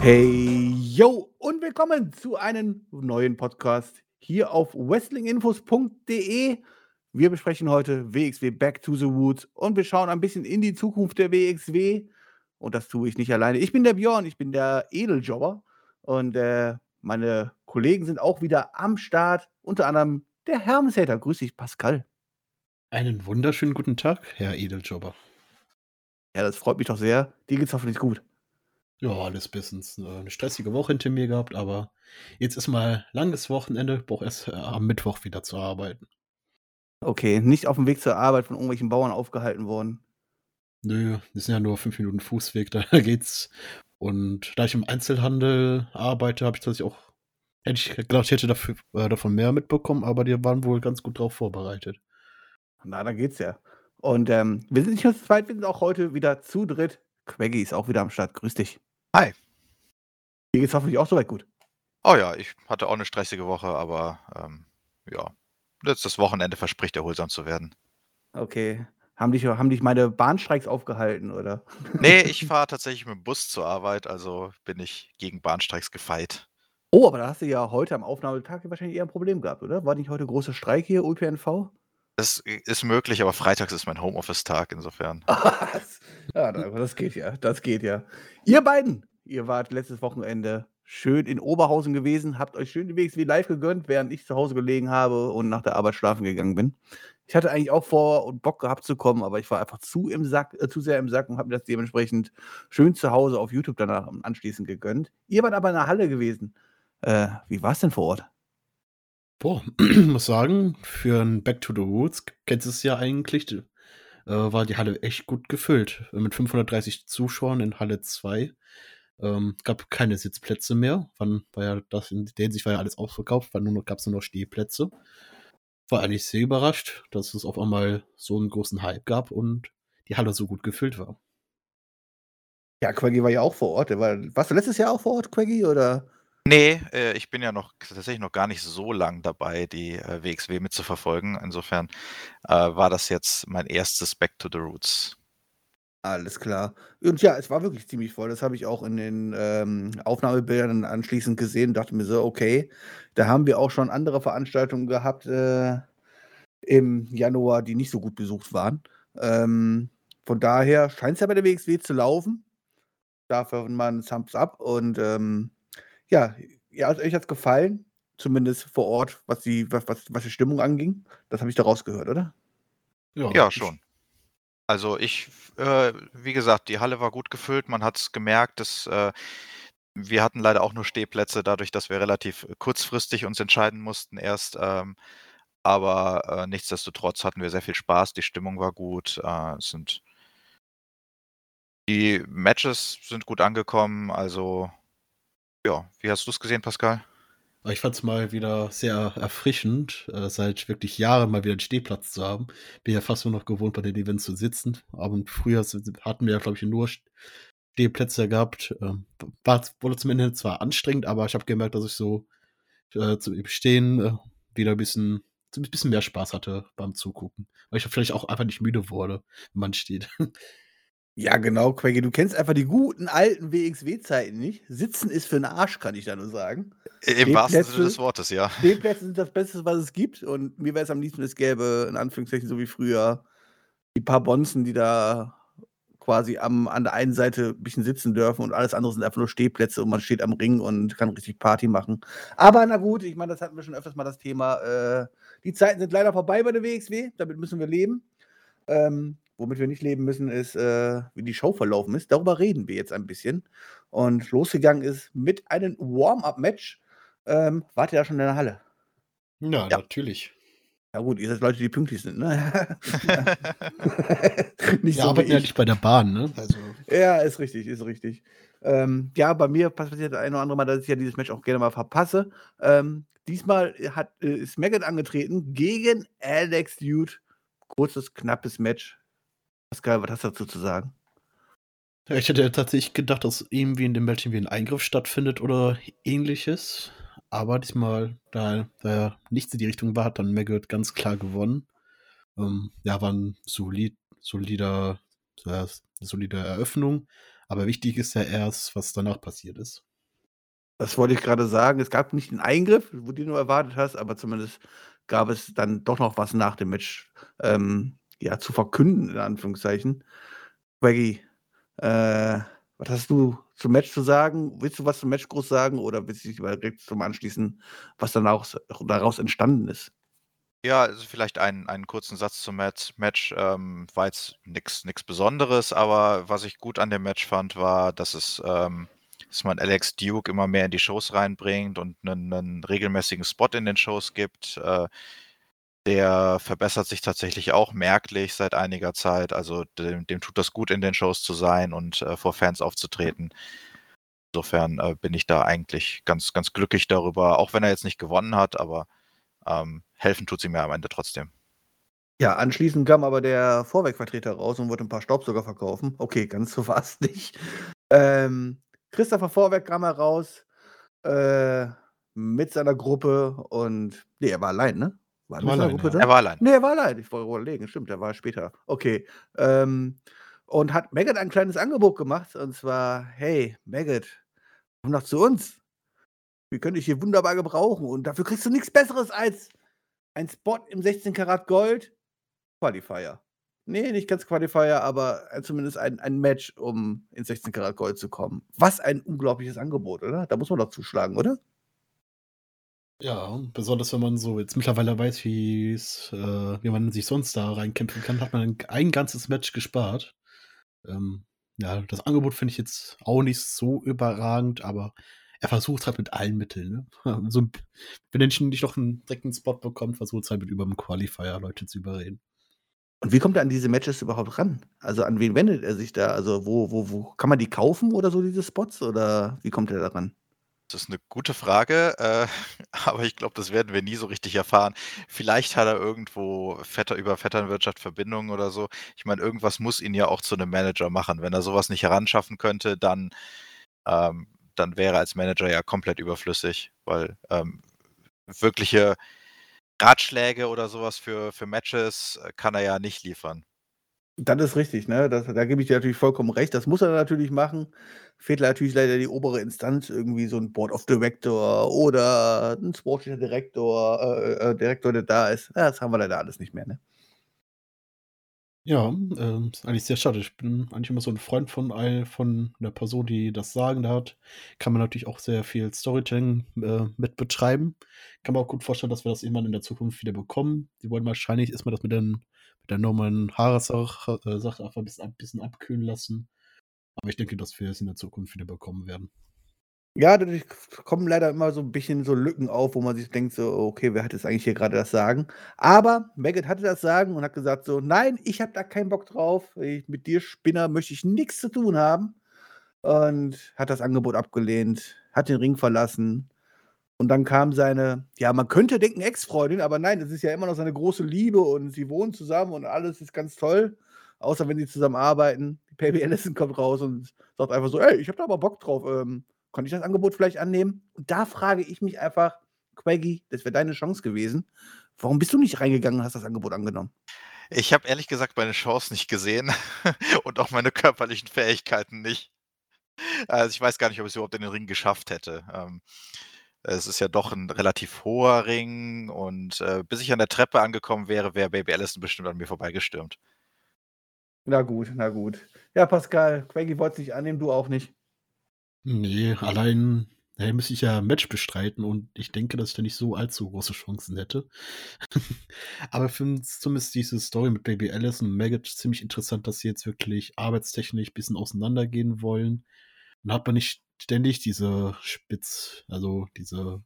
Hey, yo, und willkommen zu einem neuen Podcast hier auf wrestlinginfos.de. Wir besprechen heute WXW Back to the Woods und wir schauen ein bisschen in die Zukunft der WXW. Und das tue ich nicht alleine. Ich bin der Björn, ich bin der Edeljobber und äh, meine Kollegen sind auch wieder am Start, unter anderem der Hermeshater. Grüß dich, Pascal. Einen wunderschönen guten Tag, Herr Edeljobber. Ja, das freut mich doch sehr. Dir geht's hoffentlich gut. Ja, alles bestens. Äh, eine stressige Woche hinter mir gehabt, aber jetzt ist mal langes Wochenende, brauche erst äh, am Mittwoch wieder zu arbeiten. Okay, nicht auf dem Weg zur Arbeit von irgendwelchen Bauern aufgehalten worden. Nö, das sind ja nur fünf Minuten Fußweg, da geht's. Und da ich im Einzelhandel arbeite, habe ich tatsächlich auch, hätte ich gedacht, ich hätte dafür, äh, davon mehr mitbekommen, aber die waren wohl ganz gut drauf vorbereitet. Na, dann geht's ja. Und ähm, wir sind nicht nur zu zweit, wir sind auch heute wieder zu dritt. Quaggy ist auch wieder am Start. Grüß dich. Hi. Dir geht's hoffentlich auch soweit gut. Oh ja, ich hatte auch eine stressige Woche, aber ähm, ja, letztes Wochenende verspricht erholsam zu werden. Okay. Haben dich, haben dich meine Bahnstreiks aufgehalten, oder? Nee, ich fahre tatsächlich mit dem Bus zur Arbeit, also bin ich gegen Bahnstreiks gefeit. Oh, aber da hast du ja heute am Aufnahmetag wahrscheinlich eher ein Problem gehabt, oder? War nicht heute großer Streik hier, ÖPNV? Das ist möglich, aber freitags ist mein Homeoffice-Tag, insofern. ja, das geht ja, das geht ja. Ihr beiden, ihr wart letztes Wochenende schön in Oberhausen gewesen, habt euch schön die WXW live gegönnt, während ich zu Hause gelegen habe und nach der Arbeit schlafen gegangen bin. Ich hatte eigentlich auch vor und Bock gehabt zu kommen, aber ich war einfach zu im Sack, äh, zu sehr im Sack und habe mir das dementsprechend schön zu Hause auf YouTube danach anschließend gegönnt. Ihr wart aber in der Halle gewesen. Äh, wie war es denn vor Ort? Boah, muss sagen, für ein Back to the Roots, kennst du es ja eigentlich, äh, war die Halle echt gut gefüllt. Mit 530 Zuschauern in Halle 2. Ähm, gab keine Sitzplätze mehr. Wann war ja das in der Hinsicht war ja alles ausverkauft, war nur noch, gab es nur noch Stehplätze. War eigentlich sehr überrascht, dass es auf einmal so einen großen Hype gab und die Halle so gut gefüllt war. Ja, Quaggy war ja auch vor Ort. War, warst du letztes Jahr auch vor Ort, Quaggy, oder? Nee, äh, ich bin ja noch tatsächlich noch gar nicht so lang dabei, die äh, WXW mitzuverfolgen. Insofern äh, war das jetzt mein erstes Back to the Roots. Alles klar. Und ja, es war wirklich ziemlich voll. Das habe ich auch in den ähm, Aufnahmebildern anschließend gesehen dachte mir so, okay, da haben wir auch schon andere Veranstaltungen gehabt äh, im Januar, die nicht so gut besucht waren. Ähm, von daher scheint es ja bei der WXW zu laufen. Dafür mal ein Thumbs up und ähm, ja, ja, also euch hat's gefallen, zumindest vor Ort, was die, was, was, was die Stimmung anging. Das habe ich da rausgehört, oder? Ja, ja schon. Also ich, äh, wie gesagt, die Halle war gut gefüllt. Man hat es gemerkt, dass äh, wir hatten leider auch nur Stehplätze, dadurch, dass wir relativ kurzfristig uns entscheiden mussten erst. Ähm, aber äh, nichtsdestotrotz hatten wir sehr viel Spaß. Die Stimmung war gut. Äh, es sind die Matches sind gut angekommen. Also ja, wie hast du es gesehen, Pascal? Ich fand es mal wieder sehr erfrischend, äh, seit wirklich Jahren mal wieder einen Stehplatz zu haben. Bin ja fast nur noch gewohnt, bei den Events zu sitzen. Aber früher hatten wir ja, glaube ich, nur Stehplätze gehabt. Ähm, war, wurde zum Ende zwar anstrengend, aber ich habe gemerkt, dass ich so äh, zum Stehen äh, wieder ein bisschen, ein bisschen mehr Spaß hatte beim Zugucken. Weil ich vielleicht auch einfach nicht müde wurde, wenn man steht. Ja, genau, Quaggy. Du kennst einfach die guten alten WXW-Zeiten nicht. Sitzen ist für einen Arsch, kann ich da nur sagen. Im wahrsten Sinne des Wortes, ja. Stehplätze sind das Beste, was es gibt. Und mir wäre es am liebsten, es gäbe, in Anführungszeichen, so wie früher, die paar Bonzen, die da quasi am, an der einen Seite ein bisschen sitzen dürfen und alles andere sind einfach nur Stehplätze und man steht am Ring und kann richtig Party machen. Aber na gut, ich meine, das hatten wir schon öfters mal das Thema. Äh, die Zeiten sind leider vorbei bei der WXW, damit müssen wir leben. Ähm, Womit wir nicht leben müssen, ist, äh, wie die Show verlaufen ist. Darüber reden wir jetzt ein bisschen. Und losgegangen ist mit einem Warm-up-Match. Ähm, wart ihr da schon in der Halle? Ja, ja. natürlich. Ja gut, ihr seid Leute, die pünktlich sind, ne? nicht wir so arbeiten ja nicht bei der Bahn, ne? Also. Ja, ist richtig, ist richtig. Ähm, ja, bei mir passiert das ein oder andere Mal, dass ich ja dieses Match auch gerne mal verpasse. Ähm, diesmal hat, äh, ist Maggot angetreten gegen Alex Dude. Kurzes, knappes Match. Pascal, was hast du dazu zu sagen? Ja, ich hätte tatsächlich gedacht, dass irgendwie in dem Match irgendwie ein Eingriff stattfindet oder ähnliches. Aber diesmal, da, da nichts in die Richtung war, hat dann Maggot ganz klar gewonnen. Ähm, ja, war ein solid, solider, solide Eröffnung. Aber wichtig ist ja erst, was danach passiert ist. Das wollte ich gerade sagen. Es gab nicht 'n Eingriff, wo du erwartet hast, aber zumindest gab es dann doch noch was nach dem Match, ähm, ja, zu verkünden, in Anführungszeichen. Quaggy, äh, was hast du zum Match zu sagen? Willst du was zum Match groß sagen oder willst du dich direkt zum anschließen, was dann auch daraus entstanden ist? Ja, also vielleicht einen einen kurzen Satz zum Match Match, ähm, war jetzt nix Besonderes, aber was ich gut an dem Match fand, war, dass es, ähm dass man Alex Duke immer mehr in die Shows reinbringt und einen 'nen regelmäßigen Spot in den Shows gibt. Äh, der verbessert sich tatsächlich auch merklich seit einiger Zeit. Also, dem dem tut das gut, in den Shows zu sein und, äh, vor Fans aufzutreten. Insofern, äh, bin ich da eigentlich ganz ganz glücklich darüber, auch wenn er jetzt nicht gewonnen hat, aber, ähm, helfen tut's ihm ja am Ende trotzdem. Ja, anschließend kam aber der Vorwerk-Vertreter raus und wollte 'n paar Staubsauger verkaufen. Okay, ganz so war's nicht. Ähm, Christopher Vorwerk kam heraus, äh, mit seiner Gruppe und ne, er war allein, ne? War er seiner alleine, Gruppe ja. Er war allein. Ne, er war allein. Ich wollte überlegen, stimmt, der war später. Okay, ähm, und hat Maggot ein kleines Angebot gemacht und zwar: „Hey, Maggot, komm doch zu uns. Wir können dich hier wunderbar gebrauchen und dafür kriegst du nix Besseres als ein Spot im 16 Karat Gold Qualifier.“ Ne, nicht ganz Qualifier, aber, äh, zumindest ein ein Match, um ins 16 Karat Gold zu kommen. Was ein unglaubliches Angebot, oder? Da muss man doch zuschlagen, oder? Ja, besonders wenn man so jetzt mittlerweile weiß, äh, wie man sich sonst da reinkämpfen kann, hat man ein ganzes Match gespart. Ähm, ja, das Angebot finde ich jetzt auch nicht so überragend, aber er versucht's halt mit allen Mitteln, ne? So 'n wenn er nicht noch 'n direkt 'n Spot bekommt, versucht's halt mit über 'm Qualifier Leute zu überreden. Und wie kommt er an diese Matches überhaupt ran? Also, an wen wendet er sich da? Also, wo wo wo kann man die kaufen oder so, diese Spots, oder wie kommt er da ran? Das ist 'ne gute Frage, äh, aber ich glaube, das werden wir nie so richtig erfahren. Vielleicht hat er irgendwo Vetter über Vetternwirtschaft Verbindungen oder so. Ich meine, irgendwas muss ihn ja auch zu 'nem Manager machen. Wenn er so was nicht heranschaffen könnte, dann ähm, dann wäre er als Manager ja komplett überflüssig, weil, ähm, wirkliche Ratschläge oder so was für für Matches, äh, kann er ja nicht liefern. Das ist richtig, ne? Das da gebe ich dir natürlich vollkommen recht. Das muss er natürlich machen. Fehlt natürlich leider die obere Instanz, irgendwie so 'n Board of Director oder 'n Sportlicher Direktor äh, äh, Direktor, der da ist. Ja, das haben wir leider alles nicht mehr, ne? Ja, ähm, ist eigentlich sehr schade. Ich bin eigentlich immer so 'n Freund von von 'ner Person, die das Sagen da hat. Kann man natürlich auch sehr viel Storytelling, äh, mit betreiben. Kann mir auch gut vorstellen, dass wir das irgendwann in der Zukunft wieder bekommen. Die wollen wahrscheinlich erst mal das mit den der Norman Harras-Sache äh, Sache einfach 'n bisschen ab bisschen abkühlen lassen. Aber ich denke, dass wir es in der Zukunft wieder bekommen werden. Ja, dadurch kommen leider immer so 'n bisschen so Lücken auf, wo man sich denkt so: „Okay, wer hat jetzt eigentlich hier grade das Sagen?“ Aber Maggot hatte das Sagen und hat gesagt so: „Nein, ich habe da keinen Bock drauf. I mit dir Spinner möchte ich nix zu tun haben.“ Und hat das Angebot abgelehnt, hat den Ring verlassen. Und dann kam seine ja, man könnte denken Ex-Freundin, aber nein, das ist ja immer noch seine große Liebe und sie wohnen zusammen und alles ist ganz toll, außer wenn sie zusammen arbeiten. Baby Allison kommt raus und sagt einfach so: „Ey, ich habe da aber Bock drauf. Ähm, könnte ich das Angebot vielleicht annehmen?“ Und da frage ich mich einfach: „Quaggy, das wäre deine Chance gewesen. Warum bist du nicht reingegangen und hast das Angebot angenommen?“ Ich habe ehrlich gesagt meine Chance nicht gesehen und auch meine körperlichen Fähigkeiten nicht. Also, ich weiß gar nicht, ob ich's überhaupt in den Ring geschafft hätte. Ähm, es ist ja doch 'n relativ hoher Ring und, äh, bis ich an der Treppe angekommen wäre, wäre Baby Allison bestimmt an mir vorbeigestürmt. Na gut, na gut. Ja, Pascal, Quaggy wollt's nicht annehmen, du auch nicht? Ne, allein, äh, müsste ich ja 'n Match bestreiten und ich denke, dass ich da nicht so allzu große Chancen hätte. Aber finde zumindest diese Story mit Baby Allison und Maggot ziemlich interessant, dass sie jetzt wirklich arbeitstechnisch bisschen auseinandergehen wollen. Dann hat man nicht ständig diese Spitz also, diese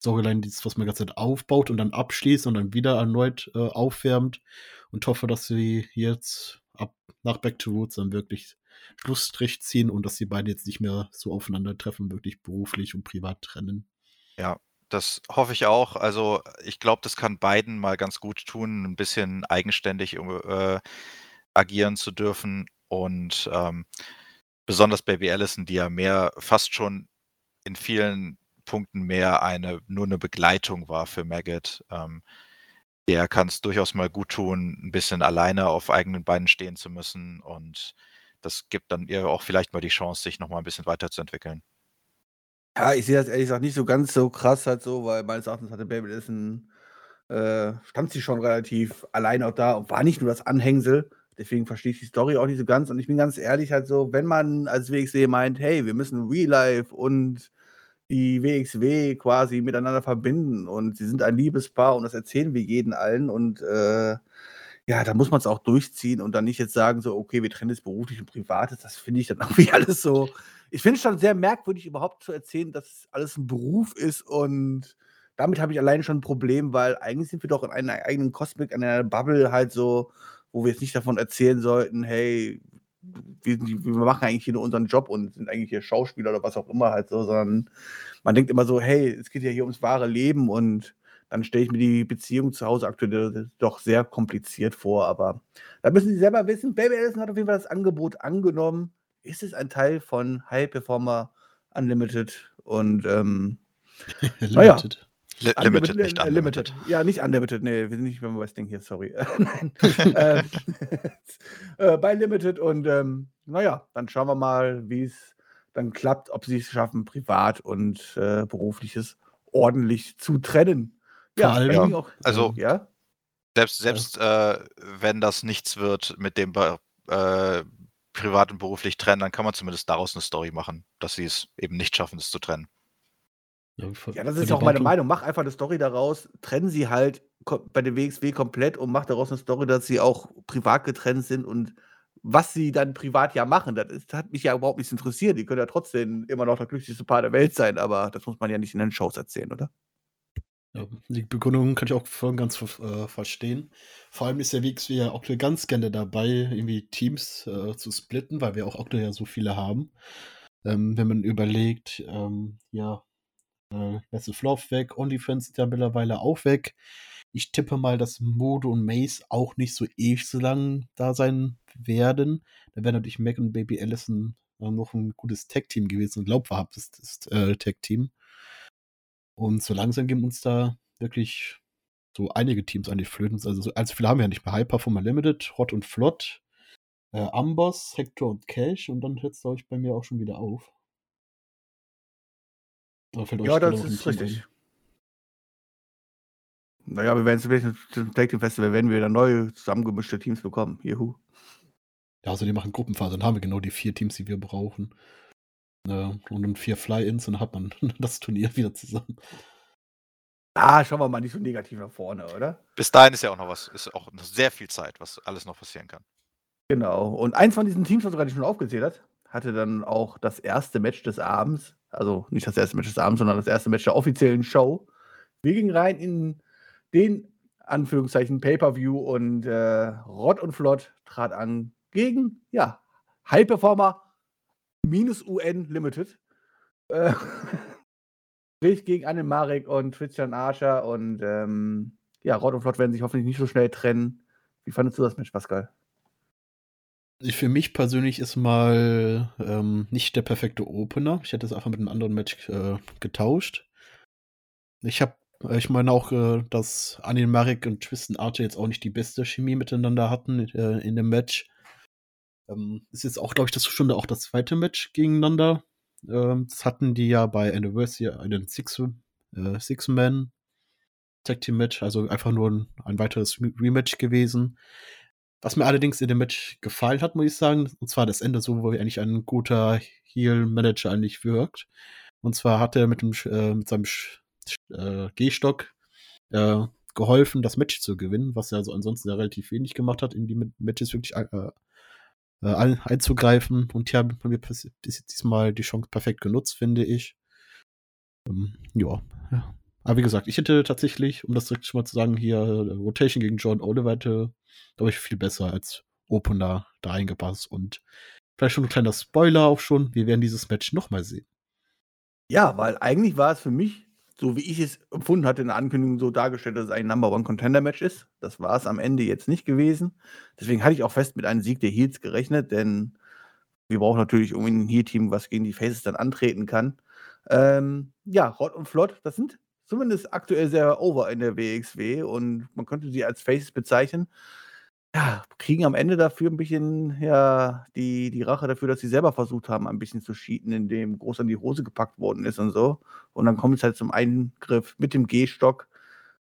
Storyline, dieses, was man ganze Zeit aufbaut und dann abschließt und dann wieder erneut, äh, aufwärmt und hoffe, dass sie jetzt ab nach Back to Roots dann wirklich Schlussstrich ziehen und dass die beiden jetzt nicht mehr so aufeinandertreffen, wirklich beruflich und privat trennen. Ja, das hoffe ich auch. Also, ich glaube, das kann beiden mal ganz gut tun, 'n bisschen eigenständig, äh, agieren zu dürfen und, ähm, besonders Baby Allison, die ja mehr fast schon in vielen Punkten mehr eine nur 'ne Begleitung war für Maggot. Ähm, der kann's durchaus mal guttun, 'n bisschen alleine auf eigenen Beinen stehen zu müssen und das gibt dann ihr auch vielleicht mal die Chance, sich noch mal 'n bisschen weiterzuentwickeln. Ja, ich sehe das ehrlich gesagt nicht so ganz so krass halt so, weil meines Erachtens hatte Baby Allison äh, stand sie schon relativ allein auch da und war nicht nur das Anhängsel. Deswegen verstehe ich die Story auch nicht so ganz. Und ich bin ganz ehrlich halt so, wenn man als WXW meint, hey, wir müssen Real Life und die WXW quasi miteinander verbinden und sie sind ein Liebespaar und das erzählen wir jeden allen und äh, ja, da muss man es auch durchziehen und dann nicht jetzt sagen so, okay, wir trennen jetzt beruflich und privates. Das finde ich dann irgendwie alles so. Ich finde es schon sehr merkwürdig, überhaupt zu erzählen, dass alles ein Beruf ist und damit habe ich alleine schon ein Problem, weil eigentlich sind wir doch in einer eigenen Kosmik, in einer Bubble halt so, wo wir jetzt nicht davon erzählen sollten, hey, wir, wir, machen eigentlich hier nur unseren Job und sind eigentlich hier Schauspieler oder was auch immer halt so, sondern man denkt immer so, hey, es geht ja hier ums wahre Leben und dann stelle ich mir die Beziehung zu Hause aktuell doch sehr kompliziert vor, aber da müssen Sie selber wissen, Baby Allison hat auf jeden Fall das Angebot angenommen. Ist es ein Teil von High Performer Unlimited? Und ähm, naja, Li limited, nicht unlimited. Limited. Ja, nicht unlimited. Nee, wir sind nicht beim Wrestling hier, sorry. äh, äh, bei Limited und ähm, naja, dann schauen wir mal, wie es dann klappt, ob sie es schaffen, privat und äh, berufliches ordentlich zu trennen. Ja, ja. Auch, also ja? selbst, selbst äh, wenn das nichts wird mit dem äh, privat und beruflich trennen, dann kann man zumindest daraus eine Story machen, dass sie es eben nicht schaffen, es zu trennen. Ja, das ist ja auch meine Meinung. Mach einfach eine Story daraus, trennen sie halt bei dem WXW komplett und mach daraus eine Story, dass sie auch privat getrennt sind und was sie dann privat ja machen, das, ist, das hat mich ja überhaupt nicht interessiert. Die können ja trotzdem immer noch das glücklichste Paar der Welt sein, aber das muss man ja nicht in den Shows erzählen, oder? Ja, die Begründung kann ich auch voll und ganz äh, verstehen. Vor allem ist der WXW ja auch ganz gerne dabei, irgendwie Teams äh, zu splitten, weil wir auch aktuell ja so viele haben. Ähm, wenn man überlegt, ähm, ja, äh, Love weg, OnlyFans ist ja mittlerweile auch weg. Ich tippe mal, dass Modo und Mace auch nicht so ewig so lang da sein werden. Da wäre natürlich Mac und Baby Allison äh, noch ein gutes Tag-Team gewesen, ein glaubwürdiges äh, Tag-Team. Und so langsam geben uns da wirklich so einige Teams an die Flöten. Also so allzu viele haben wir ja nicht mehr. Hyper Performer Limited, Hot und Flott, äh, Amboss, Hector und Cash und dann hört es, glaube ich, bei mir auch schon wieder auf. Ja, das ist richtig. Naja, wir werden zum Tag Team Festival werden wir wieder neue zusammengemischte Teams bekommen. Juhu. Ja, also die machen Gruppenphase, dann haben wir genau die vier Teams, die wir brauchen. Ja, und dann vier Fly-Ins und dann hat man das Turnier wieder zusammen. Ah, schauen wir mal nicht so negativ nach vorne, oder? Bis dahin ist ja auch noch was, ist auch noch sehr viel Zeit, was alles noch passieren kann. Genau. Und eins von diesen Teams, was du gerade schon aufgezählt hast, hatte dann auch das erste Match des Abends also nicht das erste Match des Abends, sondern das erste Match der offiziellen Show. Wir gingen rein in den Anführungszeichen Pay-Per-View und äh, Rott und Flott trat an gegen, ja, High Performer minus UN Limited. Äh, gegen Anne Marek und Christian Archer und ähm, ja, Rott und Flott werden sich hoffentlich nicht so schnell trennen. Wie fandest du das Match, Pascal? Für mich persönlich ist mal ähm, nicht der perfekte Opener. Ich hätte es einfach mit einem anderen Match äh, getauscht. Ich habe, äh, ich meine auch, äh, dass Anil Marek und Tristan Archer jetzt auch nicht die beste Chemie miteinander hatten äh, in dem Match. Ähm, ist jetzt auch, glaube ich, das schon auch das zweite Match gegeneinander. Ähm, das hatten die ja bei Anniversary einen Six-Man äh, Six Tag Team Match, also einfach nur ein, ein weiteres Rematch gewesen. Was mir allerdings in dem Match gefallen hat, muss ich sagen, und zwar das Ende so, wo eigentlich ein guter Heel-Manager eigentlich wirkt. Und zwar hat er mit, dem, äh, mit seinem äh, Gehstock äh, geholfen, das Match zu gewinnen, was er also ansonsten ja relativ wenig gemacht hat, in die Matches wirklich äh, äh, einzugreifen. Und hier haben wir diesmal die Chance perfekt genutzt, finde ich. Ähm, ja, ja. Aber wie gesagt, ich hätte tatsächlich, um das direkt schon mal zu sagen, hier äh, Rotation gegen John Oliver hätte, glaube ich, viel besser als Opener da eingepasst. Und vielleicht schon ein kleiner Spoiler auch schon, wir werden dieses Match nochmal sehen. Ja, weil eigentlich war es für mich, so wie ich es empfunden hatte in der Ankündigung, so dargestellt, dass es ein Number One Contender Match ist. Das war es am Ende jetzt nicht gewesen. Deswegen hatte ich auch fest mit einem Sieg der Heels gerechnet, denn wir brauchen natürlich irgendwie ein Heal-Team, was gegen die Faces dann antreten kann. Ähm, ja, Rott und Flott, das sind zumindest aktuell sehr over in der WXW und man könnte sie als Faces bezeichnen. ja, kriegen am Ende dafür ein bisschen, ja, die die Rache dafür, dass sie selber versucht haben, ein bisschen zu cheaten, indem groß an die Hose gepackt worden ist und so. Und dann kommt es halt zum Eingriff mit dem Gehstock.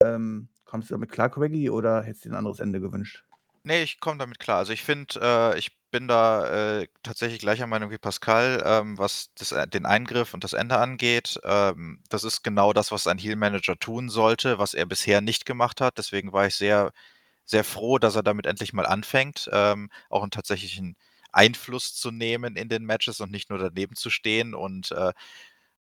Ähm, kommst du damit klar, Quaggy, oder hättest du ein anderes Ende gewünscht? Ne, ich komme damit klar. Also, ich finde, äh, ich bin da, äh, tatsächlich gleicher Meinung wie Pascal, ähm, was das äh, den Eingriff und das Ende angeht. Ähm, das ist genau das, was ein Heel-Manager tun sollte, was er bisher nicht gemacht hat. Deswegen war ich sehr sehr froh, dass er damit endlich mal anfängt, ähm, auch 'n tatsächlichen Einfluss zu nehmen in den Matches und nicht nur daneben zu stehen und, äh,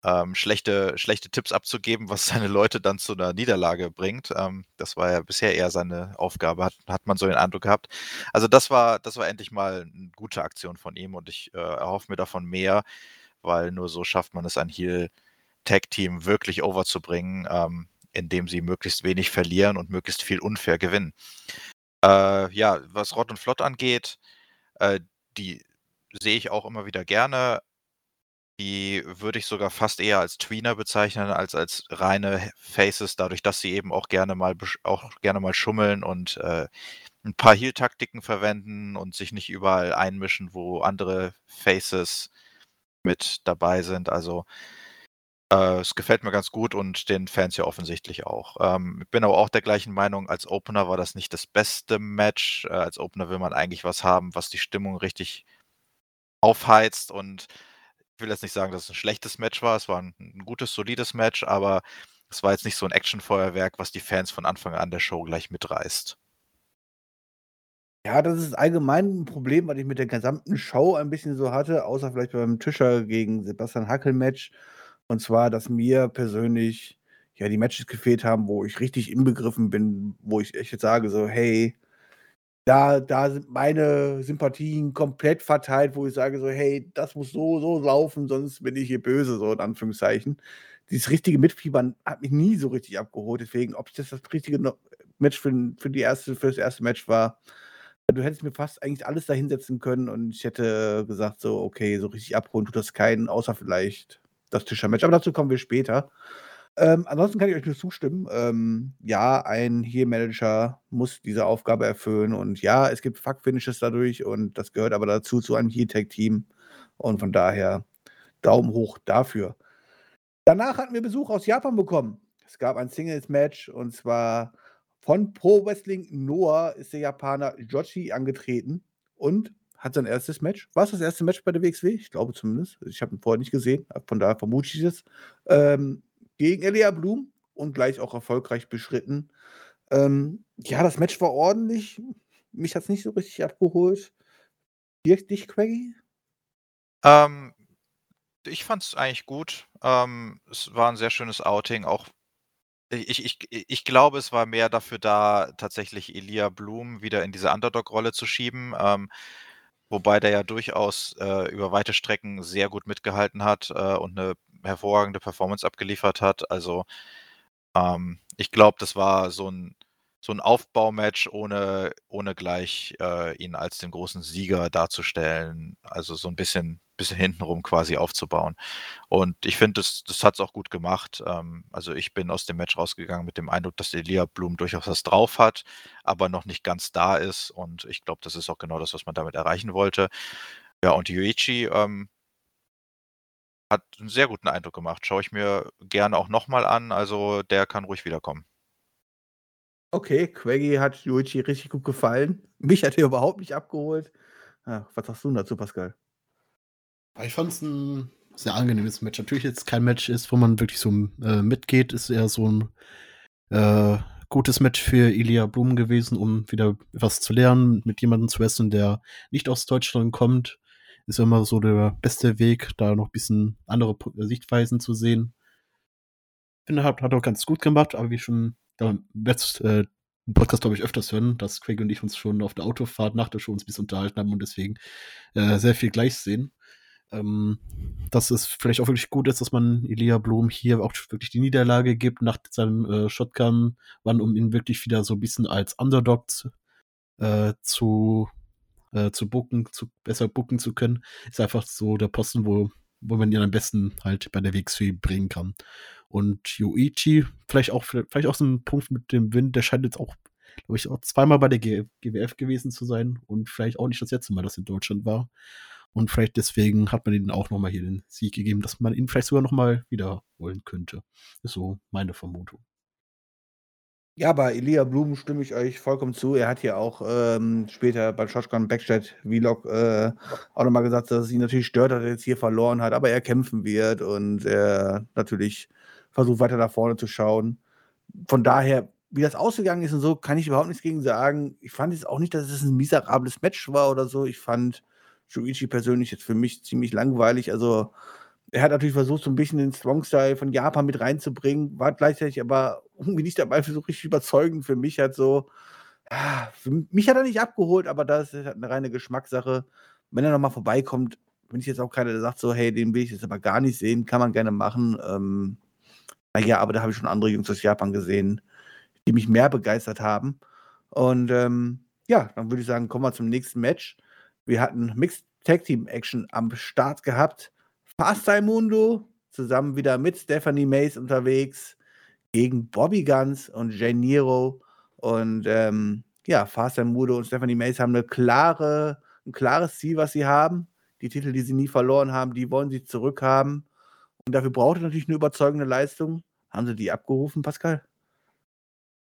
ähm, schlechte schlechte Tipps abzugeben, was seine Leute dann zu 'ner Niederlage bringt. Ähm, das war ja bisher eher seine Aufgabe, hat hat man so den Eindruck gehabt. Also, das war das war endlich mal 'ne gute Aktion von ihm und ich, äh, erhoffe mir davon mehr, weil nur so schafft man es, ein Heel-Tag-Team wirklich over zu bringen, ähm, indem sie möglichst wenig verlieren und möglichst viel unfair gewinnen. Äh, ja, was Rott und Flott angeht, äh, die sehe ich auch immer wieder gerne. Die würde ich sogar fast eher als Tweener bezeichnen als als reine Faces, dadurch, dass sie eben auch gerne mal auch gerne mal schummeln und, äh, 'n paar Heel-Taktiken verwenden und sich nicht überall einmischen, wo andere Faces mit dabei sind. Also äh, es gefällt mir ganz gut und den Fans ja offensichtlich auch. Ähm, bin aber auch der gleichen Meinung, als Opener war das nicht das beste Match. Äh, als Opener will man eigentlich was haben, was die Stimmung richtig aufheizt und ich will jetzt nicht sagen, dass es 'n schlechtes Match war. Es war 'n 'n gutes, solides Match, aber es war jetzt nicht so 'n Actionfeuerwerk, was die Fans von Anfang an der Show gleich mitreißt. Ja, das ist allgemein 'n Problem, was ich mit der gesamten Show ein bisschen so hatte, außer vielleicht beim Tischer gegen Sebastian Hackel-Match. Und zwar, dass mir persönlich, ja, die Matches gefehlt haben, wo ich richtig inbegriffen bin, wo ich echt jetzt sage so: „Hey, da da sind meine Sympathien komplett verteilt“, wo ich sage so: „Hey, das muss so, so laufen, sonst bin ich hier böse“, so in Anführungszeichen. Dieses richtige Mitfiebern hat mich nie so richtig abgeholt, deswegen, ob das das richtige Match für für die erste für das erste Match war du hättest mir fast eigentlich alles da hinsetzen können und ich hätte gesagt so: „Okay, so richtig abholen tut das keinen, außer vielleicht das Tischer-Match“, aber dazu kommen wir später. Ähm, ansonsten kann ich euch nur zustimmen. Ähm, ja, ein Heel-Manager muss diese Aufgabe erfüllen und ja, es gibt Fuck-Finishes dadurch und das gehört aber dazu zu einem Heel-Tag-Team und von daher Daumen hoch dafür. Danach hatten wir Besuch aus Japan bekommen. Es gab ein Singles-Match und zwar von Pro Wrestling Noah ist der Japaner Joshi angetreten und hat sein erstes Match. War's das erste Match bei der WXW? Ich glaube zumindest. Ich habe ihn vorher nicht gesehen, von daher vermute ich es. Ähm, gegen Elia Blum und gleich auch erfolgreich beschritten. Ähm, ja, das Match war ordentlich. Mich hat's nicht so richtig abgeholt. Dich dich, Quaggy? Ähm, ich fand's eigentlich gut. Ähm, es war 'n sehr schönes Outing, auch ich ich ich glaube, es war mehr dafür da, tatsächlich Elia Blum wieder in diese Underdog-Rolle zu schieben, ähm, wobei der ja durchaus, äh, über weite Strecken sehr gut mitgehalten hat, äh, und 'ne hervorragende Performance abgeliefert hat. Also, ähm, ich glaube, das war so 'n so 'n Aufbaumatch, ohne ohne gleich, äh, ihn als den großen Sieger darzustellen. Also, so 'n bisschen bisschen hintenrum quasi aufzubauen. Und ich finde, das das hat's auch gut gemacht. Ähm, also, ich bin aus dem Match rausgegangen mit dem Eindruck, dass Elia Blum durchaus was drauf hat, aber noch nicht ganz da ist und ich glaube, das ist auch genau das, was man damit erreichen wollte. Ja, und Yuichi, ähm hat 'n sehr guten Eindruck gemacht. Schaue ich mir gerne auch noch mal an, also, der kann ruhig wiederkommen. Okay, Quaggy hat Yuichi richtig gut gefallen. Mich hat er überhaupt nicht abgeholt. Ja, was sagst du dazu, Pascal? Ah, ich fand's 'n sehr angenehmes Match. Natürlich jetzt kein Match ist, wo man wirklich so, äh, mitgeht, ist eher so 'n, äh, gutes Match für Elia Blum gewesen, um wieder was zu lernen, mit jemandem zu wresteln, der nicht aus Deutschland kommt. Ist immer so der beste Weg, da noch bisschen andere Sichtweisen zu sehen. Finde, hat hat auch ganz gut gemacht, aber wie schon da letzt äh, im Podcast, glaube ich, öfters hören, dass Quaggy und ich uns schon auf der Autofahrt nach der Show uns bisschen unterhalten haben und deswegen, äh, sehr viel gleich sehen. Ähm, dass es vielleicht auch wirklich gut ist, dass man Elia Blum hier auch wirklich die Niederlage gibt nach seinem, äh, Shotgun-Run, um ihn wirklich wieder so 'n bisschen als Underdog z äh, zu äh, zu booken zu besser booken zu können. Ist einfach so der Posten, wo wo man ihn am besten halt bei der WXW bringen kann. Und Yuichi, vielleicht auch vielleicht auch so 'n Punkt mit dem Wind, der scheint jetzt auch glaube ich, auch zweimal bei der G GWF gewesen zu sein und vielleicht auch nicht das letzte Mal, dass er in Deutschland war. Und vielleicht deswegen hat man ihnen auch nochmal hier den Sieg gegeben, dass man ihn vielleicht sogar nochmal wiederholen könnte. Ist so meine Vermutung. Ja, bei Elia Blum stimme ich euch vollkommen zu. Er hat ja auch ähm, später beim Shotgun Backchat Vlog äh, auch nochmal gesagt, dass es ihn natürlich stört, dass er jetzt hier verloren hat, aber er kämpfen wird und er natürlich versucht weiter nach vorne zu schauen. Von daher, wie das ausgegangen ist und so, kann ich überhaupt nichts gegen sagen. Ich fand jetzt auch nicht, dass es ein miserables Match war oder so. Ich fand Shuichi persönlich jetzt für mich ziemlich langweilig. Also er hat natürlich versucht, so ein bisschen den Strong-Style von Japan mit reinzubringen, war gleichzeitig aber irgendwie nicht dabei für so richtig überzeugend. Für mich halt so, ah, mich hat er nicht abgeholt, aber das ist halt eine reine Geschmackssache. Wenn er nochmal vorbeikommt, bin ich jetzt auch keiner, der sagt so, hey, den will ich jetzt aber gar nicht sehen, kann man gerne machen. Ähm, naja, aber da habe ich schon andere Jungs aus Japan gesehen, die mich mehr begeistert haben. Und ähm, ja, dann würde ich sagen, kommen wir zum nächsten Match. Wir hatten Mixed Tag Team Action am Start gehabt. Fast Mundo zusammen wieder mit Stephanie Mace unterwegs gegen Bobby Guns und Janiro. Und ähm, ja, Fast Mundo und Stephanie Mace haben eine klare, ein klares Ziel, was sie haben. Die Titel, die sie nie verloren haben, die wollen sie zurückhaben. Und dafür braucht es natürlich eine überzeugende Leistung. Haben sie die abgerufen, Pascal?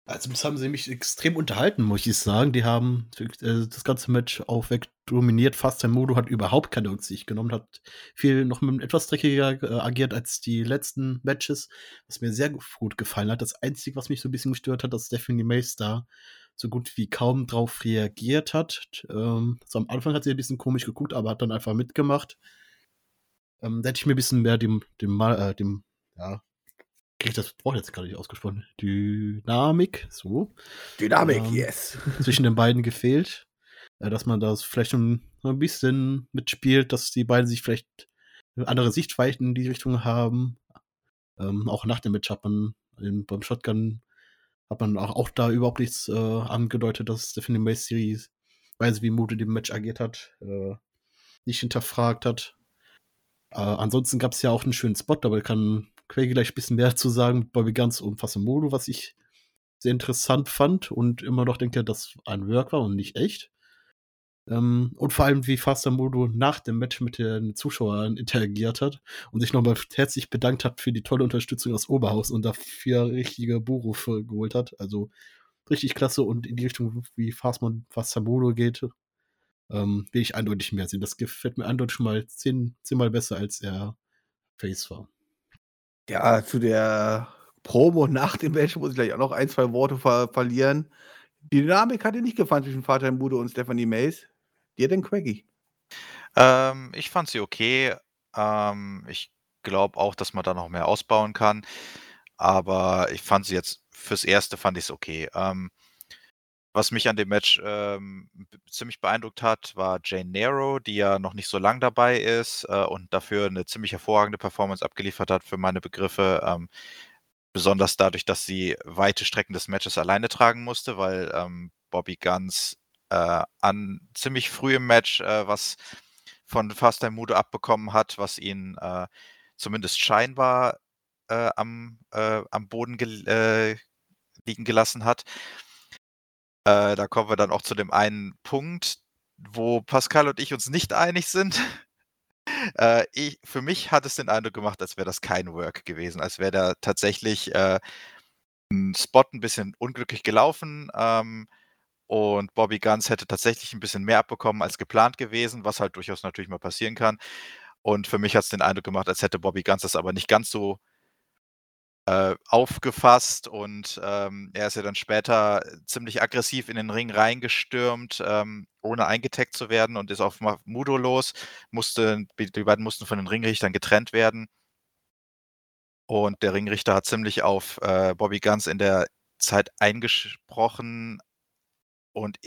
Also das haben sie mich extrem unterhalten, muss ich sagen. Die haben äh, das ganze Match auch weg dominiert. Fast der Modo hat überhaupt keine Rücksicht genommen, hat viel noch mit etwas dreckiger äh, agiert als die letzten Matches, was mir sehr gut gefallen hat. Das Einzige, was mich so ein bisschen gestört hat, dass Stephanie Mace da so gut wie kaum drauf reagiert hat. Ähm, so am Anfang hat sie ein bisschen komisch geguckt, aber hat dann einfach mitgemacht. Ähm, da hätte ich mir ein bisschen mehr dem, dem, äh, dem ja, kriege ich das Wort jetzt gerade nicht ausgesprochen. Dynamik, so. Dynamik, ähm, yes. zwischen den beiden gefehlt. Äh, dass man das vielleicht ein, ein bisschen mitspielt, dass die beiden sich vielleicht andere Sichtweiten in die Richtung haben. Ähm, auch nach dem Match hat man in, beim Shotgun hat man auch, auch da überhaupt nichts äh, angedeutet, dass Stephanie Mace die Weise, wie Mute dem Match agiert hat, äh, nicht hinterfragt hat. Äh, ansonsten gab es ja auch einen schönen Spot, aber kann Quake gleich ein bisschen mehr zu sagen mit Bobby Guns und Fasamodo, was ich sehr interessant fand und immer noch denke, dass ein Work war und nicht echt. Ähm, und vor allem, wie Fasamodo nach dem Match mit den Zuschauern interagiert hat und sich nochmal herzlich bedankt hat für die tolle Unterstützung aus Oberhaus und dafür richtige Buchrufe geholt hat. Also richtig klasse und in die Richtung, wie Fasamodo geht, ähm, will ich eindeutig mehr sehen. Das gefällt mir eindeutig schon mal zehn, zehnmal besser, als er Face war. Ja, zu der Promo nach dem Match muss ich gleich auch noch ein, zwei Worte ver verlieren. Die Dynamik hat dir nicht gefallen zwischen Vater im Bude und Stephanie Mays. Dir denn Quaggy? Ähm, ich fand sie okay. Ähm, ich glaube auch, dass man da noch mehr ausbauen kann. Aber ich fand sie jetzt fürs Erste fand ich es okay. Ähm, was mich an dem Match ähm, ziemlich beeindruckt hat, war Jane Nero, die ja noch nicht so lang dabei ist äh, und dafür eine ziemlich hervorragende Performance abgeliefert hat für meine Begriffe. Ähm, besonders dadurch, dass sie weite Strecken des Matches alleine tragen musste, weil ähm, Bobby Guns äh, an ziemlich früh im Match äh, was von Fast Time Mudo abbekommen hat, was ihn äh, zumindest scheinbar äh, am, äh, am Boden gel liegen gelassen hat. Äh, da kommen wir dann auch zu dem einen Punkt, wo Pascal und ich uns nicht einig sind. Äh, ich, für mich hat es den Eindruck gemacht, als wäre das kein Work gewesen, als wäre da tatsächlich äh, ein Spot ein bisschen unglücklich gelaufen ähm, und Bobby Guns hätte tatsächlich ein bisschen mehr abbekommen als geplant gewesen, was halt durchaus natürlich mal passieren kann. Und für mich hat es den Eindruck gemacht, als hätte Bobby Guns das aber nicht ganz so äh, aufgefasst und ähm, er ist ja dann später ziemlich aggressiv in den Ring reingestürmt, ähm, ohne eingetaggt zu werden und ist auf Mudo los. Musste, die beiden mussten von den Ringrichtern getrennt werden. Und der Ringrichter hat ziemlich auf äh, Bobby Guns in der Zeit eingesprochen. Und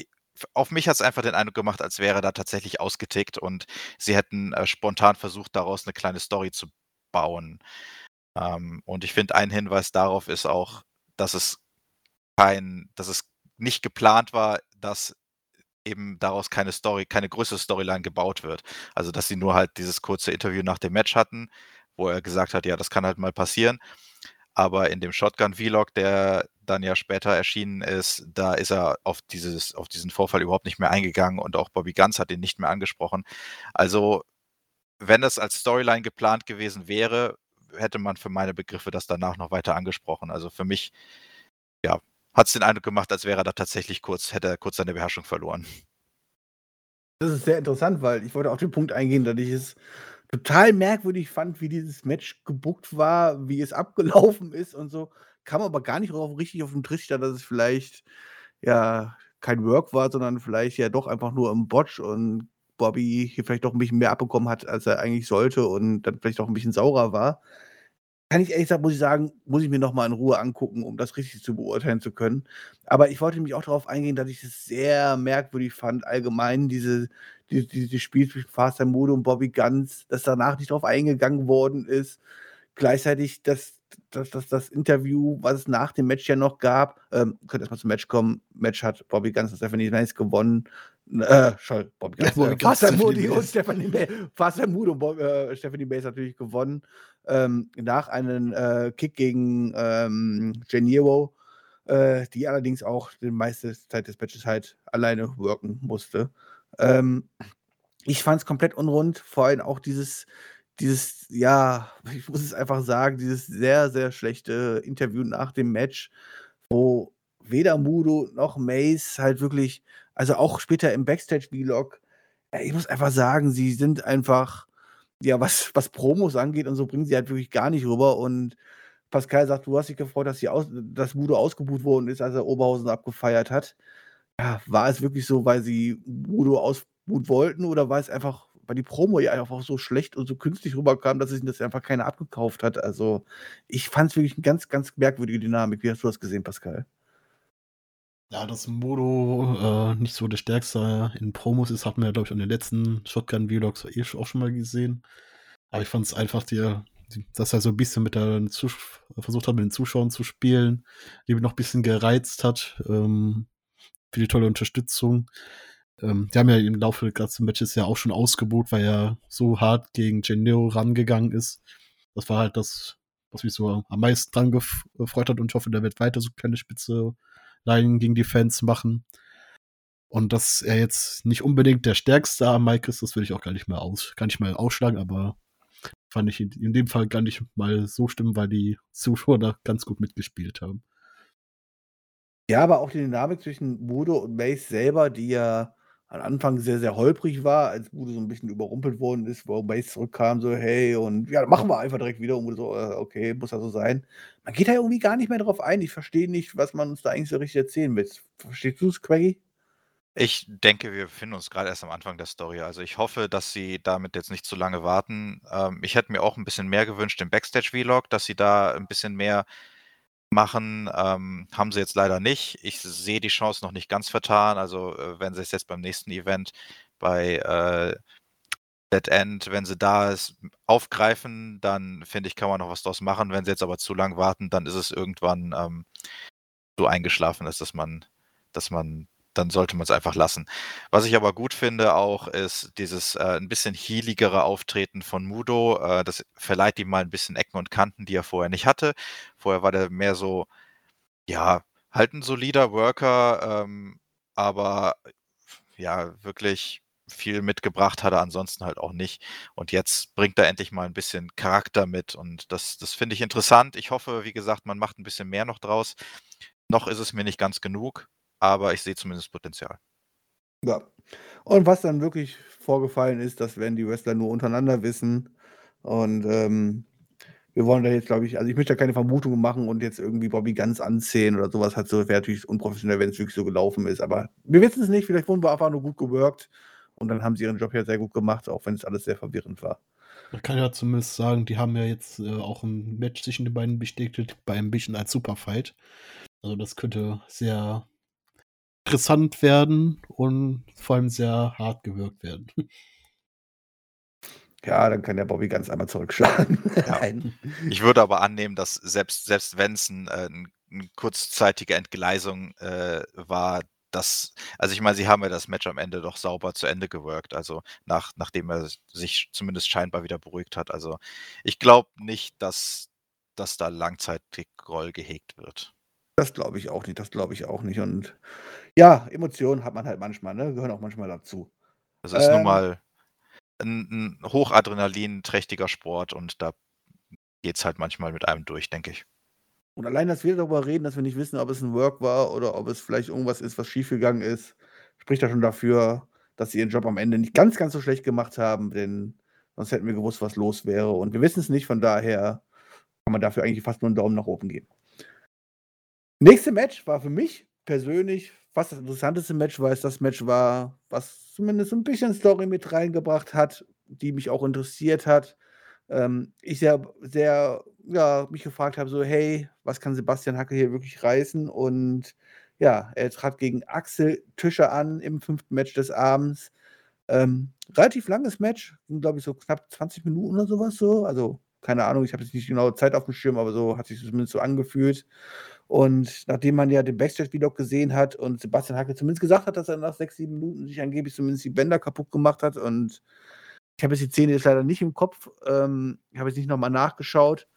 auf mich hat es einfach den Eindruck gemacht, als wäre da tatsächlich ausgetickt und sie hätten äh, spontan versucht, daraus eine kleine Story zu bauen. Ähm, und ich finde, ein Hinweis darauf ist auch, dass es kein, dass es nicht geplant war, dass eben daraus keine Story, keine größere Storyline gebaut wird. Also, dass sie nur halt dieses kurze Interview nach dem Match hatten, wo er gesagt hat, ja, das kann halt mal passieren. Aber in dem Shotgun-Vlog, der dann ja später erschienen ist, da ist er auf, dieses, auf diesen Vorfall überhaupt nicht mehr eingegangen und auch Bobby Guns hat ihn nicht mehr angesprochen. Also, wenn das als Storyline geplant gewesen wäre, hätte man für meine Begriffe das danach noch weiter angesprochen. Also für mich, ja, hat es den Eindruck gemacht, als wäre er da tatsächlich kurz, hätte er kurz seine Beherrschung verloren. Das ist sehr interessant, weil ich wollte auf den Punkt eingehen, dass ich es total merkwürdig fand, wie dieses Match gebuckt war, wie es abgelaufen ist und so. Kam aber gar nicht richtig auf den Trichter, dass es vielleicht ja kein Work war, sondern vielleicht ja doch einfach nur im Botch und Bobby hier vielleicht doch ein bisschen mehr abbekommen hat, als er eigentlich sollte und dann vielleicht auch ein bisschen saurer war. Kann ich ehrlich sagen, muss ich sagen, muss ich mir noch mal in Ruhe angucken, um das richtig zu beurteilen zu können. Aber ich wollte nämlich auch darauf eingehen, dass ich es sehr merkwürdig fand, allgemein diese die dieses Spiel zwischen Faster Mudo und Bobby Guns, dass danach nicht drauf eingegangen worden ist. Gleichzeitig das das das das Interview, was es nach dem Match ja noch gab ähm, könnt erst mal zum Match kommen. Match hat Bobby Guns und Stephanie Mace gewonnen. Äh, Bobby Guns, Bobby äh, Guns, Faster Stephanie Moody und. Stephanie Ma Faster Mudo und Bob äh, Stephanie Mace natürlich gewonnen, ähm, nach einem, äh, Kick gegen, ähm, Geniero, äh, die allerdings auch die meiste Zeit des Matches halt alleine worken musste. Ähm, ich fand es komplett unrund, vor allem auch dieses dieses, ja, ich muss es einfach sagen, dieses sehr, sehr schlechte Interview nach dem Match, wo weder Mudo noch Mace halt wirklich also auch später im Backstage-Vlog, ich muss einfach sagen, sie sind einfach ja, was was Promos angeht und so, bringen sie halt wirklich gar nicht rüber und Pascal sagt, du hast dich gefreut, dass sie aus dass Mudo ausgebuht worden ist, als er Oberhausen abgefeiert hat. Ja, war es wirklich so, weil sie Mudo ausbuhen wollten oder war es einfach, weil die Promo ja einfach so schlecht und so künstlich rüberkam, dass sich das einfach keiner abgekauft hat? Also, ich fand es wirklich 'ne ganz, ganz merkwürdige Dynamik. Wie hast du das gesehen, Pascal? Ja, dass Modo, äh, nicht so der Stärkste in Promos ist, hatten wir ja, glaube ich, an den letzten Shotgun-Vlogs eh auch schon mal gesehen. Aber ich fand es einfach die dass er so 'n bisschen mit der Zusch versucht hat, mit den Zuschauern zu spielen, die noch 'n bisschen gereizt hat, ähm, für die tolle Unterstützung. Ähm, die haben ja im Laufe des ganzen Matches ja auch schon ausgebuht, weil er so hart gegen Gennaro rangegangen ist. Das war halt das, was mich so am meisten dran gef gefreut hat und ich hoffe, der wird weiter so kleine Spitzeleien gegen die Fans machen. Und dass er jetzt nicht unbedingt der Stärkste am Mic ist, das würde ich auch gar nicht mehr aus gar nicht mal ausschlagen, aber fand ich in dem Fall gar nicht mal so schlimm, weil die Zuschauer da ganz gut mitgespielt haben. Ja, aber auch die Dynamik zwischen Mudo und Mace selber, die ja am Anfang sehr, sehr holprig war, als Mudo so 'n bisschen überrumpelt worden ist, wo Mace zurückkam, so: „Hey, und ja, machen wir einfach direkt wieder.“ Und Mudo so: „Äh, okay, muss ja so sein.“ Man geht da irgendwie gar nicht mehr drauf ein. Ich verstehe nicht, was man uns da eigentlich so richtig erzählen will. Verstehst du's, Quaggy? Ich denke, wir befinden uns grade erst am Anfang der Story. Also, ich hoffe, dass sie damit jetzt nicht zu lange warten. Ähm, ich hätte mir auch 'n bisschen mehr gewünscht im Backstage-Vlog, dass sie da 'n bisschen mehr machen. Ähm, haben sie jetzt leider nicht. Ich sehe die Chance noch nicht ganz vertan. Also, äh, wenn sie es jetzt beim nächsten Event bei, äh, Dead End wenn sie da es aufgreifen, dann finde ich, kann man noch was draus machen. Wenn sie jetzt aber zu lang warten, dann ist es irgendwann, ähm, so eingeschlafen ist, dass man dass man dann sollte man's einfach lassen. Was ich aber gut finde auch, ist dieses, äh, 'n bisschen heeligere Auftreten von Mudo. Äh, das verleiht ihm mal 'n bisschen Ecken und Kanten, die er vorher nicht hatte. Vorher war der mehr so, ja, halt 'n solider Worker, ähm, aber ja, wirklich viel mitgebracht hat er ansonsten halt auch nicht. Und jetzt bringt er endlich mal 'n bisschen Charakter mit und das das finde ich interessant. Ich hoffe, wie gesagt, man macht 'n bisschen mehr noch draus. Noch ist es mir nicht ganz genug, aber ich sehe zumindest Potenzial. Ja. Und was dann wirklich vorgefallen ist, das werden die Wrestler nur untereinander wissen. Und, ähm, wir wollen da jetzt, glaube ich also, ich möchte da keine Vermutungen machen und jetzt irgendwie Bobby Guns anzählen oder so was halt so wäre natürlich unprofessionell, wenn's wirklich so gelaufen ist. Aber wir wissen's nicht, vielleicht wurden wir einfach nur gut geworkt und dann haben sie ihren Job ja sehr gut gemacht, auch wenn's alles sehr verwirrend war. Man kann ja zumindest sagen, die haben ja jetzt, äh, auch 'n Match zwischen den beiden bestätigt bei Ambition als Superfight. Also, das könnte sehr interessant werden und vor allem sehr hart gewirkt werden. Ja, dann kann der Bobby Guns einmal zurückschlagen. Ja. Ich würde aber annehmen, dass selbst selbst wenn's 'n äh, 'n 'n kurzzeitige Entgleisung, äh, war, dass also, ich meine, sie haben ja das Match am Ende doch sauber zu Ende geworkt, also, nach nachdem er sich zumindest scheinbar wieder beruhigt hat. Also, ich glaube nicht, dass dass da langzeitig Groll gehegt wird. Das glaube ich auch nicht, das glaube ich auch nicht. Und ja, Emotionen hat man halt manchmal, ne? Gehören auch manchmal dazu. Das ist nun Ähm mal 'n 'n hochadrenalinträchtiger Sport und da geht's halt manchmal mit einem durch, denke ich. Und allein, dass wir darüber reden, dass wir nicht wissen, ob es 'n Work war oder ob es vielleicht irgendwas ist, was schiefgegangen ist, spricht ja schon dafür, dass sie ihren Job am Ende nicht ganz, ganz so schlecht gemacht haben, denn sonst hätten wir gewusst, was los wäre. Und wir wissen's nicht, von daher kann man dafür eigentlich fast nur 'n Daumen nach oben geben. Nächste Match war für mich persönlich fast das interessanteste Match, weil's das Match war, was zumindest so 'n bisschen Story mit reingebracht hat, die mich auch interessiert hat. Ähm, ich sehr sehr, ja, mich gefragt habe so: „Hey, was kann Sebastian Hackel hier wirklich reißen?“ Und ja, er trat gegen Axel Tischer an im 5. Match des Abends. Ähm, relativ langes Match, glaube ich, so knapp 20 Minuten oder so was so. Also, keine Ahnung, ich habe jetzt nicht die genaue Zeit aufm Schirm, aber so hat sich zumindest so angefühlt. Und nachdem man ja den Backstage-Vlog gesehen hat und Sebastian Hackel zumindest gesagt hat, dass er nach 6, 7 Minuten sich angeblich zumindest die Bänder kaputt gemacht hat und ich habe jetzt die Szene jetzt leider nicht im Kopf, ähm, ich habe jetzt nicht noch mal nachgeschaut.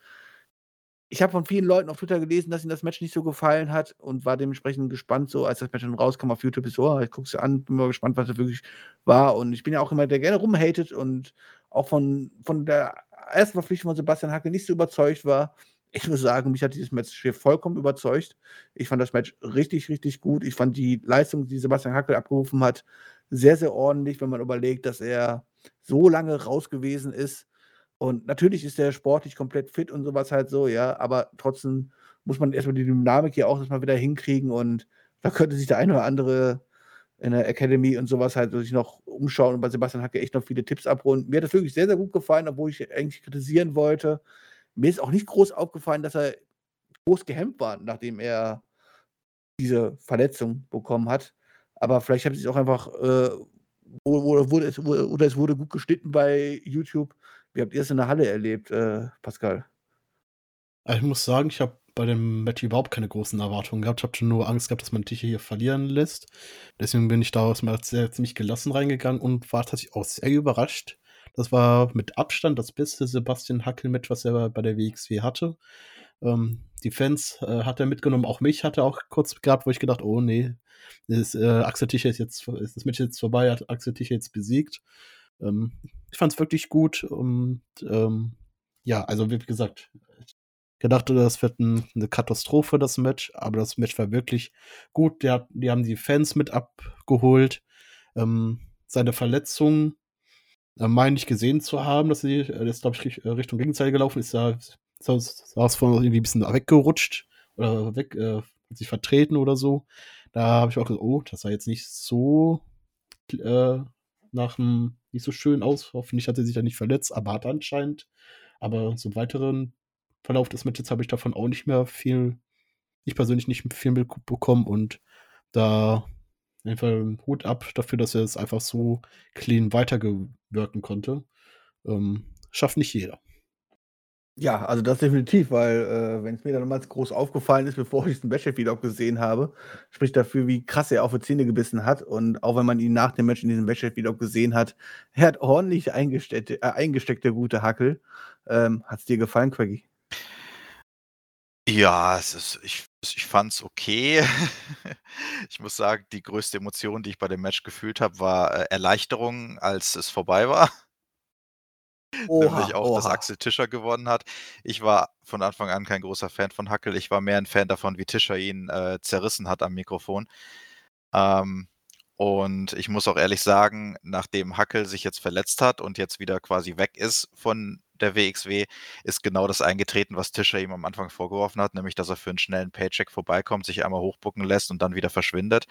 Ich habe von vielen Leuten auf Twitter gelesen, dass ihnen das Match nicht so gefallen hat und war dementsprechend gespannt so, als das Match dann rauskam auf YouTube, so: „Oh, ich gucke es an, bin mal gespannt, was das wirklich war.“ Und ich bin ja auch jemand, der gerne rumhatet und auch von von der ersten Verpflichtung von Sebastian Hackel nicht so überzeugt war. Ich muss sagen, mich hat dieses Match hier vollkommen überzeugt. Ich fand das Match richtig, richtig gut. Ich fand die Leistung, die Sebastian Hackel abgerufen hat, sehr, sehr ordentlich, wenn man überlegt, dass er so lange raus gewesen ist. Und natürlich ist er sportlich komplett fit und so was halt so, ja, aber trotzdem muss man erst mal die Dynamik hier auch erst mal wieder hinkriegen und da könnte sich der eine oder andere in der Academy und so was halt sich noch umschauen und bei Sebastian Hackel echt noch viele Tipps abholen. Mir hat das wirklich sehr, sehr gut gefallen, obwohl ich eigentlich kritisieren wollte. Mir ist auch nicht groß aufgefallen, dass er groß gehemmt war, nachdem er diese Verletzung bekommen hat. Aber vielleicht haben sie's auch einfach, äh, oder wurde es oder es wurde gut geschnitten bei YouTube. Wie habt ihr's in der Halle erlebt, äh, Pascal? Also, ich muss sagen, ich habe bei dem Match überhaupt keine großen Erwartungen gehabt. Ich habe schon nur Angst gehabt, dass man Tischer hier verlieren lässt. Deswegen bin ich da erst mal sehr ziemlich gelassen reingegangen und war tatsächlich auch sehr überrascht. Das war mit Abstand das beste Sebastian Hackel-Match, was er bei der WXW hatte. Ähm, die Fans, äh, hat er mitgenommen, auch mich hat er auch kurz gehabt, wo ich gedacht: „Oh ne, ist, äh, Axel Tischer ist jetzt ist das Match jetzt vorbei, hat Axel Tischer jetzt besiegt.“ Ähm, ich fand's wirklich gut und, ähm, ja, also, wie gesagt, gedacht, das wird 'n 'ne Katastrophe, das Match, aber das Match war wirklich gut. Der die haben die Fans mit abgeholt. Ähm, seine Verletzung, äh, meine ich gesehen zu haben, dass sie äh, ist, glaube ich, rich Richtung Gegenseite gelaufen ist, da sa saß vorne irgendwie 'n bisschen weggerutscht oder weg äh, hat sich vertreten oder so. Da habe ich auch gesagt: „Oh, das sah jetzt nicht so, äh, nach 'm nicht so schön aus. Hoffentlich hat er sich da nicht verletzt“, aber hat anscheinend. Aber so im weiteren Verlauf des Matches habe ich davon auch nicht mehr viel ich persönlich nicht viel mitbekommen und da auf jeden Fall Hut ab dafür, dass er es einfach so clean weitergewirken konnte. Ähm, schafft nicht jeder. Ja, also das definitiv, weil, äh, wenn's mir damals groß aufgefallen ist, bevor ich diesen Backstage-Vlog gesehen habe, spricht dafür, wie krass er auf die Zähne gebissen hat. Und auch wenn man ihn nach dem Match in diesem Backstage-Vlog gesehen hat, er hat ordentlich eingesteckt äh, eingesteckt, der gute Hackel. Ähm, hat's dir gefallen, Quaggy? Ja, es ist ich ich fand's okay. Ich muss sagen, die größte Emotion, die ich bei dem Match gefühlt habe, war, äh, Erleichterung, als es vorbei war. Nämlich Oha, auch, dass oha. Axel Tischer gewonnen hat. Ich war von Anfang an kein großer Fan von Hackel. Ich war mehr 'n Fan davon, wie Tischer ihn, äh, zerrissen hat am Mikrofon. Ähm, und ich muss auch ehrlich sagen, nachdem Hackel sich jetzt verletzt hat und jetzt wieder quasi weg ist von der WXW, ist genau das eingetreten, was Tischer ihm am Anfang vorgeworfen hat, nämlich dass er für 'n schnellen Paycheck vorbeikommt, sich einmal hochbooken lässt und dann wieder verschwindet.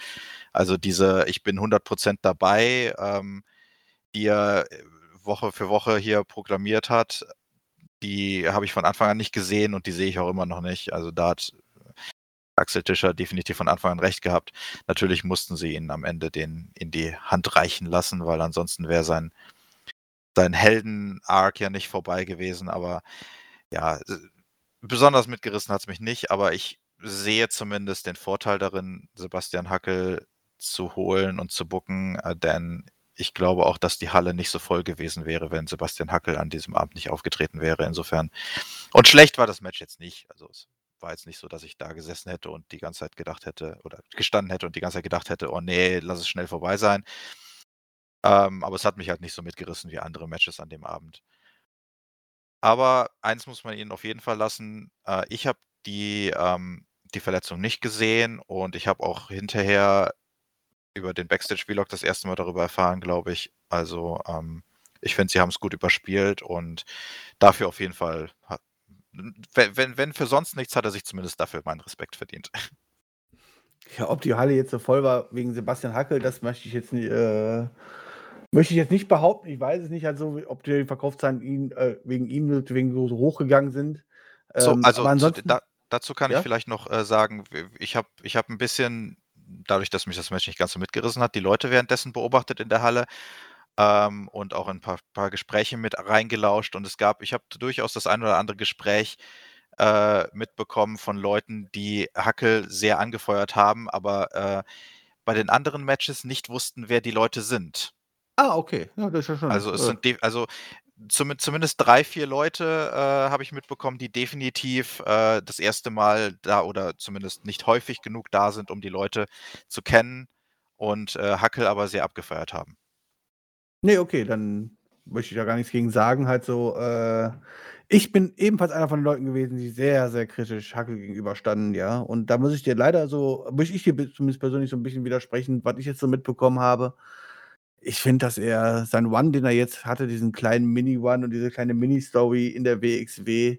Also, diese „Ich bin 100 % dabei“, ähm, die er, äh, Woche für Woche hier proklamiert hat, die habe ich von Anfang an nicht gesehen und die sehe ich auch immer noch nicht. Also, da hat Axel Tischer definitiv von Anfang an recht gehabt. Natürlich mussten sie ihn am Ende den in die Hand reichen lassen, weil ansonsten wäre sein sein Helden-Arc ja nicht vorbei gewesen. Aber ja, besonders mitgerissen hat's mich nicht, aber ich sehe zumindest den Vorteil darin, Sebastian Hackel zu holen und zu booken, äh, denn ich glaube auch, dass die Halle nicht so voll gewesen wäre, wenn Sebastian Hackel an diesem Abend nicht aufgetreten wäre. Insofern. Und schlecht war das Match jetzt nicht. Also es war jetzt nicht so, dass ich da gesessen hätte und die ganze Zeit gedacht hätte oder gestanden hätte und die ganze Zeit gedacht hätte, oh nee, lass es schnell vorbei sein. Ähm, aber es hat mich halt nicht so mitgerissen wie andere Matches an dem Abend. Aber eins muss man ihnen auf jeden Fall lassen. Äh, ich habe die, ähm, die Verletzung nicht gesehen und ich habe auch hinterher über den Backstage-Vlog das erste Mal darüber erfahren, glaube ich. Also ähm, ich finde, sie haben es gut überspielt und dafür auf jeden Fall, wenn, wenn für sonst nichts, hat er sich zumindest dafür meinen Respekt verdient. Ja, ob die Halle jetzt so voll war wegen Sebastian Hackel, das möchte ich jetzt nicht, äh, möchte ich jetzt nicht behaupten. Ich weiß es nicht, also ob die Verkaufszahlen ihn, äh, wegen ihm wegen so hochgegangen sind. Ähm, so, also ansonsten, da, dazu kann ja? ich vielleicht noch äh, sagen, ich habe ich hab ein bisschen dadurch, dass mich das Match nicht ganz so mitgerissen hat, die Leute währenddessen beobachtet in der Halle ähm, und auch ein paar, paar, Gespräche mit reingelauscht. Und es gab, ich habe durchaus das ein oder andere Gespräch äh, mitbekommen von Leuten, die Hackel sehr angefeuert haben, aber äh, bei den anderen Matches nicht wussten, wer die Leute sind. Ah, okay. Ja, das ist ja schon. Also es sind also zum, zumindest drei, vier Leute äh, habe ich mitbekommen, die definitiv äh, das erste Mal da oder zumindest nicht häufig genug da sind, um die Leute zu kennen und äh, Hackel aber sehr abgefeiert haben. Nee, okay, dann möchte ich da gar nichts gegen sagen. Halt so, äh, ich bin ebenfalls einer von den Leuten gewesen, die sehr, sehr kritisch Hackel gegenüberstanden, ja. Und da muss ich dir leider so, muss ich dir zumindest persönlich so ein bisschen widersprechen, was ich jetzt so mitbekommen habe. Ich finde, dass er sein One, den er jetzt hatte, diesen kleinen Mini-One und diese kleine Mini-Story in der WXW,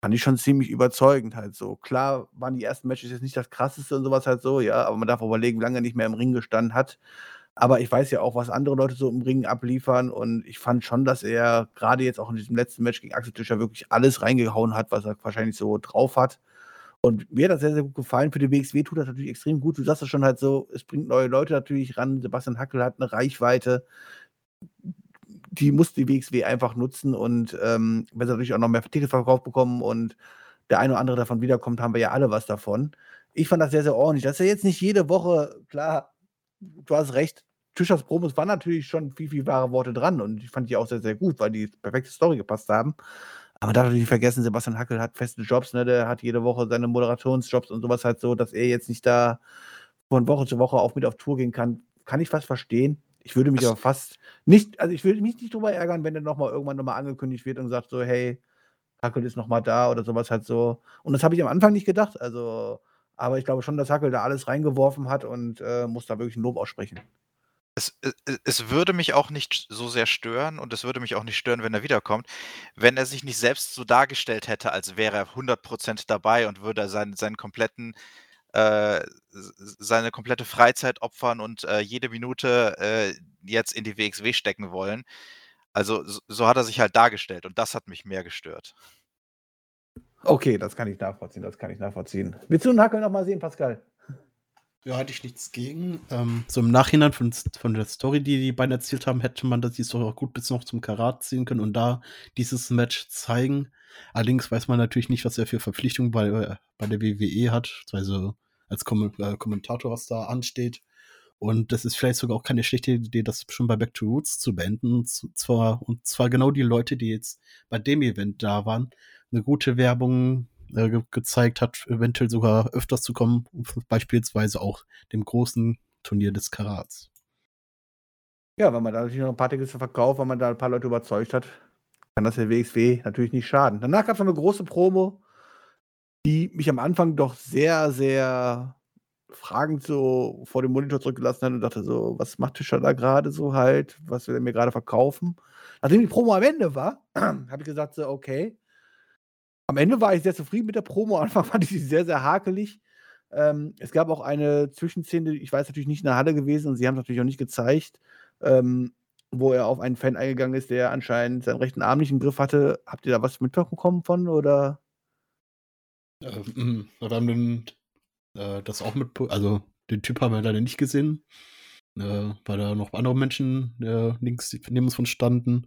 fand ich schon ziemlich überzeugend halt so. Klar waren die ersten Matches jetzt nicht das krasseste und sowas halt so, ja, aber man darf überlegen, wie lange er nicht mehr im Ring gestanden hat. Aber ich weiß ja auch, was andere Leute so im Ring abliefern und ich fand schon, dass er gerade jetzt auch in diesem letzten Match gegen Axel Tischer wirklich alles reingehauen hat, was er wahrscheinlich so drauf hat. Und mir hat das sehr, sehr gut gefallen. Für die WXW tut das natürlich extrem gut. Du sagst das schon halt so, es bringt neue Leute natürlich ran. Sebastian Hackel hat eine Reichweite. Die muss die WXW einfach nutzen. Und ähm, wenn sie natürlich auch noch mehr Tickets verkauft bekommen und der eine oder andere davon wiederkommt, haben wir ja alle was davon. Ich fand das sehr, sehr ordentlich. Das ist ja jetzt nicht jede Woche, klar, du hast recht, Tischers Promos waren natürlich schon viel, viel wahre Worte dran und ich fand die auch sehr, sehr gut, weil die perfekte Story gepasst haben. Aber da natürlich vergessen, Sebastian Hackel hat feste Jobs, ne? Der hat jede Woche seine Moderationsjobs und sowas halt so, dass er jetzt nicht da von Woche zu Woche auch mit auf Tour gehen kann. Kann ich fast verstehen. Ich würde mich das aber fast nicht, also ich würde mich nicht drüber ärgern, wenn er nochmal irgendwann nochmal angekündigt wird und sagt so, hey, Hackel ist nochmal da oder sowas halt so. Und das habe ich am Anfang nicht gedacht. Also, aber ich glaube schon, dass Hackel da alles reingeworfen hat und äh, muss da wirklich ein Lob aussprechen. Es, es, äh, äh, es würde mich auch nicht so sehr stören und es würde mich auch nicht stören, wenn er wiederkommt, wenn er sich nicht selbst so dargestellt hätte, als wäre er 100% dabei und würde seinen, seinen kompletten, äh, seine komplette Freizeit opfern und äh, jede Minute äh, jetzt in die WXW stecken wollen. Also so, so hat er sich halt dargestellt und das hat mich mehr gestört. Okay, das kann ich nachvollziehen, das kann ich nachvollziehen. Willst du einen Hackel nochmal sehen, Pascal? Ja, hatte ich nichts gegen. Ähm, so im Nachhinein von, von der Story, die die beiden erzählt haben, hätte man das die Story auch gut bis noch zum Karat ziehen können und da dieses Match zeigen. Allerdings weiß man natürlich nicht, was er für Verpflichtungen bei, äh, bei der WWE hat, also als Kom äh, Kommentator, was da ansteht. Und das ist vielleicht sogar auch keine schlechte Idee, das schon bei Back to Roots zu beenden. Und zwar, und zwar genau die Leute, die jetzt bei dem Event da waren, eine gute Werbung äh, ge gezeigt hat, eventuell sogar öfters zu kommen, beispielsweise auch dem großen Turnier des Karats. Ja, wenn man da natürlich noch ein paar Tickets verkauft, weil man da ein paar Leute überzeugt hat, kann das der WXW natürlich nicht schaden. Danach gab es noch eine große Promo, die mich am Anfang doch sehr, sehr fragend so vor dem Monitor zurückgelassen hat und dachte so, was macht Tischer da gerade so halt, was will er mir gerade verkaufen? Nachdem die Promo am Ende war, habe ich gesagt so, okay, am Ende war ich sehr zufrieden mit der Promo. Anfang fand ich sie sehr, sehr hakelig. Ähm, es gab auch eine Zwischenszene, ich weiß natürlich nicht in der Halle gewesen und sie haben es natürlich auch nicht gezeigt, ähm, wo er auf einen Fan eingegangen ist, der anscheinend seinen rechten Arm nicht im Griff hatte. Habt ihr da was mitbekommen von oder? Ähm, wir haben den, äh, das auch mit, also den Typ haben wir leider nicht gesehen, äh, weil da noch andere Menschen äh, links neben uns von standen.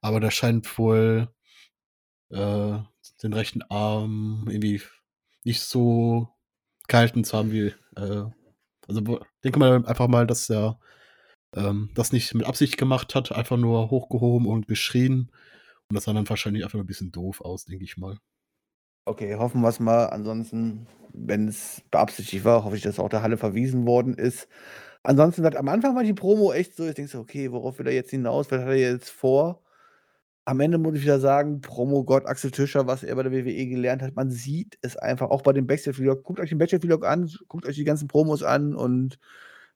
Aber da scheint wohl äh, den rechten Arm irgendwie nicht so gehalten zu haben wie. Äh, also denke mal einfach mal, dass er ähm, das nicht mit Absicht gemacht hat, einfach nur hochgehoben und geschrien. Und das sah dann wahrscheinlich einfach ein bisschen doof aus, denke ich mal. Okay, hoffen wir es mal. Ansonsten, wenn es beabsichtigt war, hoffe ich, dass auch der Halle verwiesen worden ist. Ansonsten am Anfang war die Promo echt so, ich denke so: „Okay, worauf will er jetzt hinaus? Was hat er jetzt vor?“ Am Ende muss ich wieder sagen, Promo-Gott Axel Tischer, was er bei der WWE gelernt hat, man sieht es einfach auch bei dem Backstage-Vlog. Guckt euch den Backstage-Vlog an, guckt euch die ganzen Promos an und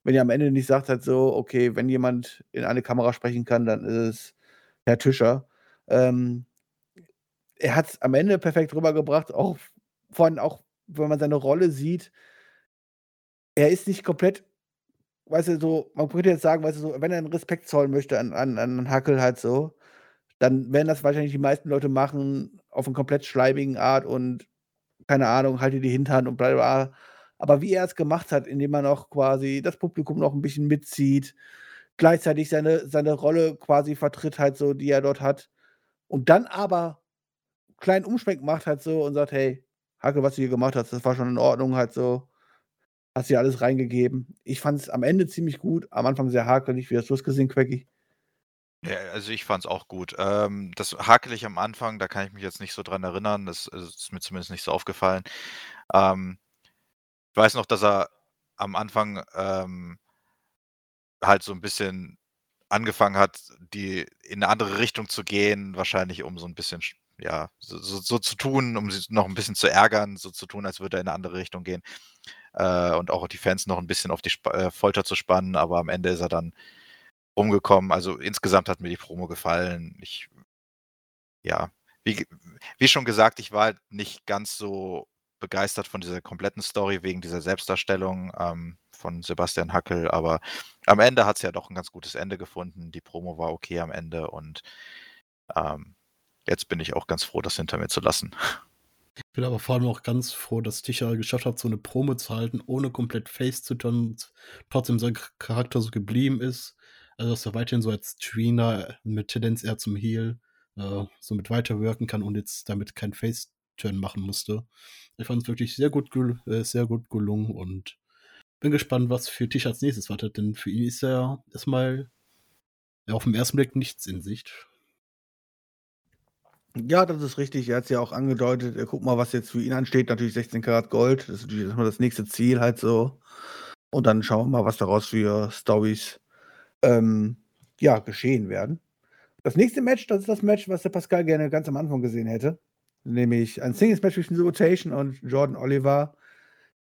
wenn ihr am Ende nicht sagt halt so: „Okay, wenn jemand in eine Kamera sprechen kann, dann ist es Herr Tischer.“ Ähm, er hat's am Ende perfekt rübergebracht, auch allem auch, wenn man seine Rolle sieht. Er ist nicht komplett weißt du, so man könnte jetzt sagen, weißt du, so, wenn er 'n Respekt zollen möchte an an an Hackel halt so, dann werden das wahrscheinlich die meisten Leute machen auf 'n komplett schleimigen Art und keine Ahnung, halte die Hintern und bla bla. Aber wie er es gemacht hat, indem er noch quasi das Publikum noch 'n bisschen mitzieht, gleichzeitig seine seine Rolle quasi vertritt halt so, die er dort hat und dann aber kleinen Umschwenk macht halt so und sagt: „Hey, Hackel, was du hier gemacht hast, das war schon in Ordnung halt so. Hast hier alles reingegeben.“ Ich fand's am Ende ziemlich gut, am Anfang sehr hakelig. Wie hast du's gesehen, Quackie? Ja, also ich fand's auch gut. Ähm, das hakelig am Anfang, da kann ich mich jetzt nicht so dran erinnern. Das, äh, ist mir zumindest nicht so aufgefallen. Ähm, ich weiß noch, dass er am Anfang, ähm halt so 'n bisschen angefangen hat, die in 'ne andere Richtung zu gehen, wahrscheinlich um so 'n bisschen sch ja, so so so zu tun, um sie noch 'n bisschen zu ärgern, so zu tun, als würde er in 'ne andere Richtung gehen, äh, und auch die Fans noch 'n bisschen auf die Sp äh, Folter zu spannen, aber am Ende ist er dann rumgekommen. Also, insgesamt hat mir die Promo gefallen. Ich ja, wie wie schon gesagt, ich war halt nicht ganz so begeistert von dieser kompletten Story wegen dieser Selbstdarstellung, ähm, von Sebastian Hackel, aber am Ende hat's ja doch 'n ganz gutes Ende gefunden. Die Promo war okay am Ende und, ähm, jetzt bin ich auch ganz froh, das hinter mir zu lassen. Ich bin aber vor allem auch ganz froh, dass Tischer geschafft hat, so 'ne Promo zu halten, ohne komplett face zu turnen und trotzdem sein Ch Charakter so geblieben ist. Also, dass er weiterhin so als Tweener mit Tendenz eher zum Heel, äh, so mit weiterwirken kann und jetzt damit kein Face-Turn machen musste. Ich fand's wirklich sehr gut äh, sehr gut gelungen und bin gespannt, was für Tischer als Nächstes wartet, denn für ihn ist ja erst mal ja, aufm ersten Blick nichts in Sicht. Ja, das ist richtig. Er hat's ja auch angedeutet. Guck mal, was jetzt für ihn ansteht. Natürlich 16 Karat Gold. Das ist natürlich erst mal das nächste Ziel halt so. Und dann schauen wir mal, was daraus für Storys, ähm, ja, geschehen werden. Das nächste Match, das ist das Match, was der Pascal gerne ganz am Anfang gesehen hätte, nämlich ein Singles-Match zwischen The Rotation und Jordan Oliver.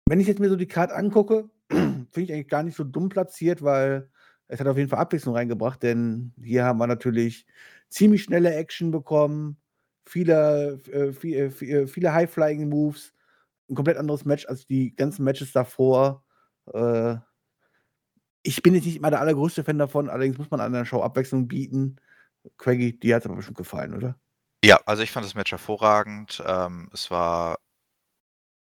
Wenn ich jetzt mir so die Card angucke, finde ich eigentlich gar nicht so dumm platziert, weil es hat auf jeden Fall Abwechslung reingebracht, denn hier haben wir natürlich ziemlich schnelle Action bekommen, viele äh, vie äh, äh, viele High-Flying Moves, 'n komplett anderes Match als die ganzen Matches davor. Äh ich bin jetzt nicht immer der allergrößte Fan davon, allerdings muss man an der Show Abwechslung bieten. Quaggy, dir hat's aber bestimmt gefallen, oder? Ja, also ich fand das Match hervorragend. Ähm, es war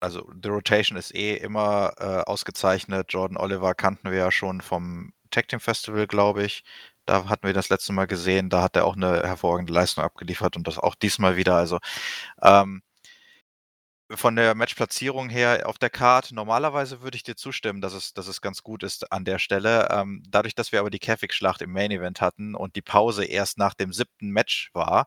also The Rotation ist eh immer, äh, ausgezeichnet. Jordan Oliver kannten wir ja schon vom Tag Team Festival, glaube ich. Da hatten wir das letzte Mal gesehen. Da hat er auch 'ne hervorragende Leistung abgeliefert und das auch diesmal wieder. Also, ähm von der Matchplatzierung her auf der Card, normalerweise würde ich dir zustimmen, dass es dass es ganz gut ist an der Stelle. Ähm, dadurch, dass wir aber die Käfigschlacht im Main Event hatten und die Pause erst nach dem 7. Match war,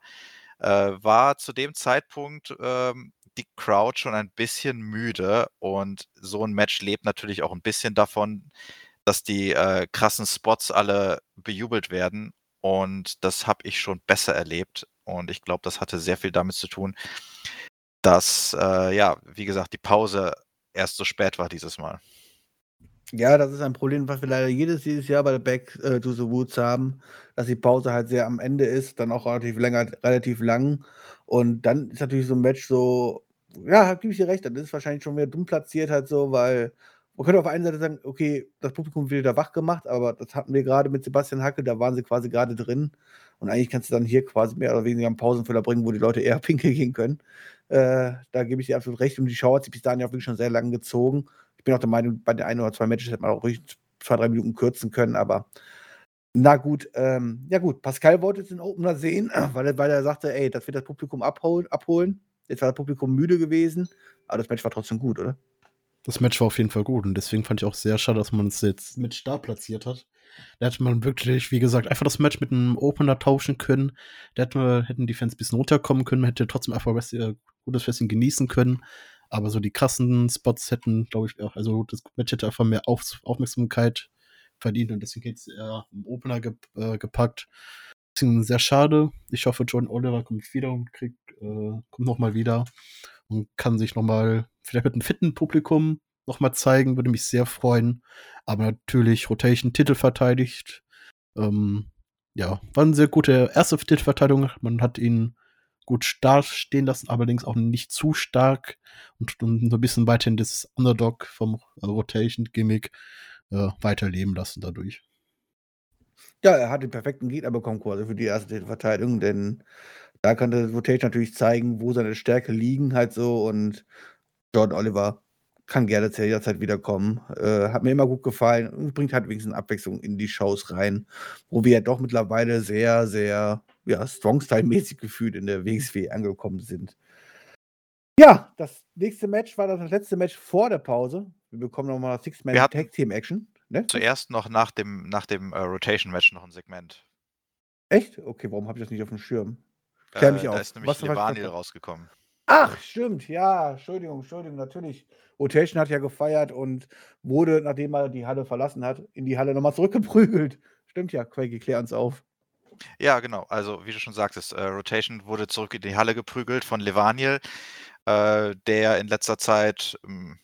äh, war zu dem Zeitpunkt, ähm, die Crowd schon ein bisschen müde und so 'n Match lebt natürlich auch 'n bisschen davon, dass die, äh, krassen Spots alle bejubelt werden und das habe ich schon besser erlebt und ich glaube, das hatte sehr viel damit zu tun, dass, äh, ja, wie gesagt, die Pause erst so spät war dieses Mal. Ja, das ist ein Problem, was wir leider jedes jedes Jahr bei der Back äh, to the Roots haben, dass die Pause halt sehr am Ende ist, dann auch relativ länger relativ lang. Und dann ist natürlich so 'n Match so ja, gebe ich dir recht, dann ist es wahrscheinlich schon wieder dumm platziert halt so, weil man könnte auf der einen Seite sagen: „Okay, das Publikum wird wieder wach gemacht“, aber das hatten wir grade mit Sebastian Hackel, da waren sie quasi grade drin. Und eigentlich kannst du dann hier quasi mehr oder weniger 'n Pausenfüller bringen, wo die Leute eher pinkeln gehen können. Äh, da gebe ich dir absolut recht und die Show hat sich bis dahin ja auch wirklich schon sehr lang gezogen. Ich bin auch der Meinung, bei der 1 oder 2 Matches hätte man auch ruhig 2, 3 Minuten kürzen können, aber na gut, ähm, ja gut, Pascal wollte jetzt den Opener sehen, weil er weil er sagte: „Ey, das wird das Publikum abhol abholen.“ Jetzt war das Publikum müde gewesen, aber das Match war trotzdem gut, oder? Das Match war auf jeden Fall gut und deswegen fand ich auch sehr schade, dass man es jetzt mit Star platziert hat. Da hätte man wirklich, wie gesagt, einfach das Match mit einem Opener tauschen können. Da hätte, hätten die Fans ein bisschen runterkommen können, man hätte trotzdem einfach äh, gutes Wrestling genießen können. Aber so die krassen Spots hätten, glaube ich, auch, also das Match hätte einfach mehr Auf Aufmerksamkeit verdient und deswegen geht es eher im Opener ge äh, gepackt. Deswegen sehr schade. Ich hoffe, John Oliver kommt wieder und kriegt, äh, kommt nochmal wieder und kann sich nochmal, vielleicht mit einem fitten Publikum nochmal zeigen, würde mich sehr freuen. Aber natürlich Rotation Titel verteidigt. Ähm, ja, war eine sehr gute erste Titelverteidigung. Man hat ihn gut stark stehen lassen, allerdings auch nicht zu stark und, so ein bisschen weiterhin das Underdog vom äh, Rotation-Gimmick äh, weiterleben lassen dadurch. Ja, er hat den perfekten Gegner bekommen quasi für die erste Titelverteidigung, denn da kann der Rotation natürlich zeigen, wo seine Stärke liegen halt so und Jordan Oliver kann gerne zu jederzeit wiederkommen. Äh, hat mir immer gut gefallen und bringt halt wenigstens Abwechslung in die Shows rein, wo wir ja doch mittlerweile sehr, sehr ja, Strong-Style-mäßig gefühlt in der WXW angekommen sind. Ja, das nächste Match war das letzte Match vor der Pause. Wir bekommen nochmal Six-Man Tag Team Action. Ne? Zuerst noch nach dem, nach dem uh, Rotation-Match noch ein Segment. Echt? Okay, warum habe ich das nicht auf dem Schirm? Klär mich äh, auf. Da ist nämlich Was Levanil rausgekommen. Ach, stimmt, ja, Entschuldigung, Entschuldigung, natürlich. Rotation hat ja gefeiert und wurde, nachdem er die Halle verlassen hat, in die Halle nochmal zurückgeprügelt. Stimmt ja, Quake, klär uns auf. Ja, genau. Also, wie du schon sagtest, äh, Rotation wurde zurück in die Halle geprügelt von Levaniel, äh, der in letzter Zeit ähm,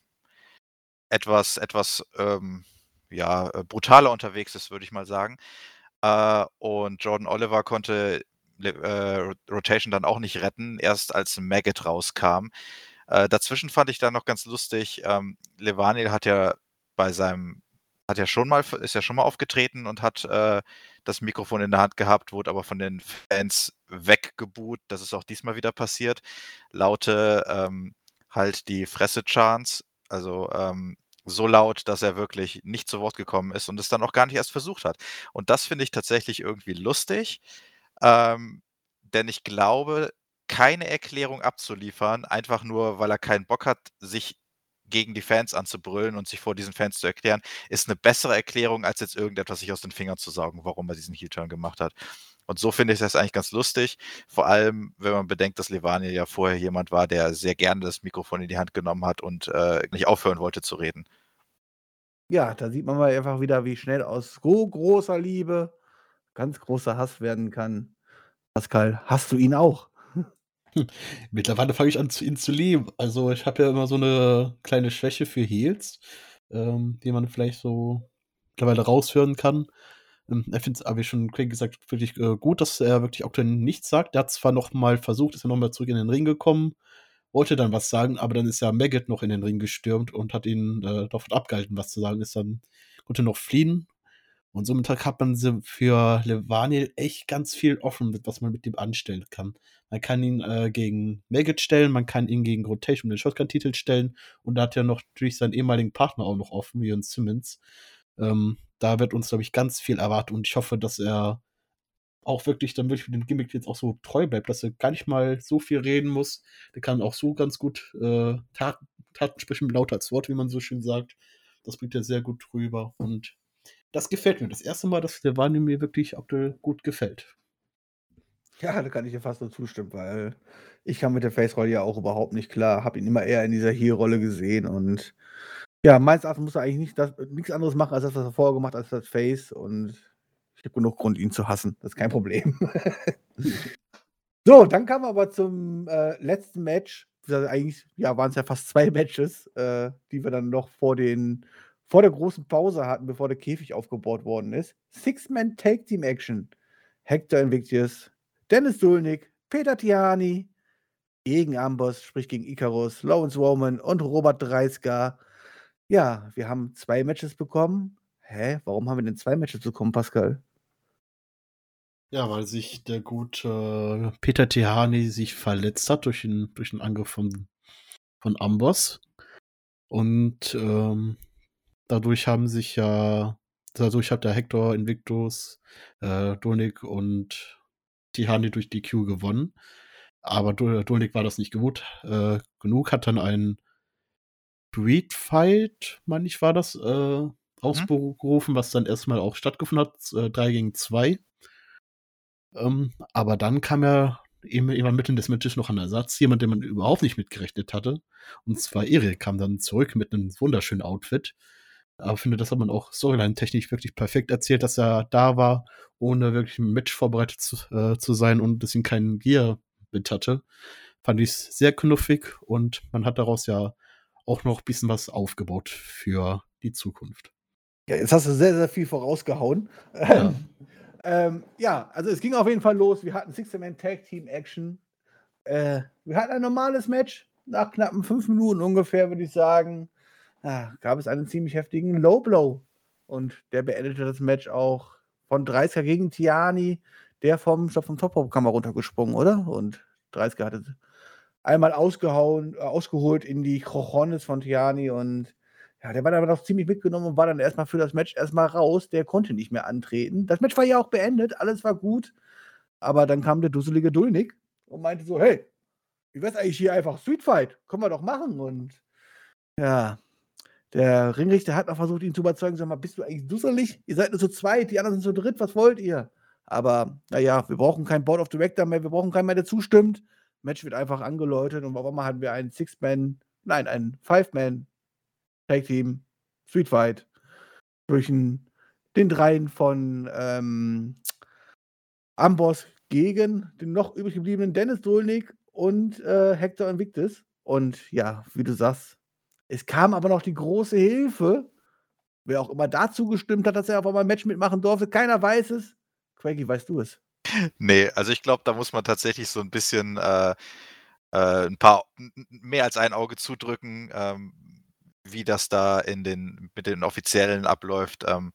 etwas, etwas ähm, ja, äh, brutaler unterwegs ist, würde ich mal sagen. Äh, und Jordan Oliver konnte äh, Rotation dann auch nicht retten, erst als Maggot rauskam. Äh, dazwischen fand ich dann noch ganz lustig, ähm, Levanil hat ja bei seinem hat ja schon mal ist ja schon mal aufgetreten und hat äh, das Mikrofon in der Hand gehabt, wurde aber von den Fans weggebuht. Das ist auch diesmal wieder passiert. Laute ähm, halt die Fresse-Chants, also ähm, so laut, dass er wirklich nicht zu Wort gekommen ist und es dann auch gar nicht erst versucht hat. Und das finde ich tatsächlich irgendwie lustig, ähm, denn ich glaube, keine Erklärung abzuliefern, einfach nur, weil er keinen Bock hat, sich gegen die Fans anzubrüllen und sich vor diesen Fans zu erklären, ist eine bessere Erklärung, als jetzt irgendetwas sich aus den Fingern zu saugen, warum er diesen Heel-Turn gemacht hat. Und so finde ich das eigentlich ganz lustig. Vor allem, wenn man bedenkt, dass Levani ja vorher jemand war, der sehr gerne das Mikrofon in die Hand genommen hat und äh, nicht aufhören wollte zu reden. Ja, da sieht man mal einfach wieder, wie schnell aus so großer Liebe ganz großer Hass werden kann. Pascal, hast du ihn auch? Mittlerweile fange ich an, ihn zu lieben. Also, ich habe ja immer so eine kleine Schwäche für Heels, ähm, die man vielleicht so mittlerweile raushören kann. Ähm, er findet es, wie schon gesagt, wirklich äh, gut, dass er wirklich aktuell nichts sagt. Er hat zwar noch mal versucht, ist ja noch mal zurück in den Ring gekommen, wollte dann was sagen, aber dann ist ja Maggot noch in den Ring gestürmt und hat ihn äh, davon abgehalten, was zu sagen. Ist dann konnte noch fliehen und somit hat man für Levaniel echt ganz viel offen, was man mit dem anstellen kann. Man kann ihn äh, gegen Maggot stellen, man kann ihn gegen Rotation den Shotgun-Titel stellen und da hat er noch natürlich seinen ehemaligen Partner auch noch offen, Ian Simmons. Ähm, da wird uns, glaube ich, ganz viel erwartet und ich hoffe, dass er auch wirklich dann wirklich mit dem Gimmick jetzt auch so treu bleibt, dass er gar nicht mal so viel reden muss. Der kann auch so ganz gut äh, Taten, Taten sprechen, lauter als Wort, wie man so schön sagt. Das bringt er sehr gut drüber und das gefällt mir. Das erste Mal, dass der Wani mir wirklich aktuell gut gefällt. Ja, da kann ich dir fast nur zustimmen, weil ich kam mit der Face-Rolle ja auch überhaupt nicht klar. Habe ihn immer eher in dieser Heel-Rolle gesehen und ja, meines Erachtens muss er eigentlich nicht das, nichts anderes machen, als das, was er vorher gemacht hat, als das Face und ich habe genug Grund, ihn zu hassen. Das ist kein Problem. so, dann kam aber zum äh, letzten Match. Eigentlich ja, waren es ja fast zwei Matches, äh, die wir dann noch vor den vor der großen Pause hatten, bevor der Käfig aufgebaut worden ist. Six-Man Take Team Action. Hector Invictus, Dennis Dulnik, Peter Tiani gegen Amboss, sprich gegen Icarus, Lawrence Roman und Robert Dreisker. Ja, wir haben zwei Matches bekommen. Hä? Warum haben wir denn zwei Matches bekommen, Pascal? Ja, weil sich der gute Peter Tihani sich verletzt hat durch den, durch den Angriff von, von Amboss. Und ähm, dadurch haben sich ja, dadurch hat der Hector, Invictus, äh, Dolnik und Tihani durch die Q gewonnen. Aber Dolnik war das nicht gut äh, genug, hat dann einen Street Fight, meine ich, war das, äh, ausberufen, was dann erstmal auch stattgefunden hat, äh, 3 gegen 2. Ähm, aber dann kam ja eben, immer mitten des Matches noch ein Ersatz, jemand, den man überhaupt nicht mitgerechnet hatte. Und zwar Erik kam dann zurück mit einem wunderschönen Outfit. Aber ich finde, das hat man auch Storyline-technisch wirklich perfekt erzählt, dass er da war, ohne wirklich ein Match vorbereitet zu, äh, zu sein und bisschen keinen Gear mit hatte. Fand ich sehr knuffig und man hat daraus ja auch noch ein bisschen was aufgebaut für die Zukunft. Ja, jetzt hast du sehr, sehr viel vorausgehauen. Ja. ähm, ja, also es ging auf jeden Fall los. Wir hatten Six-Man Tag Team Action. Äh, wir hatten ein normales Match. Nach knappen fünf Minuten ungefähr, würde ich sagen, ja, gab es einen ziemlich heftigen Low Blow. Und der beendete das Match auch von 30er gegen Tiani, der vom, vom Top-Rope-Kammer runtergesprungen, oder? Und 30er hatte einmal ausgehauen, äh, ausgeholt in die Krochones von Tiani und ja, der war dann aber noch ziemlich mitgenommen und war dann erstmal für das Match erstmal raus. Der konnte nicht mehr antreten. Das Match war ja auch beendet, alles war gut. Aber dann kam der dusselige Dulnik und meinte so: Hey, wie wär's eigentlich hier einfach Street Fight? Können wir doch machen. Und ja, der Ringrichter hat noch versucht, ihn zu überzeugen: Sag mal, bist du eigentlich dusselig? Ihr seid nur zu zweit, die anderen sind zu dritt, was wollt ihr? Aber naja, wir brauchen kein Board of Director mehr, wir brauchen keinen mehr, der zustimmt. Match wird einfach angeläutet und einmal hatten wir einen Six-Man, nein, einen Five-Man Tag Team, Street Fight zwischen den dreien von ähm, Amboss gegen den noch übrig gebliebenen Dennis Dolnik und äh, Hector Invictus. Und ja, wie du sagst, es kam aber noch die große Hilfe. Wer auch immer dazu gestimmt hat, dass er auf einmal ein Match mitmachen durfte, keiner weiß es. Quaggy, weißt du es? Nee, also ich glaube, da muss man tatsächlich so ein bisschen äh, äh, ein paar mehr als ein Auge zudrücken. Ähm, wie das da in den, mit den Offiziellen abläuft ähm,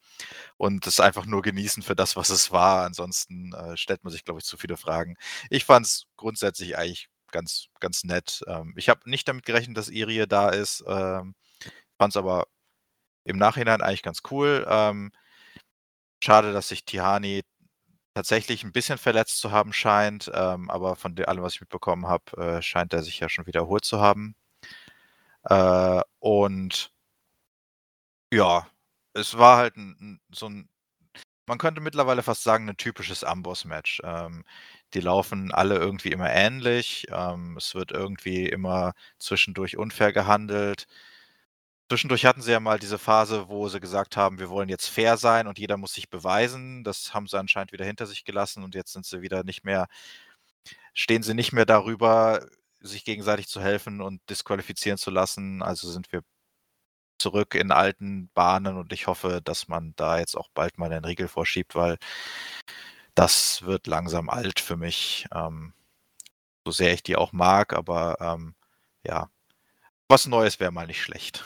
und es einfach nur genießen für das, was es war. Ansonsten äh, stellt man sich, glaube ich, zu viele Fragen. Ich fand es grundsätzlich eigentlich ganz, ganz nett. Ähm, ich habe nicht damit gerechnet, dass Irie da ist. Ähm, fand es aber im Nachhinein eigentlich ganz cool. Ähm, schade, dass sich Tihani tatsächlich ein bisschen verletzt zu haben scheint, ähm, aber von allem, was ich mitbekommen habe, äh, scheint er sich ja schon wiederholt zu haben. Äh, und ja, es war halt 'n so ein man könnte mittlerweile fast sagen, ein typisches Amboss-Match. Ähm, die laufen alle irgendwie immer ähnlich. Ähm, es wird irgendwie immer zwischendurch unfair gehandelt. Zwischendurch hatten sie ja mal diese Phase, wo sie gesagt haben: „Wir wollen jetzt fair sein und jeder muss sich beweisen.“ Das haben sie anscheinend wieder hinter sich gelassen und jetzt sind sie wieder nicht mehr stehen sie nicht mehr darüber sich gegenseitig zu helfen und disqualifizieren zu lassen. Also sind wir zurück in alten Bahnen und ich hoffe, dass man da jetzt auch bald mal den Riegel vorschiebt, weil das wird langsam alt für mich. Ähm, so sehr ich die auch mag, aber ähm, ja, was Neues wäre mal nicht schlecht.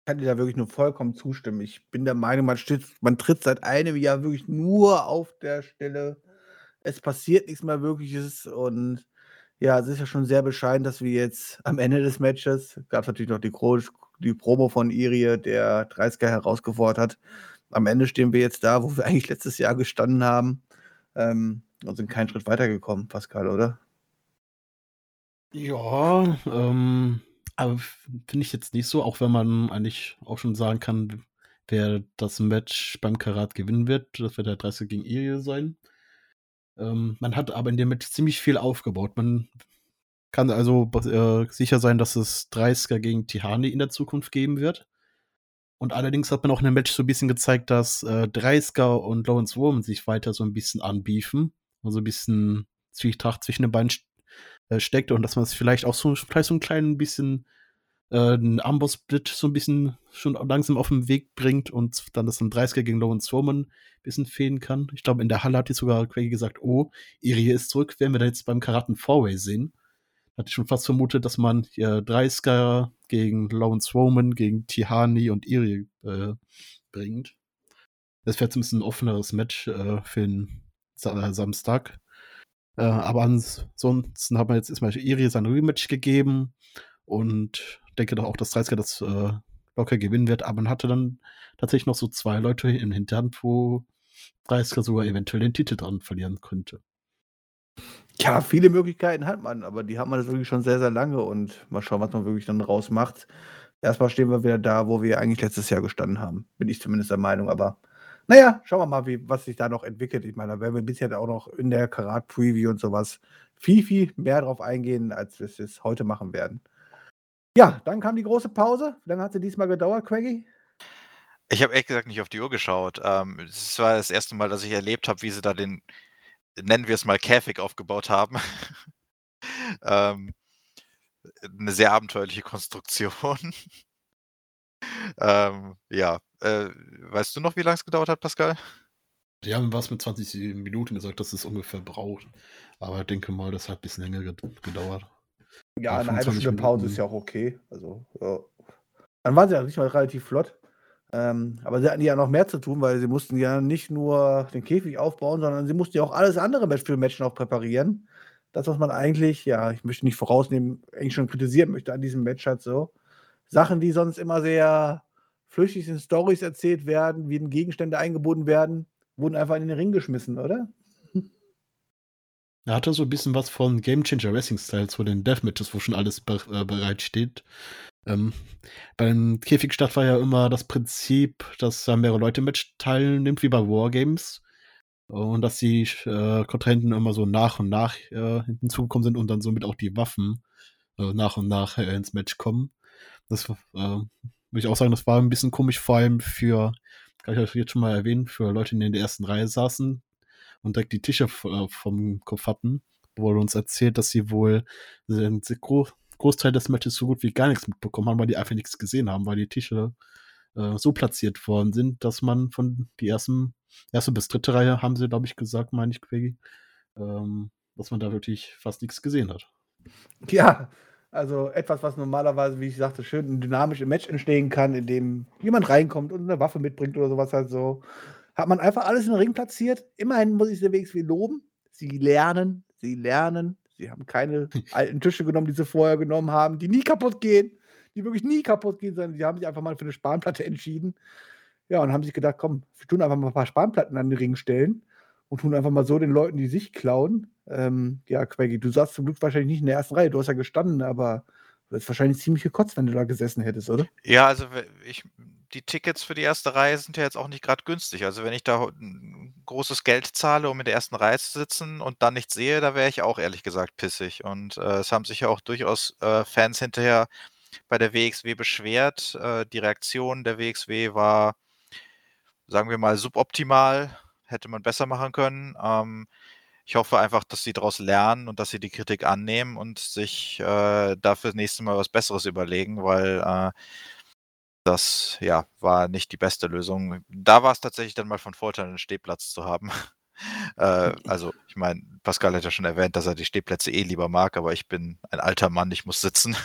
Ich kann dir da wirklich nur vollkommen zustimmen. Ich bin der Meinung, man, steht, man tritt seit einem Jahr wirklich nur auf der Stelle. Es passiert nichts mehr Wirkliches und ja, es ist ja schon sehr bescheiden, dass wir jetzt am Ende des Matches gab es natürlich noch die, die Promo von Irie, der 30er herausgefordert hat. Am Ende stehen wir jetzt da, wo wir eigentlich letztes Jahr gestanden haben ähm, und sind keinen Schritt weitergekommen, Pascal, oder? Ja, ähm, aber finde ich jetzt nicht so, auch wenn man eigentlich auch schon sagen kann, wer das Match beim Karat gewinnen wird. Das wird der 30 gegen Irie sein. Ähm, man hat aber in dem Match ziemlich viel aufgebaut. Man kann also äh, sicher sein, dass es 30er gegen Tihani in der Zukunft geben wird. Und allerdings hat man auch in dem Match so ein bisschen gezeigt, dass äh, 30er und Lawrence Woman sich weiter so ein bisschen anbiefen. Also ein bisschen Zwietracht zwischen den beiden äh, steckt und dass man es vielleicht auch so, vielleicht so ein klein bisschen äh, einen Amboss-Split so ein bisschen schon langsam auf den Weg bringt und dann das ein 30er gegen Lawrence Woman ein bisschen fehlen kann. Ich glaube, in der Halle hat die sogar Craig gesagt, oh, Irie ist zurück, werden wir da jetzt beim Karaten Fourway sehen. Hatte ich schon fast vermutet, dass man äh, 30er gegen Lawrence Woman, gegen Tihani und Irie äh, bringt. Das wäre zumindest ein offeneres Match äh, für den Sa Samstag. Äh, aber ansonsten hat man jetzt erstmal Irie sein Rematch gegeben und denke doch auch, dass 30er das äh, locker gewinnen wird, aber man hatte dann tatsächlich noch so zwei Leute in Hinterhand, wo 30er sogar eventuell den Titel dran verlieren könnte. Ja, viele Möglichkeiten hat man, aber die hat man das wirklich schon sehr, sehr lange und mal schauen, was man wirklich dann raus macht. erstmal stehen wir wieder da, wo wir eigentlich letztes Jahr gestanden haben. Bin ich zumindest der Meinung. Aber naja, schauen wir mal, wie, was sich da noch entwickelt. Ich meine, da werden wir bisher auch noch in der Karat-Preview und sowas viel, viel mehr drauf eingehen, als wir es heute machen werden. Ja, dann kam die große Pause. Wie lange hat sie diesmal gedauert, Craigie? Ich habe ehrlich gesagt nicht auf die Uhr geschaut. Ähm, es war das erste Mal, dass ich erlebt habe, wie sie da den, nennen wir es mal, Käfig aufgebaut haben. ähm, eine sehr abenteuerliche Konstruktion. ähm, ja, äh, weißt du noch, wie lange es gedauert hat, Pascal? Die haben was mit 20 Minuten gesagt, dass es ungefähr braucht. Aber ich denke mal, das hat ein bisschen länger gedauert. Ja, eine halbe Stunde Pause ist ja auch okay. Also, ja. Dann waren sie ja nicht mal relativ flott. Ähm, aber sie hatten ja noch mehr zu tun, weil sie mussten ja nicht nur den Käfig aufbauen, sondern sie mussten ja auch alles andere für Match noch präparieren. Das, was man eigentlich, ja, ich möchte nicht vorausnehmen, eigentlich schon kritisieren möchte an diesem Match halt so. Sachen, die sonst immer sehr flüchtig in Stories erzählt werden, wie Gegenstände eingebunden werden, wurden einfach in den Ring geschmissen, oder? Er hatte so ein bisschen was von Game Changer Wrestling Styles, wo den Deathmatches, wo schon alles äh, bereit steht. Ähm, beim Käfigstadt war ja immer das Prinzip, dass da mehrere Leute Match teilnimmt, wie bei Wargames. Und dass die äh, Kontrahenten immer so nach und nach äh, hinzugekommen sind und dann somit auch die Waffen äh, nach und nach äh, ins Match kommen. Das äh, würde ich auch sagen, das war ein bisschen komisch, vor allem für, kann ich euch jetzt schon mal erwähnen, für Leute, die in der ersten Reihe saßen und direkt die Tische äh, vom Kopf hatten. Wurde uns erzählt, dass sie wohl den Großteil des Matches so gut wie gar nichts mitbekommen haben, weil die einfach nichts gesehen haben, weil die Tische äh, so platziert worden sind, dass man von die ersten, erste bis dritte Reihe, haben sie, glaube ich, gesagt, meine ich, Quiggy, ähm, dass man da wirklich fast nichts gesehen hat. Ja, also etwas, was normalerweise, wie ich sagte, schön ein dynamisches Match entstehen kann, in dem jemand reinkommt und eine Waffe mitbringt oder sowas halt so. Hat man einfach alles in den Ring platziert. Immerhin muss ich sie wenigstens loben. Sie lernen, sie lernen. Sie haben keine alten Tische genommen, die sie vorher genommen haben, die nie kaputt gehen, die wirklich nie kaputt gehen, sondern die haben sich einfach mal für eine Spanplatte entschieden. Ja, und haben sich gedacht, komm, wir tun einfach mal ein paar Spanplatten an den Ring stellen und tun einfach mal so den Leuten, die sich klauen. Ähm, ja, Quaggy, du saßt zum Glück wahrscheinlich nicht in der ersten Reihe, du hast ja gestanden, aber du hättest wahrscheinlich ziemlich gekotzt, wenn du da gesessen hättest, oder? Ja, also ich, die Tickets für die erste Reihe sind ja jetzt auch nicht gerade günstig. Also wenn ich da großes Geld zahle, um in der ersten Reihe zu sitzen und dann nichts sehe, da wäre ich auch ehrlich gesagt pissig. Und äh, es haben sich ja auch durchaus äh, Fans hinterher bei der WXW beschwert. Äh, die Reaktion der WXW war, sagen wir mal, suboptimal. Hätte man besser machen können. Ähm, ich hoffe einfach, dass sie daraus lernen und dass sie die Kritik annehmen und sich äh, dafür das nächste Mal was Besseres überlegen, weil äh, das, ja, war nicht die beste Lösung. Da war es tatsächlich dann mal von Vorteil, einen Stehplatz zu haben. äh, also, ich meine, Pascal hat ja schon erwähnt, dass er die Stehplätze eh lieber mag, aber ich bin ein alter Mann, ich muss sitzen.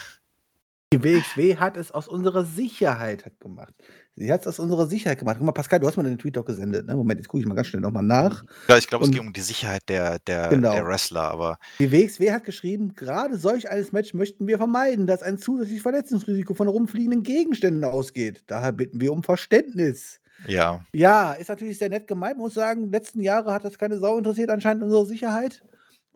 Die WXW hat es aus unserer Sicherheit gemacht. Sie hat es aus unserer Sicherheit gemacht. Guck mal, Pascal, du hast mir den Tweet doch gesendet. Ne? Moment, jetzt gucke ich mal ganz schnell nochmal nach. Ja, ich glaube, es ging um die Sicherheit der, der, Genau. der Wrestler, aber Die WXW hat geschrieben, gerade solch eines Match möchten wir vermeiden, dass ein zusätzliches Verletzungsrisiko von rumfliegenden Gegenständen ausgeht. Daher bitten wir um Verständnis. ja. Ja, ist natürlich sehr nett gemeint, muss sagen. Letzten Jahre hat das keine Sau interessiert, anscheinend unsere Sicherheit.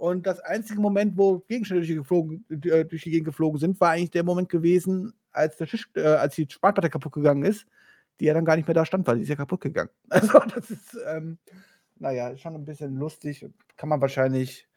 Und das einzige Moment, wo Gegenstände durch die, geflogen, äh, durch die Gegend geflogen sind, war eigentlich der Moment gewesen, als, der Tisch, äh, als die Spartplatte kaputt gegangen ist, die ja dann gar nicht mehr da stand, weil die ist ja kaputt gegangen. Also das ist, ähm, naja, schon ein bisschen lustig. Kann man wahrscheinlich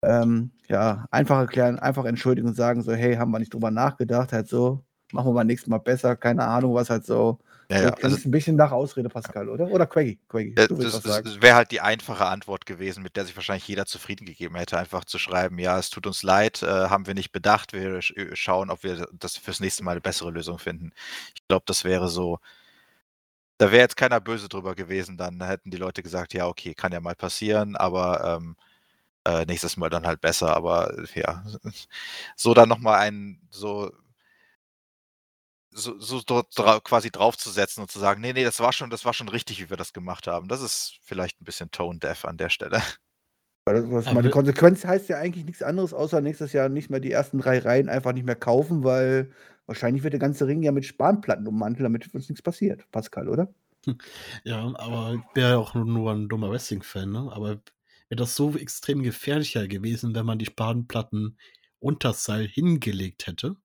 ähm, ja, einfach erklären, einfach entschuldigen und sagen so, hey, haben wir nicht drüber nachgedacht, halt so, machen wir beim nächsten Mal besser, keine Ahnung, was halt so. Ja, ja, das also ist ein bisschen nach Ausrede, Pascal, oder? Oder Quaggy, Quaggy, Das, sagen. das wäre halt die einfache Antwort gewesen, mit der sich wahrscheinlich jeder zufrieden gegeben hätte, einfach zu schreiben, ja, es tut uns leid, äh, haben wir nicht bedacht, wir äh, schauen, ob wir das fürs nächste Mal eine bessere Lösung finden. Ich glaube, das wäre so, da wäre jetzt keiner böse drüber gewesen, dann hätten die Leute gesagt, ja, okay, kann ja mal passieren, aber ähm, äh, nächstes Mal dann halt besser, aber ja, so dann nochmal einen, so so, so dort dra quasi draufzusetzen und zu sagen, nee, nee, das war schon, das war schon richtig, wie wir das gemacht haben. Das ist vielleicht ein bisschen tone deaf an der Stelle. Weil das, was meine Konsequenz heißt ja eigentlich nichts anderes, außer nächstes Jahr nicht mehr die ersten drei Reihen einfach nicht mehr kaufen, weil wahrscheinlich wird der ganze Ring ja mit Spanplatten ummantelt, damit uns nichts passiert. Pascal, oder? Ja, aber ich wäre ja auch nur, nur ein dummer Wrestling-Fan, ne? Aber wäre das so extrem gefährlicher gewesen, wenn man die Spanplatten unter das Seil hingelegt hätte?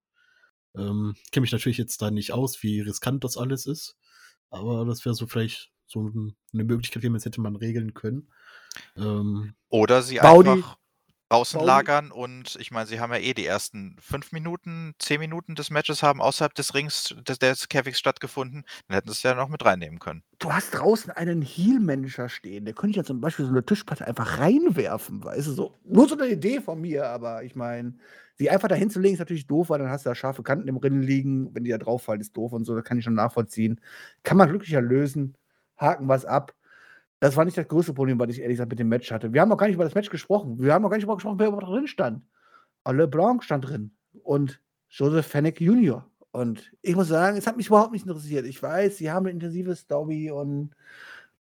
Ähm, Kenne mich natürlich jetzt da nicht aus, wie riskant das alles ist. Aber das wäre so vielleicht so eine Möglichkeit, wie man es hätte man regeln können. Ähm, Oder sie Baudi- einfach draußen Baudi- lagern und ich meine, sie haben ja eh die ersten fünf Minuten, zehn Minuten des Matches haben außerhalb des Rings des, des Käfigs stattgefunden. Dann hätten sie es ja noch mit reinnehmen können. Du hast draußen einen Heal-Manager stehen. Der könnte ja zum Beispiel so eine Tischplatte einfach reinwerfen, weißt du, so. Nur so eine Idee von mir, aber ich meine, sie einfach dahin zu legen, ist natürlich doof, weil dann hast du da scharfe Kanten im Rinnen liegen. Wenn die da drauf fallen, ist doof und so. Das kann ich schon nachvollziehen. Kann man glücklicher lösen. Haken was ab. Das war nicht das größte Problem, was ich ehrlich gesagt mit dem Match hatte. Wir haben noch gar nicht über das Match gesprochen. Wir haben noch gar nicht darüber gesprochen, wer überhaupt drin stand. Ole Blanc stand drin. Und Joseph Fennec Jr. Und ich muss sagen, es hat mich überhaupt nicht interessiert. Ich weiß, sie haben eine intensive Story und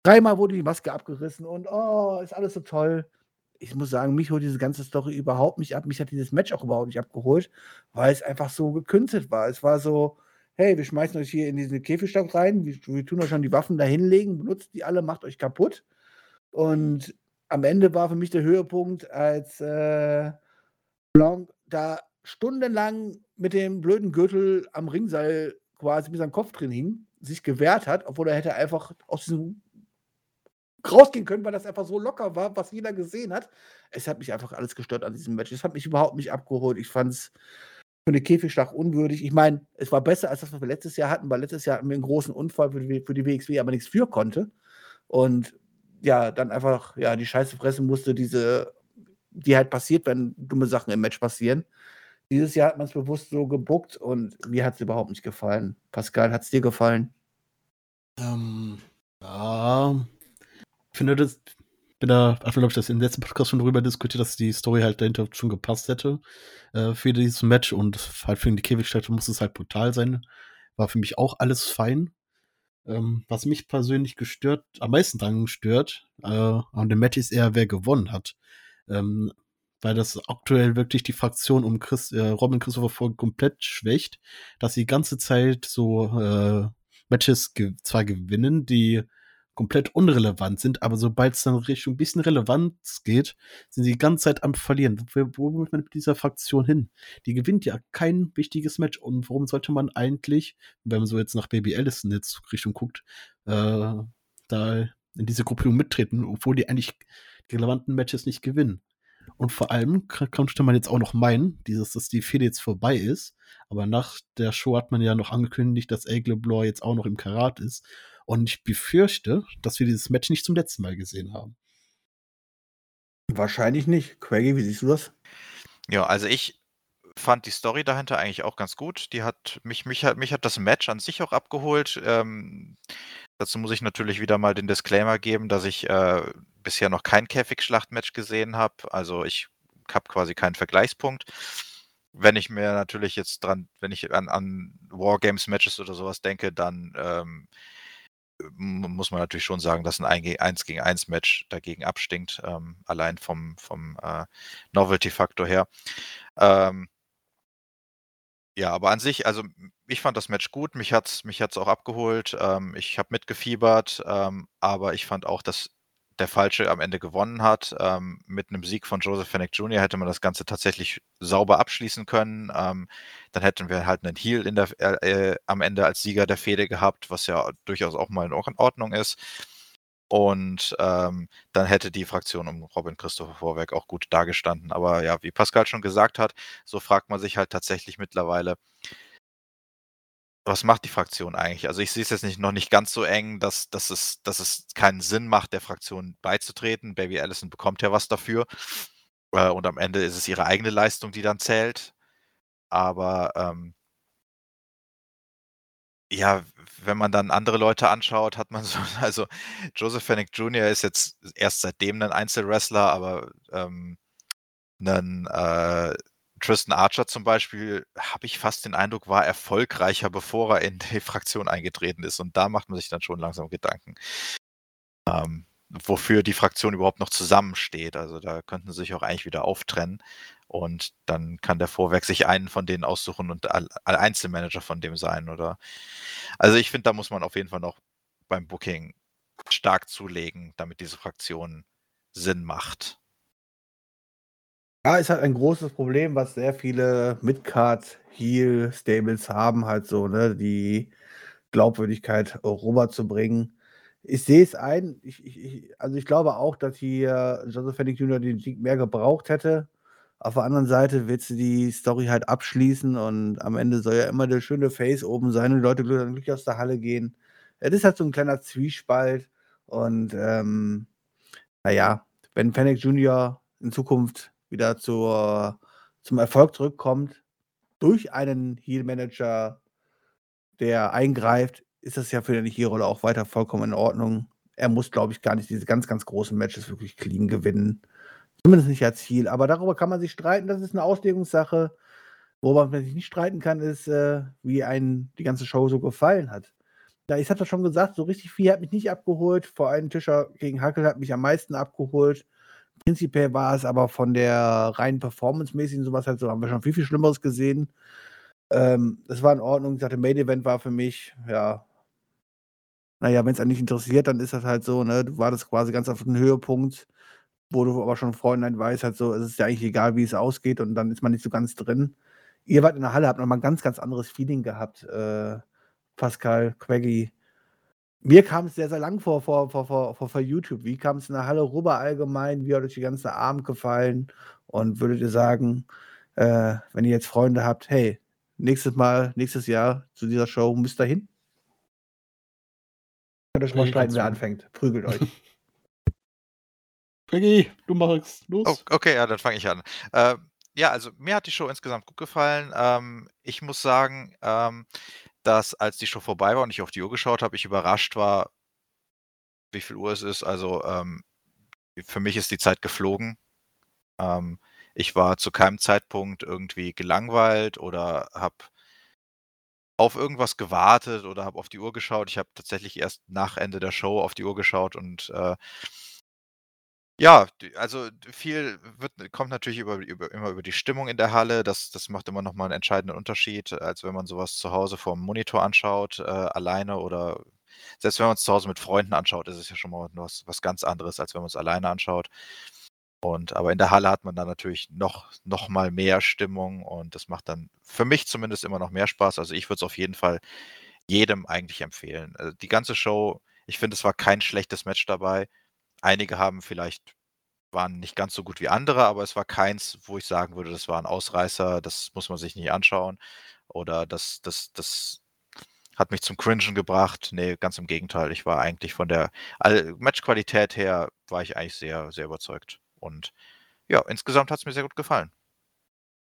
dreimal wurde die Maske abgerissen und oh, ist alles so toll. Ich muss sagen, mich holt diese ganze Story überhaupt nicht ab. Mich hat dieses Match auch überhaupt nicht abgeholt, weil es einfach so gekünstelt war. Es war so, hey, wir schmeißen euch hier in diesen Käfigstock rein, wir, wir tun euch schon die Waffen da hinlegen, benutzt die alle, macht euch kaputt. Und am Ende war für mich der Höhepunkt, als äh, Blanc da stundenlang mit dem blöden Gürtel am Ringseil quasi mit seinem Kopf drin hing, sich gewehrt hat, obwohl er hätte einfach aus diesem rausgehen können, weil das einfach so locker war, was jeder gesehen hat. Es hat mich einfach alles gestört an diesem Match. Es hat mich überhaupt nicht abgeholt. Ich fand es für eine Käfigschlag unwürdig. Ich meine, es war besser als das, was wir letztes Jahr hatten, weil letztes Jahr hatten wir einen großen Unfall für die, für die WXW, aber nichts für konnte. Und ja, dann einfach ja, die Scheiße fressen musste, diese, die halt passiert, wenn dumme Sachen im Match passieren. Dieses Jahr hat man es bewusst so gebuckt und mir hat es überhaupt nicht gefallen. Pascal, hat es dir gefallen? Ähm, ja, ich finde das, bin da, einfach glaube ich, das im letzten Podcast schon drüber diskutiert, dass die Story halt dahinter schon gepasst hätte äh, für dieses Match und halt für die Käfigstätte muss es halt brutal sein. War für mich auch alles fein. Ähm, was mich persönlich gestört, am meisten dran stört, äh, an dem Match ist eher, wer gewonnen hat. Ähm, weil das aktuell wirklich die Fraktion um Chris, äh, Robin Christopher Ford komplett schwächt, dass sie die ganze Zeit so äh, Matches ge zwar gewinnen, die komplett unrelevant sind, aber sobald es dann Richtung ein bisschen Relevanz geht, sind sie die ganze Zeit am Verlieren. Wo, wo muss man mit dieser Fraktion hin? Die gewinnt ja kein wichtiges Match. Und warum sollte man eigentlich, wenn man so jetzt nach Baby Allison jetzt Richtung guckt, äh, da in diese Gruppierung mittreten, obwohl die eigentlich die relevanten Matches nicht gewinnen? Und vor allem könnte man jetzt auch noch meinen, dieses, dass die Fehde jetzt vorbei ist. Aber nach der Show hat man ja noch angekündigt, dass Aigle Blore jetzt auch noch im Karat ist. Und ich befürchte, dass wir dieses Match nicht zum letzten Mal gesehen haben. Wahrscheinlich nicht. Craigie, wie siehst du das? Ja, also ich fand die Story dahinter eigentlich auch ganz gut. Die hat mich, mich hat, mich hat das Match an sich auch abgeholt. Ähm, dazu muss ich natürlich wieder mal den Disclaimer geben, dass ich äh, bisher noch kein Käfig-Schlachtmatch gesehen habe. Also ich habe quasi keinen Vergleichspunkt. Wenn ich mir natürlich jetzt dran, wenn ich an, an Wargames-Matches oder sowas denke, dann ähm, muss man natürlich schon sagen, dass ein 1 gegen 1 Match dagegen abstinkt, ähm, allein vom, vom äh, Novelty-Faktor her. Ähm, ja, aber an sich, also ich fand das Match gut, mich hat es mich hat's auch abgeholt, ähm, ich habe mitgefiebert, ähm, aber ich fand auch, dass der Falsche am Ende gewonnen hat. Ähm, mit einem Sieg von Joseph Fennec Jr. hätte man das Ganze tatsächlich sauber abschließen können. Ähm, dann hätten wir halt einen Heal in der, äh, am Ende als Sieger der Fehde gehabt, was ja durchaus auch mal in Ordnung ist. Und ähm, dann hätte die Fraktion um Robin Christopher Vorwerk auch gut dagestanden. Aber ja, wie Pascal schon gesagt hat, so fragt man sich halt tatsächlich mittlerweile, was macht die Fraktion eigentlich? Also ich sehe es jetzt nicht, noch nicht ganz so eng, dass, dass, es, dass es keinen Sinn macht, der Fraktion beizutreten. Baby Allison bekommt ja was dafür. Äh, und am Ende ist es ihre eigene Leistung, die dann zählt. Aber ähm, ja, wenn man dann andere Leute anschaut, hat man so, also Joseph Fennec Jr. ist jetzt erst seitdem ein Einzelwrestler, aber ähm, ein äh, Tristan Archer zum Beispiel, habe ich fast den Eindruck, war erfolgreicher, bevor er in die Fraktion eingetreten ist. Und da macht man sich dann schon langsam Gedanken, ähm, wofür die Fraktion überhaupt noch zusammensteht. Also da könnten sie sich auch eigentlich wieder auftrennen. Und dann kann der Vorwerk sich einen von denen aussuchen und Einzelmanager von dem sein. Oder also ich finde, da muss man auf jeden Fall noch beim Booking stark zulegen, damit diese Fraktion Sinn macht. Ja, ist halt ein großes Problem, was sehr viele Mid-Card-Heel-Stables haben, halt so, ne, die Glaubwürdigkeit rüberzubringen. Ich sehe es ein, ich, ich, also ich glaube auch, dass hier Joseph Fennick Jr. den Sieg mehr gebraucht hätte. Auf der anderen Seite willst du die Story halt abschließen und am Ende soll ja immer der schöne Face oben sein und die Leute glücklich aus der Halle gehen. Es ist halt so ein kleiner Zwiespalt und ähm, naja, wenn Fennec Jr. in Zukunft wieder zur, zum Erfolg zurückkommt, durch einen Heal-Manager, der eingreift, ist das ja für die Heal-Rolle auch weiter vollkommen in Ordnung. Er muss, glaube ich, gar nicht diese ganz, ganz großen Matches wirklich clean gewinnen. Zumindest nicht als Ziel. Aber darüber kann man sich streiten. Das ist eine Auslegungssache. Worüber man sich nicht streiten kann, ist, äh, wie einen die ganze Show so gefallen hat. Ja, ich hatte schon gesagt, so richtig viel hat mich nicht abgeholt. Vor allem Tischer gegen Hackel hat mich am meisten abgeholt. Prinzipiell war es aber von der reinen Performance-mäßigen sowas halt so, haben wir schon viel, viel Schlimmeres gesehen. Ähm, das war in Ordnung. Ich dachte, Main Event war für mich, ja, naja, wenn es einen nicht interessiert, dann ist das halt so, ne, du wartest quasi ganz auf den Höhepunkt, wo du aber schon im Vorhinein weißt, halt so, es ist ja eigentlich egal, wie es ausgeht und dann ist man nicht so ganz drin. Ihr wart in der Halle, habt nochmal ein ganz, ganz anderes Feeling gehabt, äh, Pascal, Quaggy. Mir kam es sehr, sehr lang vor, vor, vor, vor, vor, vor YouTube. Wie kam es in der Halle rüber allgemein? Wie hat euch die ganze Abend gefallen? Und würdet ihr sagen, äh, wenn ihr jetzt Freunde habt, hey, nächstes Mal, nächstes Jahr zu dieser Show müsst ihr hin? Könnt euch mal streiten, wer anfängt. Prügelt euch. Peggy, du machst los. Oh, okay, ja, dann fange ich an. Äh, ja, also mir hat die Show insgesamt gut gefallen. Ähm, ich muss sagen, ähm, dass als die Show vorbei war und ich auf die Uhr geschaut habe, ich überrascht war, wie viel Uhr es ist. Also ähm, für mich ist die Zeit geflogen. Ähm, ich war zu keinem Zeitpunkt irgendwie gelangweilt oder habe auf irgendwas gewartet oder habe auf die Uhr geschaut. Ich habe tatsächlich erst nach Ende der Show auf die Uhr geschaut und äh, ja, also viel wird kommt natürlich über über immer über die Stimmung in der Halle. Das das macht immer noch mal 'n entscheidenden Unterschied, als wenn man sowas zu Hause vorm Monitor anschaut, äh, alleine oder selbst wenn man es zu Hause mit Freunden anschaut, ist es ja schon mal was was ganz anderes, als wenn man es alleine anschaut. Und aber in der Halle hat man dann natürlich noch noch mal mehr Stimmung und das macht dann für mich zumindest immer noch mehr Spaß. Also, ich würde es auf jeden Fall jedem eigentlich empfehlen. Äh, die ganze Show ich finde, es war kein schlechtes Match dabei. Einige haben vielleicht waren nicht ganz so gut wie andere, aber es war keins, wo ich sagen würde, das war ein Ausreißer, das muss man sich nicht anschauen oder das das das hat mich zum Cringen gebracht. Ne, ganz im Gegenteil. Ich war eigentlich von der Matchqualität her war ich eigentlich sehr, sehr überzeugt. Und ja, insgesamt hat es mir sehr gut gefallen.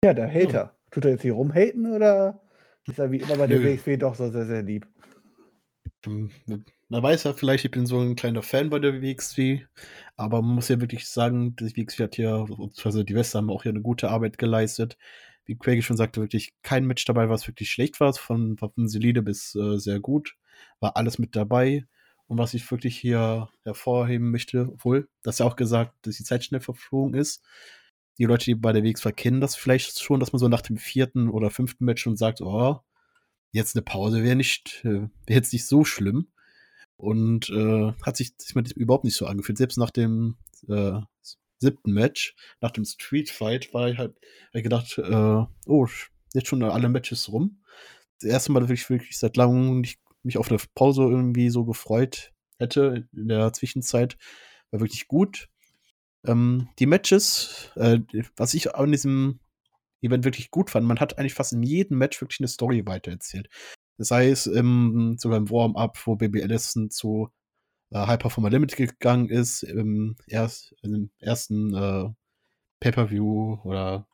Ja, der Hater. Tut er jetzt hier rumhaten oder ist er wie immer bei der. WXW doch so sehr, sehr lieb? Man weiß ja vielleicht, ich bin so ein kleiner Fan bei der WXW, aber man muss ja wirklich sagen, die WXW hat ja, also die Wester haben auch hier eine gute Arbeit geleistet. Wie Quaggy schon sagte, wirklich kein Match dabei, was wirklich schlecht war, von, von solide bis äh, sehr gut. War alles mit dabei. Und was ich wirklich hier hervorheben möchte, obwohl, das ja auch gesagt, dass die Zeit schnell verflogen ist. Die Leute, die bei der WXW kennen das vielleicht schon, dass man so nach dem vierten oder fünften Match schon sagt, oh, jetzt eine Pause wäre nicht, äh, wäre jetzt nicht so schlimm. Und äh, hat sich, das überhaupt nicht so angefühlt. Selbst nach dem äh, siebten Match, nach dem Street Fight, war ich halt hab gedacht, äh, oh, jetzt schon alle Matches rum. Das erste Mal, dass ich wirklich seit langem nicht, mich auf eine Pause irgendwie so gefreut hätte in der Zwischenzeit. War wirklich gut. Ähm, die Matches, äh, was ich an diesem Event wirklich gut fand, man hat eigentlich fast in jedem Match wirklich eine Story weitererzählt. Sei es im, sogar im Warm-Up, wo Baby Allison zu äh, High Performer Limited gegangen ist, im, erst, im ersten äh, Pay-Per-View oder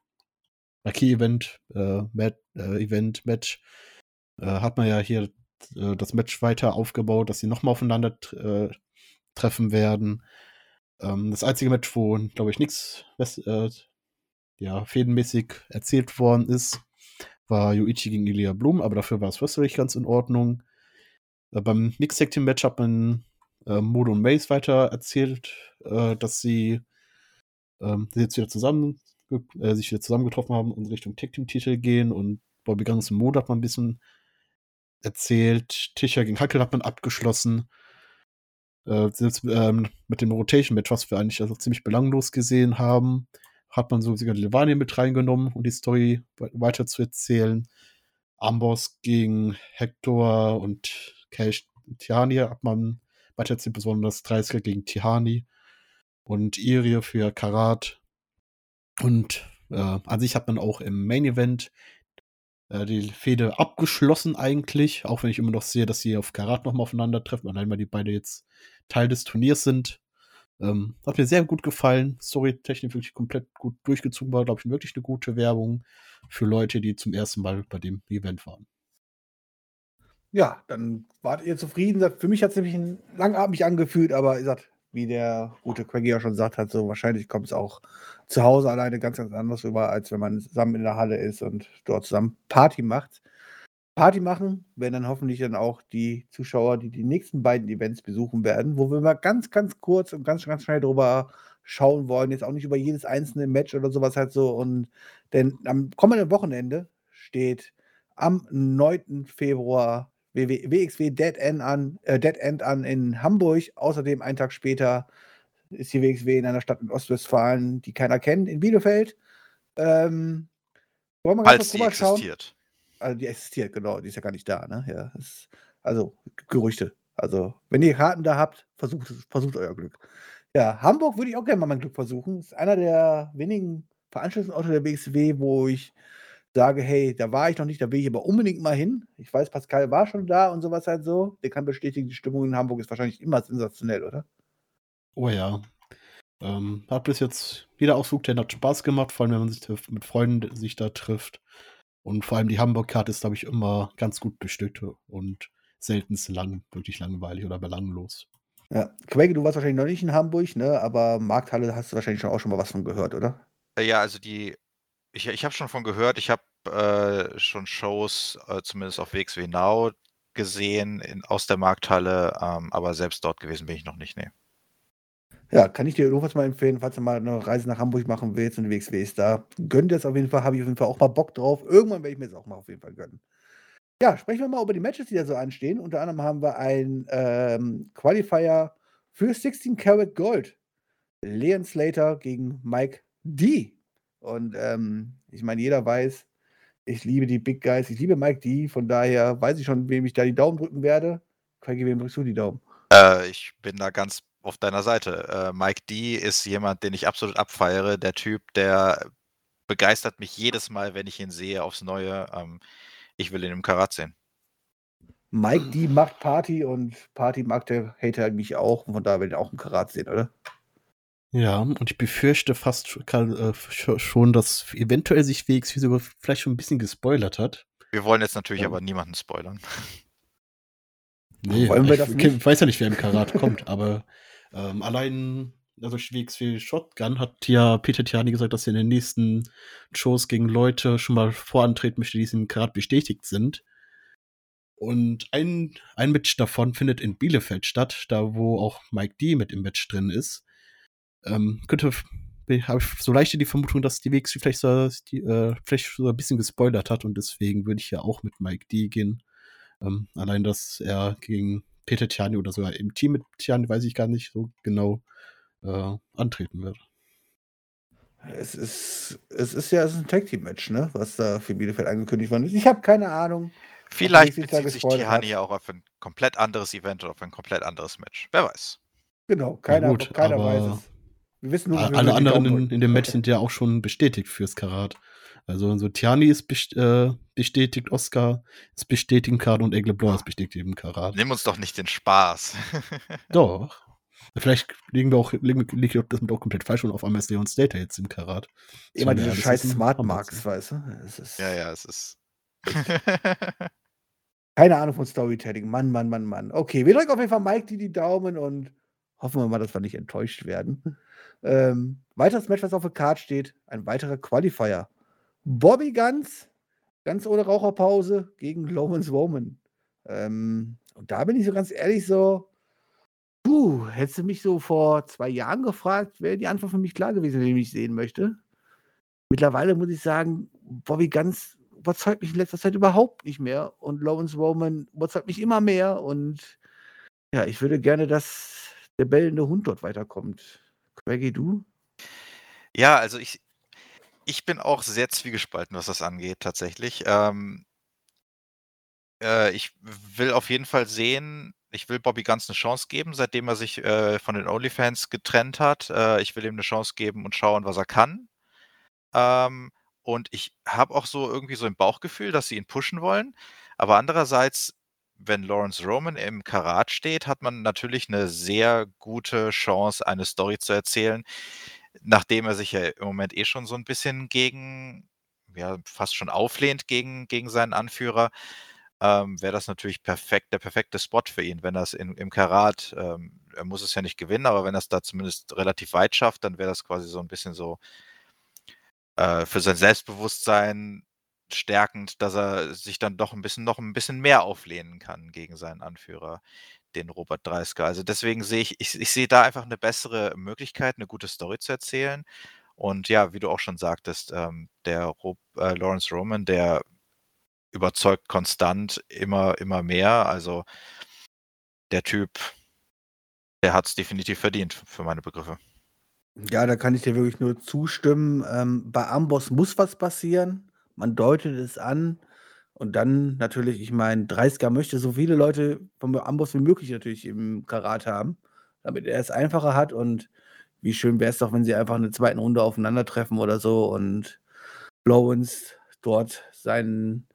Marquee-Event, äh, Mat äh, Event, Match, äh, hat man ja hier äh, das Match weiter aufgebaut, dass sie nochmal aufeinander äh, treffen werden. Ähm, das einzige Match, wo, glaube ich, nichts äh, ja, fädenmäßig erzählt worden ist, war Yuichi gegen Ilya Blum, aber dafür war es wrestlich ganz in Ordnung. Äh, beim Mixed Team Match hat man äh, Modo und Mace weiter erzählt, äh, dass sie ähm, jetzt wieder zusammen äh, sich wieder zusammengetroffen haben und Richtung Tag Team Titel gehen und Bobby Guns und Modo hat man ein bisschen erzählt. Tisha gegen Hackel hat man abgeschlossen. Äh, selbst ähm, mit dem Rotation Match, was wir eigentlich also ziemlich belanglos gesehen haben, hat man so Levania mit reingenommen, um die Story weiter zu erzählen. Amboss gegen Hector und Cash Tiani hat man weiter erzählt, besonders 30er gegen Tihani und Irie für Karat. Und äh, an sich hat man auch im Main Event äh, die Fehde abgeschlossen eigentlich, auch wenn ich immer noch sehe, dass sie auf Karat nochmal aufeinandertreffen, allein weil die beide jetzt Teil des Turniers sind. Ähm, hat mir sehr gut gefallen. Storytechnik wirklich komplett gut durchgezogen war, glaube ich, wirklich eine gute Werbung für Leute, die zum ersten Mal bei dem Event waren. Ja, dann wart ihr zufrieden. Für mich hat es nämlich langatmig angefühlt, aber ihr sagt, wie der gute Craigie ja schon gesagt hat, so wahrscheinlich kommt es auch zu Hause alleine ganz, ganz anders rüber, als wenn man zusammen in der Halle ist und dort zusammen Party macht. Party machen werden dann hoffentlich dann auch die Zuschauer, die die nächsten beiden Events besuchen werden, wo wir mal ganz, ganz kurz und ganz, ganz schnell drüber schauen wollen. Jetzt auch nicht über jedes einzelne Match oder sowas halt so. Und denn am kommenden Wochenende steht am 9. Februar WXW Dead End an, äh, Dead End an in Hamburg. Außerdem einen Tag später ist die WXW in einer Stadt in Ostwestfalen, die keiner kennt, in Bielefeld. Ähm, wollen wir ganz kurz drüber existiert. Also die existiert, genau, die ist ja gar nicht da, ne? Ja, ist, also Gerüchte. Also, wenn ihr Karten da habt, versucht, versucht euer Glück. Ja, Hamburg würde ich auch gerne mal mein Glück versuchen. Ist einer der wenigen Veranstaltungsorte der WXW, wo ich sage, hey, da war ich noch nicht, da will ich aber unbedingt mal hin. Ich weiß, Pascal war schon da und sowas halt so. Der kann bestätigen, die Stimmung in Hamburg ist wahrscheinlich immer sensationell, oder? Oh ja. Ähm, hat bis jetzt jeder Ausflug, der hat Spaß gemacht, vor allem wenn man sich mit Freunden sich da trifft. Und vor allem die Hamburg-Karte ist, glaube ich, immer ganz gut bestückt und seltenst lang, wirklich langweilig oder belanglos. Ja, Quake, du warst wahrscheinlich noch nicht in Hamburg, ne? Aber Markthalle hast du wahrscheinlich schon auch schon mal was von gehört, oder? Äh, ja, also die ich ich habe schon von gehört. Ich habe, äh, schon Shows, äh, zumindest auf WXW Now gesehen in aus der Markthalle, ähm, aber selbst dort gewesen bin ich noch nicht, ne. Ja, kann ich dir ebenfalls mal empfehlen, falls du mal eine Reise nach Hamburg machen willst und WXW ist da. Gönn dir das auf jeden Fall, habe ich auf jeden Fall auch mal Bock drauf. Irgendwann werde ich mir das auch mal auf jeden Fall gönnen. Ja, sprechen wir mal über die Matches, die da so anstehen. Unter anderem haben wir ein ähm, Qualifier für 16 Karat Gold. Leon Slater gegen Mike D. Und ähm, ich meine, jeder weiß, ich liebe die Big Guys, ich liebe Mike D. Von daher weiß ich schon, wem ich da die Daumen drücken werde. Craig, wem drückst du die Daumen? Äh, ich bin da ganz auf deiner Seite. Äh, Mike D ist jemand, den ich absolut abfeiere. Der Typ, der begeistert mich jedes Mal, wenn ich ihn sehe, aufs Neue. Ähm, ich will ihn im Karat sehen. Mike D macht Party und Party mag der Hater mich auch. Und von daher will ich auch im Karat sehen, oder? Ja, und ich befürchte fast äh, schon, dass eventuell sich WXW sogar vielleicht schon ein bisschen gespoilert hat. Wir wollen jetzt natürlich ähm. aber niemanden spoilern. Nee, Wollen wir ich, das nicht? ich weiß ja nicht, wer im Karat kommt, aber ähm, allein, also WXW Shotgun hat ja Peter Tiani gesagt, dass er in den nächsten Shows gegen Leute schon mal vorantreten möchte, die im Karat bestätigt sind. Und ein, ein Match davon findet in Bielefeld statt, da wo auch Mike D mit im Match drin ist. Ähm, könnte habe ich so leichte die Vermutung, dass die WXW vielleicht so, die, äh, vielleicht so ein bisschen gespoilert hat und deswegen würde ich ja auch mit Mike D gehen. Ähm, allein, dass er gegen Peter Tiani oder sogar im Team mit Tiani, weiß ich gar nicht so genau, äh, antreten wird. Es ist, es ist ja es ist ein Tag Team Match, ne? Was da für Bielefeld angekündigt worden ist. Ich habe keine Ahnung. Vielleicht bezieht sich Tihani ja auch auf ein komplett anderes Event oder auf ein komplett anderes Match. Wer weiß. Genau, keiner, ja gut, keiner weiß es. Wir wissen nur, alle anderen in, in, dem Match sind ja auch schon bestätigt fürs Karat. Also so Tiani ist äh, bestätigt, Oscar ist bestätigt im Karat und Egle Blanc ist bestätigt im Karat. Nimm uns doch nicht den Spaß. doch. Vielleicht liegen wir auch, liegen, liegt das mit auch komplett falsch und auf einmal ist Leon Stater jetzt im Karat. Immer diese scheiß Smart Marks, weißt du? ja, ja, es ist. Keine Ahnung von Storytelling. Mann, Mann, Mann, Mann. Okay, wir drücken auf jeden Fall Mike die, die Daumen und hoffen wir mal, dass wir nicht enttäuscht werden. Ähm, weiteres Match, was auf der Card steht, ein weiterer Qualifier. Bobby Guns, ganz ohne Raucherpause, gegen Lowens Woman. Ähm, und da bin ich so ganz ehrlich so, puh, hättest du mich so vor zwei Jahren gefragt, wäre die Antwort für mich klar gewesen, wenn ich mich sehen möchte. Mittlerweile muss ich sagen, Bobby Guns überzeugt mich in letzter Zeit überhaupt nicht mehr und Lowens Roman überzeugt mich immer mehr und ja, ich würde gerne, dass der bellende Hund dort weiterkommt. Quaggy, du? Ja, also ich ich bin auch sehr zwiegespalten, was das angeht, tatsächlich. Ähm äh, ich will auf jeden Fall sehen ich will Bobby Guns 'ne Chance geben, seitdem er sich, äh, von den OnlyFans getrennt hat. Äh, ich will ihm 'ne Chance geben und schauen, was er kann. Ähm, und ich habe auch so irgendwie so ein Bauchgefühl, dass sie ihn pushen wollen. Aber andererseits, wenn Lawrence Roman im Karat steht, hat man natürlich 'ne sehr gute Chance, eine Story zu erzählen, nachdem er sich ja im Moment eh schon so 'n bisschen gegen ja, fast schon auflehnt gegen gegen seinen Anführer ähm, wäre das natürlich perfekt der perfekte Spot für ihn, wenn er's in im Karat ähm, er muss es ja nicht gewinnen, aber wenn er's da zumindest relativ weit schafft, dann wäre das quasi so 'n bisschen so äh, für sein Selbstbewusstsein stärkend, dass er sich dann doch 'n bisschen noch 'n bisschen mehr auflehnen kann gegen seinen Anführer, den Robert Dreisker. Also, deswegen sehe ich ich ich sehe da einfach 'ne bessere Möglichkeit, 'ne gute Story zu erzählen. Und ja, wie du auch schon sagtest, ähm, der Rob äh, Lawrence Roman, der überzeugt konstant immer immer mehr. Also der Typ der hat's definitiv verdient für meine Begriffe. Ja, da kann ich dir wirklich nur zustimmen. Ähm, bei Amboss muss was passieren. Man deutet es an und dann natürlich ich meine, Dreisker möchte so viele Leute vom Amboss wie möglich natürlich im Karat haben, damit er es einfacher hat und wie schön wäre es doch, wenn sie einfach in der 2. Runde aufeinandertreffen oder so und Lawrence dort seinen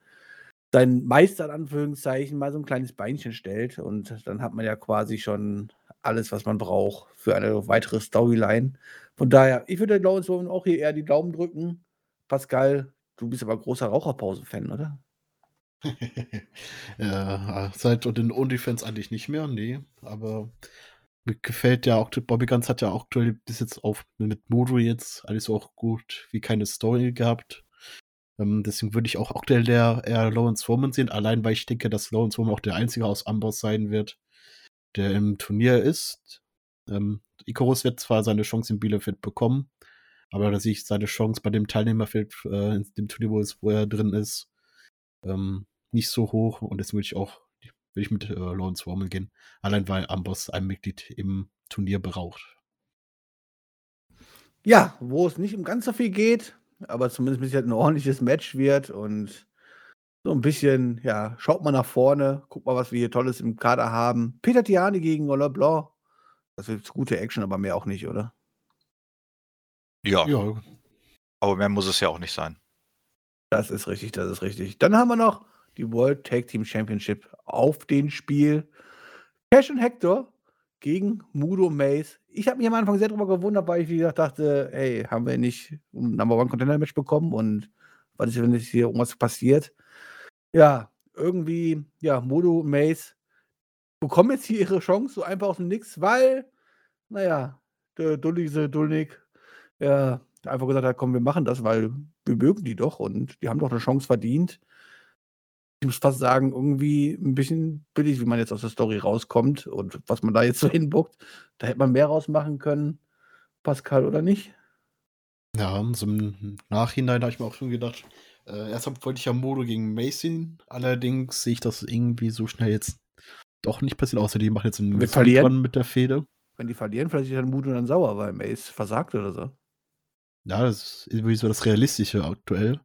seinen Meister in Anführungszeichen mal so 'n kleines Beinchen stellt und dann hat man ja quasi schon alles, was man braucht für eine weitere Storyline. Von daher, ich würde Lawrence auch hier eher die Daumen drücken. Pascal, du bist aber großer Raucherpause-Fan, oder? Ja, seit den OnlyFans eigentlich nicht mehr, ne, aber mir gefällt ja auch Bobby Guns hat ja auch bis jetzt auf mit Modo jetzt alles auch gut wie keine Story gehabt. Ähm, deswegen würde ich auch aktuell der eher Lawrence Roman sehen, allein weil ich denke, dass Lawrence Roman auch der Einzige aus Amboss sein wird, der im Turnier ist. Ähm, Icarus wird zwar seine Chance in Bielefeld bekommen, aber da sehe ich seine Chance bei dem Teilnehmerfeld, äh, in dem Turnier, wo es wo er drin ist, ähm, nicht so hoch und deswegen würde ich auch würde ich mit, äh, Lawrence Roman gehen, allein weil Amboss ein Mitglied im Turnier braucht. Ja, wo es nicht um ganz so viel geht, aber zumindest bis halt 'n ordentliches Match wird und so 'n bisschen, ja, schaut mal nach vorne, guckt mal, was wir hier Tolles im Kader haben. Peter Tiani gegen Roland Blanc. Das wird gute Action, aber mehr auch nicht, oder? Ja. Ja. Aber mehr muss es ja auch nicht sein. Das ist richtig, das ist richtig. Dann haben wir noch die World Tag Team Championship auf dem Spiel. Cash und Hector gegen Mudo Mace. Ich habe mich am Anfang sehr drüber gewundert, weil ich, wie gesagt, dachte: „Ey, haben wir nicht 'n Number One Contender Match bekommen und was ist, wenn jetzt hier irgendwas passiert?“ Ja, irgendwie, ja, Mudo Mace bekommen jetzt hier ihre Chance so einfach aus dem Nix, weil, na ja, der Dullyse Dulnik, ja, einfach gesagt hat: „Komm, wir machen das, weil wir mögen die doch und die haben doch 'ne Chance verdient.“ Ich muss fast sagen, irgendwie 'n bisschen billig, wie man jetzt aus der Story rauskommt und was man da jetzt so hinbockt. Da hätte man mehr raus machen können, Pascal, oder nicht? Ja, so im Nachhinein habe ich mir auch schon gedacht äh, erst wollte ich ja Mudo gegen sehen, allerdings sehe ich das irgendwie so schnell jetzt doch nicht passieren, außer die machen jetzt 'n Wir verlieren. mit der Fehde. Wenn die verlieren, vielleicht ist dann Mudo dann sauer, weil Mace versagt oder so. Ja, das ist irgendwie so das Realistische aktuell.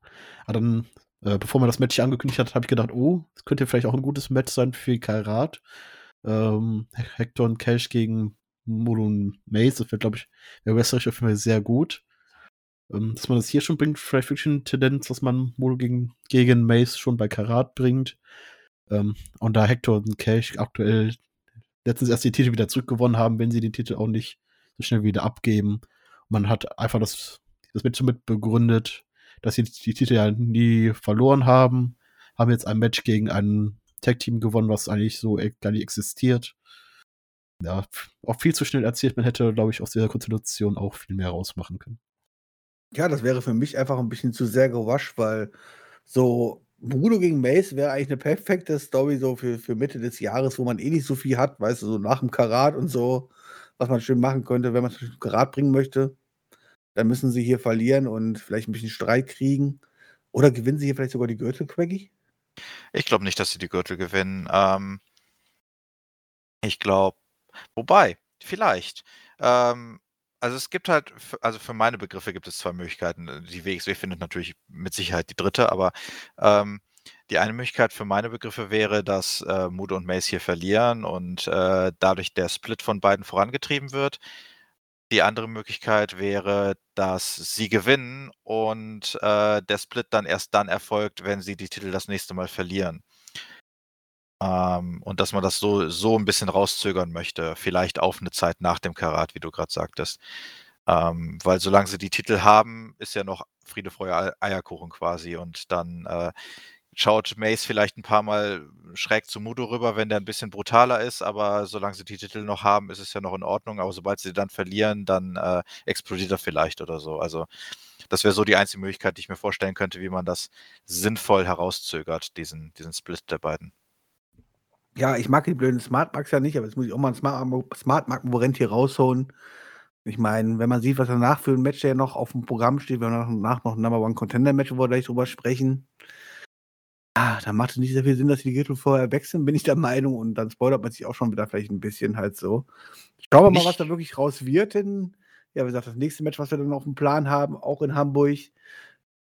Aber dann, äh, bevor man das Match angekündigt hat, habe ich gedacht: „Oh, das könnte vielleicht auch 'n gutes Match sein für Karat.“ Ähm, He Hector und Cash gegen Mudo und Mace, das wird, glaube ich wäre wrestlerisch auf jeden Fall sehr gut. Ähm, dass man das hier schon bringt, vielleicht wirklich 'ne Tendenz, dass man Mudo gegen gegen Mace schon bei Karat bringt. Ähm, und da Hector und Cash aktuell letztens erst die Titel wieder zurückgewonnen haben, werden sie den Titel auch nicht so schnell wieder abgeben. Man hat einfach das das Match damit begründet, dass sie die Titel ja nie verloren haben, haben jetzt ein Match gegen ein Tag-Team gewonnen, was eigentlich so e gar nicht existiert. Ja, auch viel zu schnell erzählt. Man hätte, glaube ich, aus dieser Konstellation auch viel mehr rausmachen können. Ja, das wäre für mich einfach 'n bisschen zu sehr gewascht, weil so Mudo gegen Mace wäre eigentlich 'ne perfekte Story so für für Mitte des Jahres, wo man eh nicht so viel hat, weißt du, so nach'm Karat und so, was man schön machen könnte, wenn man's zum Karat bringen möchte. Dann müssen sie hier verlieren und vielleicht 'n bisschen Streit kriegen. Oder gewinnen sie hier vielleicht sogar die Gürtel, Queggy? Ich glaube nicht, dass sie die Gürtel gewinnen. Ähm ich glaube wobei, vielleicht. Ähm, Also es gibt halt, also für meine Begriffe gibt es zwei Möglichkeiten. Die WXW findet natürlich mit Sicherheit die dritte, aber ähm, die eine Möglichkeit für meine Begriffe wäre, dass äh, Mude und Mace hier verlieren und äh, dadurch der Split von beiden vorangetrieben wird. Die andere Möglichkeit wäre, dass sie gewinnen und äh, der Split dann erst dann erfolgt, wenn sie die Titel das nächste Mal verlieren. Ähm, und dass man das so, so ein bisschen rauszögern möchte, vielleicht auf eine Zeit nach dem Karat, wie du gerade sagtest. Ähm, weil solange sie die Titel haben, ist ja noch Friede, Freude, Eierkuchen quasi. Und dann äh, schaut Mace vielleicht ein paar Mal schräg zu Mudo rüber, wenn der ein bisschen brutaler ist, aber solange sie die Titel noch haben, ist es ja noch in Ordnung. Aber sobald sie dann verlieren, dann äh, explodiert er vielleicht oder so. Also das wäre so die einzige Möglichkeit, die ich mir vorstellen könnte, wie man das sinnvoll herauszögert, diesen, diesen Split der beiden. Ja, ich mag die blöden Smart Marks ja nicht, aber jetzt muss ich auch mal einen Smart, Smart Mark hier rausholen. Ich meine, wenn man sieht, was danach für ein Match ja noch auf dem Programm steht, haben danach noch ein Number One Contender Match, wo wir gleich drüber sprechen. Ah, da macht es nicht sehr viel Sinn, dass die Titel vorher wechseln, bin ich der Meinung. Und dann spoilert man sich auch schon wieder vielleicht ein bisschen halt so. Schauen wir mal, was da wirklich raus wird. Denn, ja, wie gesagt, das nächste Match, was wir dann auf dem Plan haben, auch in Hamburg,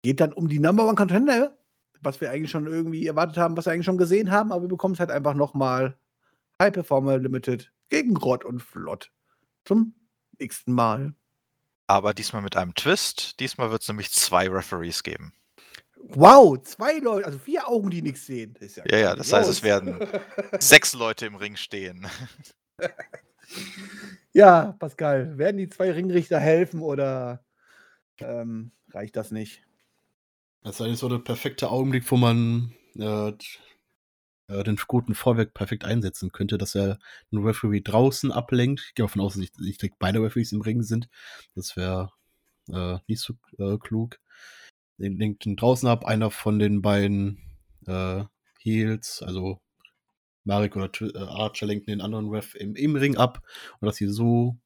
geht dann um die Number One Contender, was wir eigentlich schon irgendwie erwartet haben, was wir eigentlich schon gesehen haben. Aber wir bekommen es halt einfach nochmal High Performer Limited gegen Rott und Flott. Zum nächsten Mal. Aber diesmal mit einem Twist. Diesmal wird es nämlich zwei Referees geben. Wow, zwei Leute, also vier Augen, die nichts sehen. Ja, ja, ja, das heißt, es werden sechs Leute im Ring stehen. ja, Pascal, werden die zwei Ringrichter helfen oder ähm, reicht das nicht? Das ist eigentlich so der perfekte Augenblick, wo man äh, äh, den guten Vorwerk perfekt einsetzen könnte, dass er einen Referee draußen ablenkt. Ich gehe davon aus, dass ich, ich denke, beide Referees im Ring sind. Das wäre äh, nicht so äh, klug den lenkt ihn draußen ab. Einer von den beiden äh, Heels, also Marek oder äh, Archer lenken den anderen Ref im, im Ring ab und dass sie so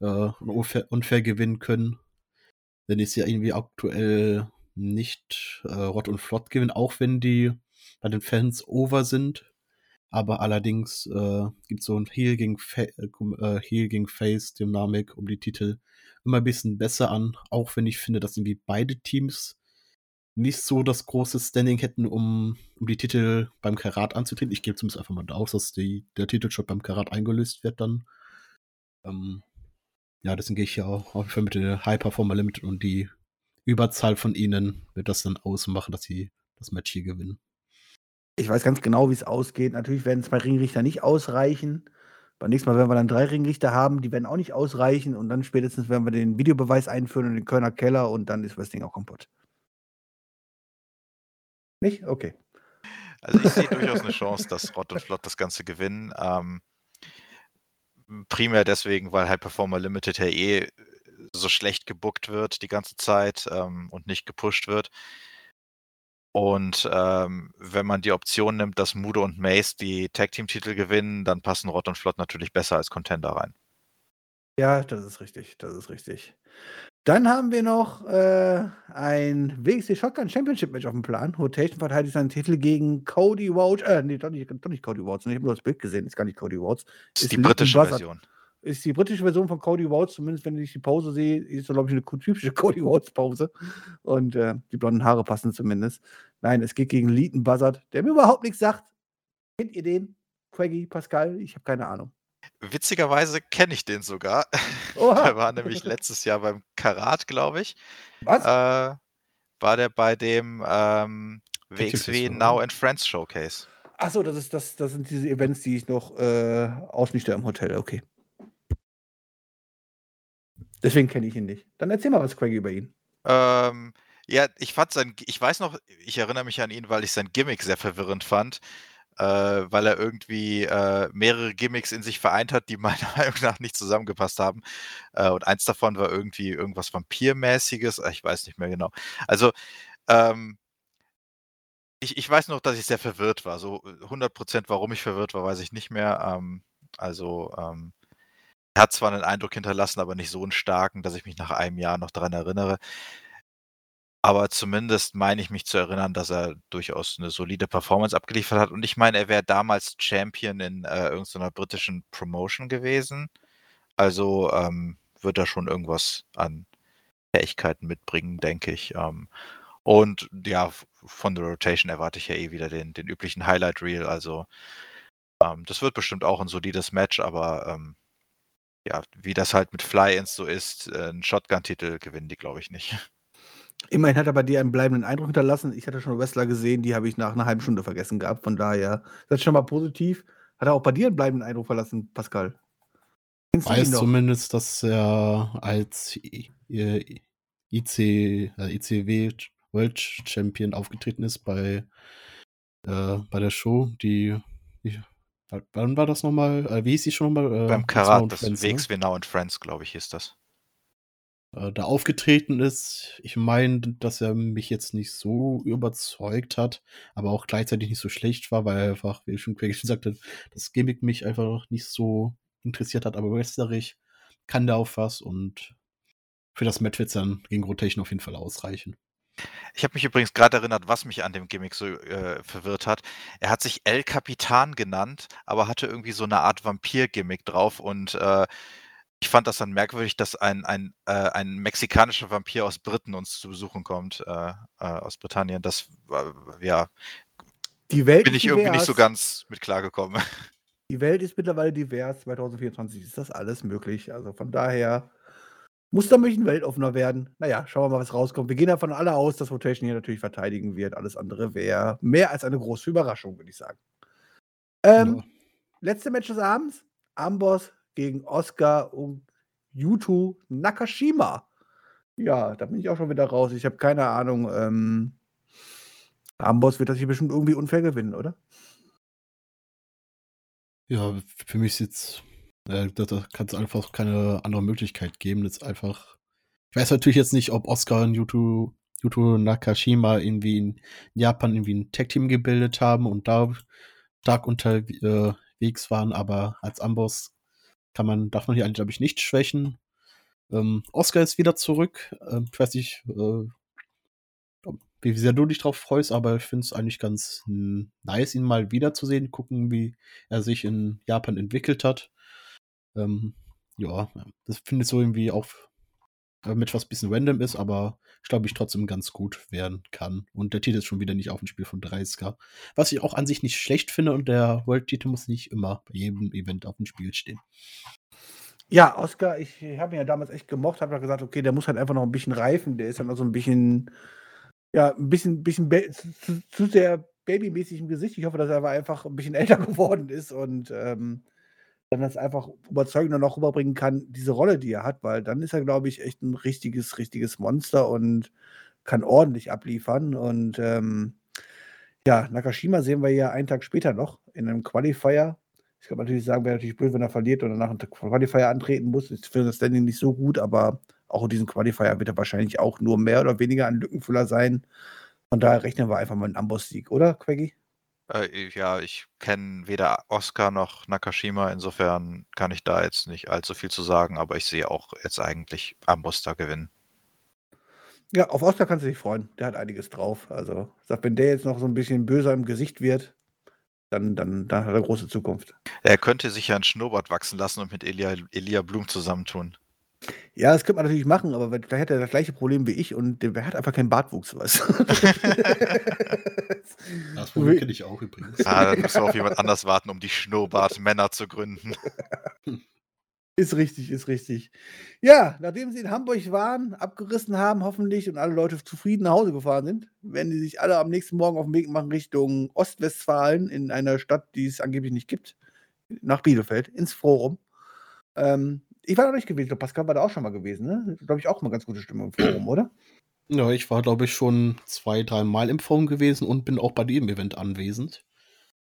äh, unfair, unfair gewinnen können. Denn ist ja irgendwie aktuell nicht äh, Rott und Flott gewinnen, auch wenn die bei den Fans over sind. Aber allerdings äh, gibt es so ein Heal gegen, Fa äh, Heel gegen Face Dynamik um die Titel immer ein bisschen besser an, auch wenn ich finde, dass irgendwie beide Teams nicht so das große Standing hätten, um, um die Titel beim Karat anzutreten. Ich gebe zumindest einfach mal aus, dass die, der Titelshot beim Karat eingelöst wird dann. Ähm, ja, deswegen gehe ich ja auch auf jeden Fall mit der High Performer Limit und die Überzahl von ihnen wird das dann ausmachen, dass sie das Match hier gewinnen. Ich weiß ganz genau, wie es ausgeht. Natürlich werden zwei Ringrichter nicht ausreichen. Beim nächsten Mal werden wir dann drei Ringrichter haben, die werden auch nicht ausreichen. Und dann spätestens werden wir den Videobeweis einführen und den Kölner Keller und dann ist das Ding auch kaputt. Nicht? Okay. Also ich sehe durchaus eine Chance, dass Rott und Flott das Ganze gewinnen. Ähm, primär deswegen, weil High Performer Limited ja eh so schlecht gebuckt wird die ganze Zeit ähm, und nicht gepusht wird. Und ähm, wenn man die Option nimmt, dass Mudo und Mace die Tag Team Titel gewinnen, dann passen Rott und Flott natürlich besser als Contender rein. Ja, das ist richtig, das ist richtig. Dann haben wir noch äh, ein WXC Shotgun Championship Match auf dem Plan. Rotation verteidigt seinen Titel gegen Cody Rhodes. Äh, nee, doch nicht, doch nicht Cody Rhodes. Ich habe nur das Bild gesehen, ist gar nicht Cody Rhodes. Ist, ist die britische Buzzard. Version. Ist die britische Version von Cody Rhodes, zumindest wenn ich die Pose sehe, ist so, glaube ich, eine typische Cody Rhodes Pose. Und äh, die blonden Haare passen zumindest. Nein, es geht gegen Leighton Buzzard, der mir überhaupt nichts sagt. Kennt ihr den? Quaggy, Pascal? Ich habe keine Ahnung. Witzigerweise kenne ich den sogar. der war nämlich letztes Jahr beim Karat, glaube ich. Was? Äh, war der bei dem ähm, WXW Now and Friends Showcase. Achso, das, ist, das, das sind diese Events, die ich noch äh, ausnichte im Hotel. Okay. Deswegen kenne ich ihn nicht. Dann erzähl mal was, Craig, über ihn. Ähm, ja, ich fand sein, ich weiß noch, ich erinnere mich an ihn, weil ich sein Gimmick sehr verwirrend fand äh, weil er irgendwie äh, mehrere Gimmicks in sich vereint hat, die meiner Meinung nach nicht zusammengepasst haben. Äh, und eins davon war irgendwie irgendwas Vampirmäßiges, äh, ich weiß nicht mehr genau. Also, ähm, ich, ich weiß noch, dass ich sehr verwirrt war. So 100% warum ich verwirrt war, weiß ich nicht mehr. Ähm, also, ähm, er hat zwar einen Eindruck hinterlassen, aber nicht so einen starken, dass ich mich nach einem Jahr noch daran erinnere. Aber zumindest meine ich mich zu erinnern, dass er durchaus eine solide Performance abgeliefert hat. Und ich meine, er wäre damals Champion in äh, irgendeiner britischen Promotion gewesen. Also, ähm, wird er schon irgendwas an Fähigkeiten mitbringen, denke ich. Ähm, und ja, von der Rotation erwarte ich ja eh wieder den, den üblichen Highlight Reel. Also ähm, das wird bestimmt auch ein solides Match, aber ähm, ja, wie das halt mit Fly-Ins so ist, äh, einen Shotgun-Titel gewinnen die, glaube ich, nicht. Immerhin hat er bei dir einen bleibenden Eindruck hinterlassen. Ich hatte schon Wrestler gesehen, die habe ich nach einer halben Stunde vergessen gehabt. Von daher, das ist schon mal positiv. Hat er auch bei dir einen bleibenden Eindruck verlassen, Pascal? Ich weiß zumindest, dass er als IC, äh, ICW World Champion aufgetreten ist bei, äh, bei der Show, die, die wann war das nochmal? Äh, wie hieß die schon nochmal? Äh, Beim Karat, das Friends, Wegs, ne? Now and Friends, glaube ich, hieß das. Äh, da aufgetreten ist. Ich meine, dass er mich jetzt nicht so überzeugt hat, aber auch gleichzeitig nicht so schlecht war, weil er einfach, wie ich schon gesagt habe, das Gimmick mich einfach nicht so interessiert hat, aber wrestlerisch kann der auf was und für das Match wird dann gegen Rotation auf jeden Fall ausreichen. Ich habe mich übrigens gerade erinnert, was mich an dem Gimmick so äh, verwirrt hat. Er hat sich El Capitan genannt, aber hatte irgendwie so eine Art Vampir-Gimmick drauf und äh, ich fand das dann merkwürdig, dass ein, ein, äh, ein mexikanischer Vampir aus Briten uns zu besuchen kommt, äh, äh, aus Britannien. Das war, ja, Die Welt bin ich irgendwie nicht so ganz mit klargekommen. Die Welt ist mittlerweile divers. 2024 ist das alles möglich. Also von daher muss da ein weltoffener werden. Naja, schauen wir mal, was rauskommt. Wir gehen davon alle aus, dass Rotation hier natürlich verteidigen wird. Alles andere wäre mehr als eine große Überraschung, würde ich sagen. Ähm, ja. Letzte Match des Abends: Amboss gegen Oscar und Yuto Nakashima. Ja, da bin ich auch schon wieder raus. Ich habe keine Ahnung. Ähm, Amboss wird das hier bestimmt irgendwie unfair gewinnen, oder? Ja, für mich ist jetzt äh, da da kann's einfach keine andere Möglichkeit geben. Das einfach ich weiß natürlich jetzt nicht, ob Oscar und Yuto Yuto Nakashima irgendwie in Japan irgendwie ein Tag-Team gebildet haben und da stark unterwegs waren, aber als Amboss kann man darf man hier eigentlich, glaube ich, nicht schwächen. Ähm, Oscar ist wieder zurück. Ähm, ich weiß nicht, äh, wie sehr du dich drauf freust, aber ich finde es eigentlich ganz nice, ihn mal wiederzusehen, gucken, wie er sich in Japan entwickelt hat. Ähm, ja, das finde ich so irgendwie auch äh, mit was bisschen random ist, aber ich glaube, ich trotzdem ganz gut werden kann. Und der Titel ist schon wieder nicht auf dem Spiel von 30k. Was ich auch an sich nicht schlecht finde und der World-Titel muss nicht immer bei jedem Event auf dem Spiel stehen. Ja, Oscar, ich habe ihn ja damals echt gemocht, habe gesagt, okay, der muss halt einfach noch ein bisschen reifen. Der ist dann noch so ein bisschen, ja, ein bisschen, bisschen zu, zu, sehr babymäßig im Gesicht. Ich hoffe, dass er einfach ein bisschen älter geworden ist und ähm, dann das einfach überzeugender noch rüberbringen kann, diese Rolle, die er hat, weil dann ist er, glaube ich, echt ein richtiges, richtiges Monster und kann ordentlich abliefern. Und ähm, ja, Nakashima sehen wir ja einen Tag später noch in einem Qualifier. Ich kann natürlich sagen, wäre natürlich blöd, wenn er verliert und danach einen Qualifier antreten muss. Ist für das Standing nicht so gut, aber auch in diesem Qualifier wird er wahrscheinlich auch nur mehr oder weniger ein Lückenfüller sein. Von daher rechnen wir einfach mal einen Amboss-Sieg, oder, Quaggy? Äh, ja, ich kenne weder Oscar noch Nakashima, insofern kann ich da jetzt nicht allzu viel zu sagen, aber ich sehe auch jetzt eigentlich Amboss da gewinnen. Ja, auf Oscar kannst du dich freuen. Der hat einiges drauf. Also, sag, wenn der jetzt noch so ein bisschen böser im Gesicht wird, dann, dann, dann hat er große Zukunft. Er könnte sich ja ein Schnurrbart wachsen lassen und mit Elia, Elia Blum zusammentun. Ja, das könnte man natürlich machen, aber vielleicht hat er das gleiche Problem wie ich und der hat einfach keinen Bartwuchs, weißt du? das Problem kenne ich auch übrigens. Ah, dann müssen wir auf jemand anders warten, um die Schnurrbart-Männer zu gründen. Ist richtig, ist richtig. Ja, nachdem sie in Hamburg waren, abgerissen haben, hoffentlich, und alle Leute zufrieden nach Hause gefahren sind, werden die sich alle am nächsten Morgen auf den Weg machen Richtung Ostwestfalen in einer Stadt, die es angeblich nicht gibt, nach Bielefeld, ins Forum. Ähm, ich war noch nicht gewesen. Pascal war da auch schon mal gewesen, ne? Glaube ich auch mal ganz gute Stimmung im Forum, oder? Ja, ich war, glaube ich, schon zwei, drei Mal im Forum gewesen und bin auch bei dem Event anwesend.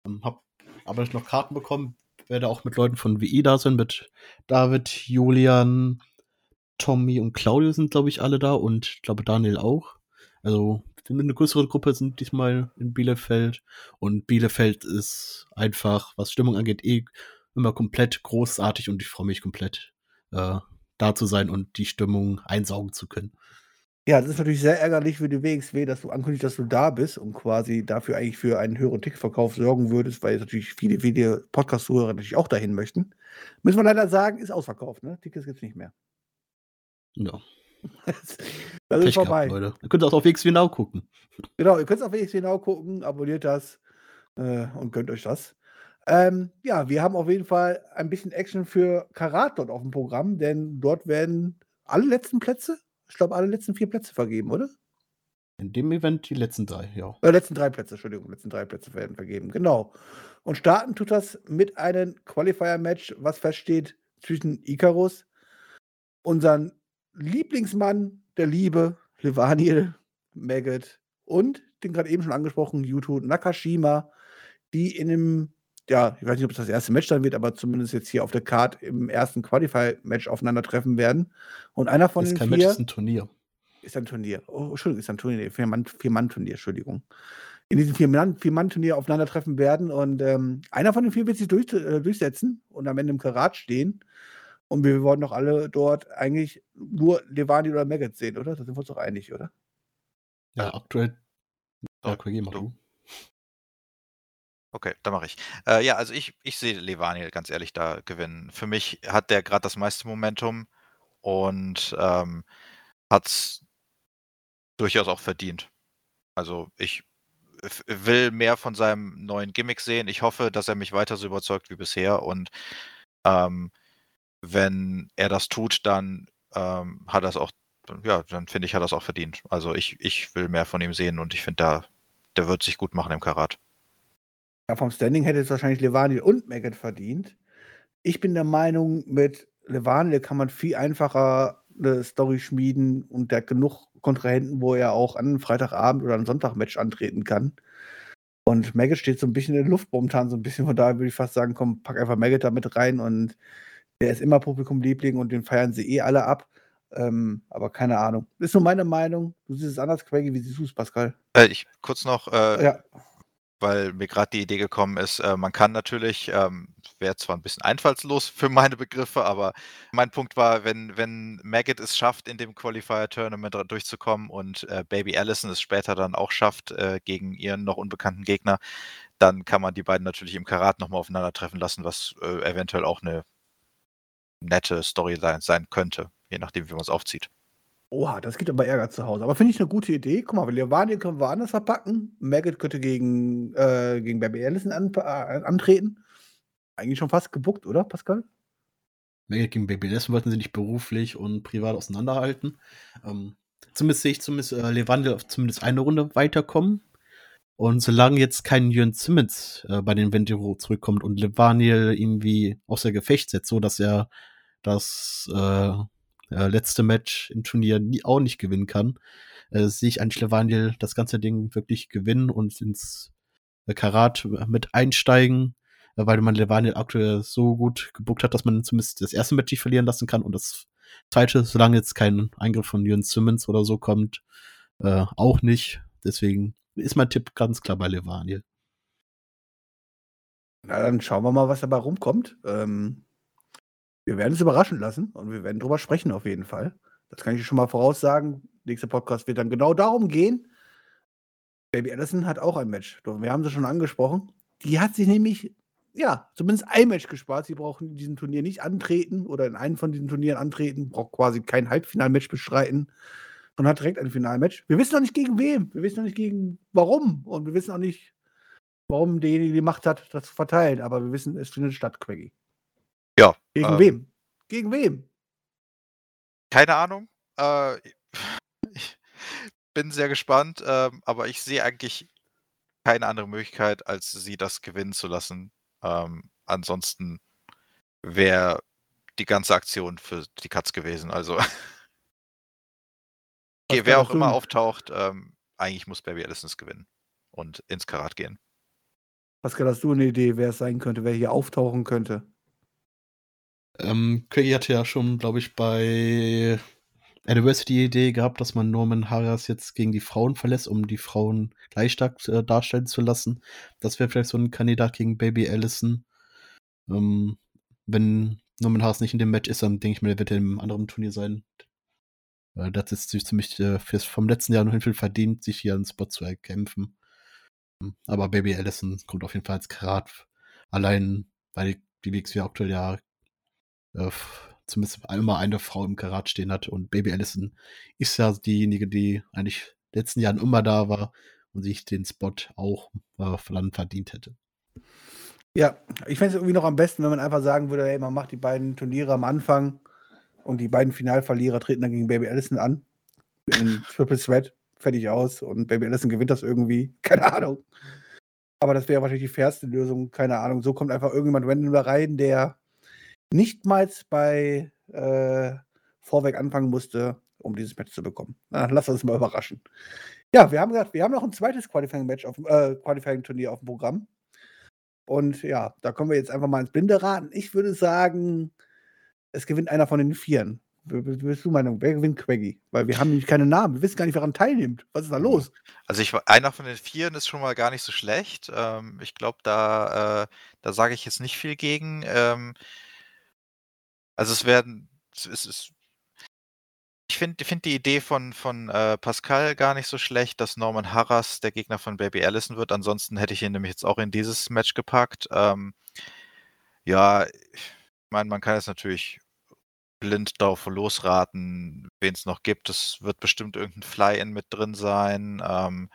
Ähm, hab aber ich noch Karten bekommen, werde auch mit Leuten von WI da sind, mit David, Julian, Tommy und Claudio sind, glaube ich, alle da und ich glaube Daniel auch. Also eine größere Gruppe sind diesmal in Bielefeld und Bielefeld ist einfach, was Stimmung angeht, eh immer komplett großartig und ich freue mich komplett äh, da zu sein und die Stimmung einsaugen zu können. Ja, das ist natürlich sehr ärgerlich für die WXW, dass du ankündigst, dass du da bist und quasi dafür eigentlich für einen höheren Ticketverkauf sorgen würdest, weil jetzt natürlich viele, viele Podcast-Zuhörer natürlich auch dahin möchten. Müssen wir leider sagen, ist ausverkauft, ne? Tickets gibt es nicht mehr. Ja. Das Pech ist vorbei. gehabt, Leute. Ihr könnt auch auf WXW Now gucken. Genau, ihr könnt auf WXW Now gucken, abonniert das äh, und gönnt euch das. Ähm, ja, wir haben auf jeden Fall ein bisschen Action für Karat dort auf dem Programm, denn dort werden alle letzten Plätze, ich glaube, alle letzten vier Plätze vergeben, oder? In dem Event die letzten drei, ja. Äh, letzten drei Plätze, Entschuldigung, letzten drei Plätze werden vergeben, genau. Und starten tut das mit einem Qualifier-Match, was feststeht zwischen Icarus, unseren Lieblingsmann der Liebe, Levaniel, Maggot und den gerade eben schon angesprochenen Yuto Nakashima, die in dem, ja, ich weiß nicht, ob es das erste Match sein wird, aber zumindest jetzt hier auf der Card im ersten Qualify-Match aufeinandertreffen werden. Und einer von ist den kein vier Match, ist ein Turnier. ist ein Turnier. Oh, Entschuldigung, ist ein Turnier. Vier-Mann- Vier-Mann-Turnier, Entschuldigung. In diesem Vier-Mann- Vier-Mann-Turnier aufeinandertreffen werden und ähm, einer von den vier wird sich durch, äh, durchsetzen und am Ende im Karat stehen. Und wir wollen doch alle dort eigentlich nur Levani oder Maggot sehen, oder? Da sind wir uns doch einig, oder? Ja, aktuell. Ja, Okay, dann mache ich. Äh, ja, also ich, ich sehe Levaniel ganz ehrlich da gewinnen. Für mich hat der gerade das meiste Momentum und ähm, hat es durchaus auch verdient. Also ich will mehr von seinem neuen Gimmick sehen. Ich hoffe, dass er mich weiter so überzeugt wie bisher und ähm, wenn er das tut, dann ähm, hat es auch, ja, dann finde ich, hat es auch verdient. Also ich, ich will mehr von ihm sehen und ich finde, da, der wird sich gut machen im Karat. Ja, vom Standing hätte es wahrscheinlich Levani und Maggot verdient. Ich bin der Meinung, mit Levani kann man viel einfacher eine Story schmieden und der genug Kontrahenten, wo er auch an einem Freitagabend oder einem Sonntagmatch antreten kann. Und Maggot steht so ein bisschen in der Luft momentan, so ein bisschen. Von daher würde ich fast sagen, komm, pack einfach Maggot da mit rein und der ist immer Publikumliebling und den feiern sie eh alle ab. Ähm, aber keine Ahnung. Ist nur meine Meinung. Du siehst es anders, Quaggy. Wie siehst du es, Pascal? Äh, ich kurz noch, äh, Ja, weil mir gerade die Idee gekommen ist, äh, man kann natürlich, ähm, wäre zwar ein bisschen einfallslos für meine Begriffe, aber mein Punkt war, wenn, wenn Maggot es schafft, in dem Qualifier-Tournament durchzukommen und äh, Baby Allison es später dann auch schafft, äh, gegen ihren noch unbekannten Gegner, dann kann man die beiden natürlich im Karat nochmal aufeinandertreffen lassen, was äh, eventuell auch eine nette Storyline sein könnte, je nachdem, wie man es aufzieht. Oha, das gibt aber Ärger zu Hause. Aber finde ich eine gute Idee. Guck mal, Levani können wir anders verpacken. Maggot könnte gegen, äh, gegen Baby Allison an, äh, antreten. Eigentlich schon fast gebuckt, oder, Pascal? Maggot gegen Baby Lesson wollten sie nicht beruflich und privat auseinanderhalten. Ähm, zumindest sehe ich zumindest äh, Levandel auf zumindest eine Runde weiterkommen. Und solange jetzt kein Jürgen Simmons äh, bei den Ventiro zurückkommt und Levaniel irgendwie außer Gefecht setzt, so dass er das äh, äh, letzte Match im Turnier nie, auch nicht gewinnen kann, äh, sehe ich eigentlich Levaniel das ganze Ding wirklich gewinnen und ins äh, Karat mit einsteigen, äh, weil man Levaniel aktuell so gut gebuckt hat, dass man zumindest das erste Match nicht verlieren lassen kann und das zweite, solange jetzt kein Eingriff von Jürgen Simmons oder so kommt, äh, auch nicht. Deswegen ist mein Tipp ganz klar bei Levaniel. Na, dann schauen wir mal, was dabei rumkommt. Ähm, wir werden es überraschen lassen und wir werden drüber sprechen auf jeden Fall. Das kann ich schon mal voraussagen. Nächster Podcast wird dann genau darum gehen. Baby Allison hat auch ein Match. Wir haben sie schon angesprochen. Die hat sich nämlich, ja, zumindest ein Match gespart. Sie brauchen in diesem Turnier nicht antreten oder in einem von diesen Turnieren antreten, braucht quasi kein Halbfinalmatch bestreiten und hat direkt ein Finalmatch. Wir wissen noch nicht gegen wem. Wir wissen noch nicht gegen warum. Und wir wissen auch nicht, warum derjenige die Macht hat, das zu verteilen. Aber wir wissen, es findet statt, Quaggy. Ja. Gegen ähm, wem? Gegen wem? Keine Ahnung. Äh, ich bin sehr gespannt, ähm, aber ich sehe eigentlich keine andere Möglichkeit, als sie das gewinnen zu lassen. Ähm, ansonsten wäre die ganze Aktion für die Katz gewesen. Also okay, wer auch immer auftaucht, ähm, eigentlich muss Baby Allison es gewinnen und ins Karat gehen. Pascal, hast du eine Idee, wer es sein könnte, wer hier auftauchen könnte? Ähm, Quiggy hatte ja schon, glaube ich, bei Anniversary die Idee gehabt, dass man Norman Harras jetzt gegen die Frauen verlässt, um die Frauen gleich stark äh, darstellen zu lassen. Das wäre vielleicht so ein Kandidat gegen Baby Allison. Ähm, wenn Norman Harras nicht in dem Match ist, dann denke ich mir, der wird er im anderen Turnier sein. Das ist ziemlich äh, vom letzten Jahr noch hin viel verdient, sich hier einen Spot zu erkämpfen. Ähm, Aber Baby Allison kommt auf jeden Fall als Karat. Allein, weil die WXW aktuell ja äh, zumindest immer eine Frau im Karat stehen hat. Und Baby Allison ist ja diejenige, die eigentlich in den letzten Jahren immer da war und sich den Spot auch äh, verdient hätte. Ja, ich fände es irgendwie noch am besten, wenn man einfach sagen würde, hey, man macht die beiden Turniere am Anfang und die beiden Finalverlierer treten dann gegen Baby Allison an. In Triple Threat, fertig aus und Baby Allison gewinnt das irgendwie. Keine Ahnung. Aber das wäre wahrscheinlich die fairste Lösung, keine Ahnung. So kommt einfach irgendjemand random da rein, der nichtmals bei äh, Vorweg anfangen musste, um dieses Match zu bekommen. Na, lass uns mal überraschen. Ja, wir haben gesagt, wir haben noch ein zweites Qualifying-Match auf äh, Qualifying-Turnier auf dem Programm. Und ja, da kommen wir jetzt einfach mal ins Blinde raten. Ich würde sagen, es gewinnt einer von den Vieren. Bist du Meinung? Wer gewinnt Quaggy? Weil wir haben nämlich keine Namen. Wir wissen gar nicht, wer daran teilnimmt. Was ist da los? Also ich, einer von den Vieren ist schon mal gar nicht so schlecht. Ähm, ich glaube, da, äh, da sage ich jetzt nicht viel gegen. Ähm, also es werden, es ist, ich finde find die Idee von, von äh, Pascal gar nicht so schlecht, dass Norman Harras der Gegner von Baby Allison wird. Ansonsten hätte ich ihn nämlich jetzt auch in dieses Match gepackt. Ähm, ja, ich meine, man kann jetzt natürlich blind darauf losraten, wen es noch gibt. Es wird bestimmt irgendein Fly-In mit drin sein. Ähm,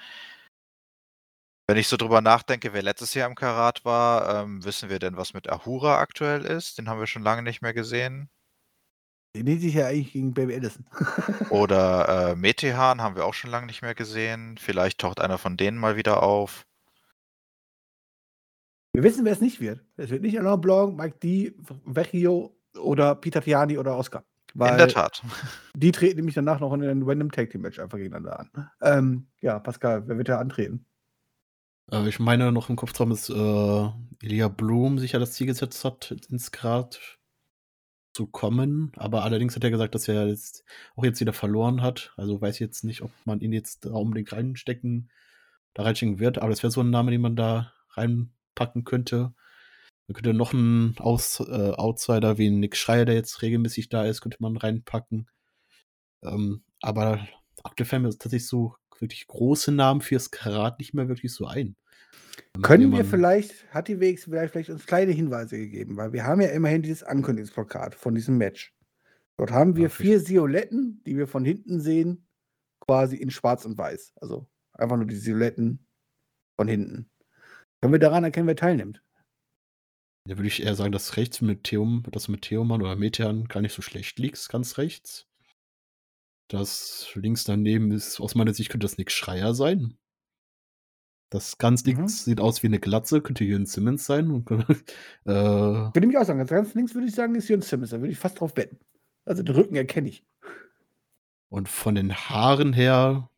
wenn ich so drüber nachdenke, wer letztes Jahr im Karat war, ähm, wissen wir denn, was mit Ahura aktuell ist? Den haben wir schon lange nicht mehr gesehen. Den hätte ich ja eigentlich gegen Baby Allison. Oder äh, Metehan haben wir auch schon lange nicht mehr gesehen. Vielleicht taucht einer von denen mal wieder auf. Wir wissen, wer es nicht wird. Es wird nicht Alain Blanc, Mike D, Vecchio oder Peter Tiani oder Oscar. In der Tat. Die treten nämlich danach noch in einem Random Tag Team Match einfach gegeneinander an. Ähm, ja, Pascal, wer wird da antreten? Äh, ich meine, noch im Kopf dran ist äh, Elia Blum sich ja das Ziel gesetzt hat, ins Grad zu kommen. Aber allerdings hat er gesagt, dass er jetzt auch jetzt wieder verloren hat. Also weiß ich jetzt nicht, ob man ihn jetzt da unbedingt reinstecken, da reinstecken wird. Aber das wäre so ein Name, den man da reinpacken könnte. Man könnte noch einen Aus, äh, Outsider wie Nick Schreier, der jetzt regelmäßig da ist, könnte man reinpacken. Ähm, aber aktuell fällt mir tatsächlich so wirklich große Namen fürs Karat nicht mehr wirklich so ein. Können wir vielleicht, hat die WX vielleicht, vielleicht uns kleine Hinweise gegeben, weil wir haben ja immerhin dieses Ankündigungsplakat von diesem Match. Dort haben wir Ach, vier Sioletten, die wir von hinten sehen, quasi in schwarz und weiß. Also einfach nur die Sioletten von hinten. Können wir daran erkennen, wer teilnimmt? Da würde ich eher sagen, dass rechts mit Theum, das mit Theoman oder Metean gar nicht so schlecht liegt, ganz rechts. Das links daneben ist, aus meiner Sicht könnte das Nick Schreier sein. Das ganz links mhm. sieht aus wie eine Glatze, könnte Jürgen Simmons sein. Und, äh, würde mich auch sagen, ganz links würde ich sagen, ist Jürgen Simmons. Da würde ich fast drauf wetten. Also den Rücken erkenne ich. Und von den Haaren her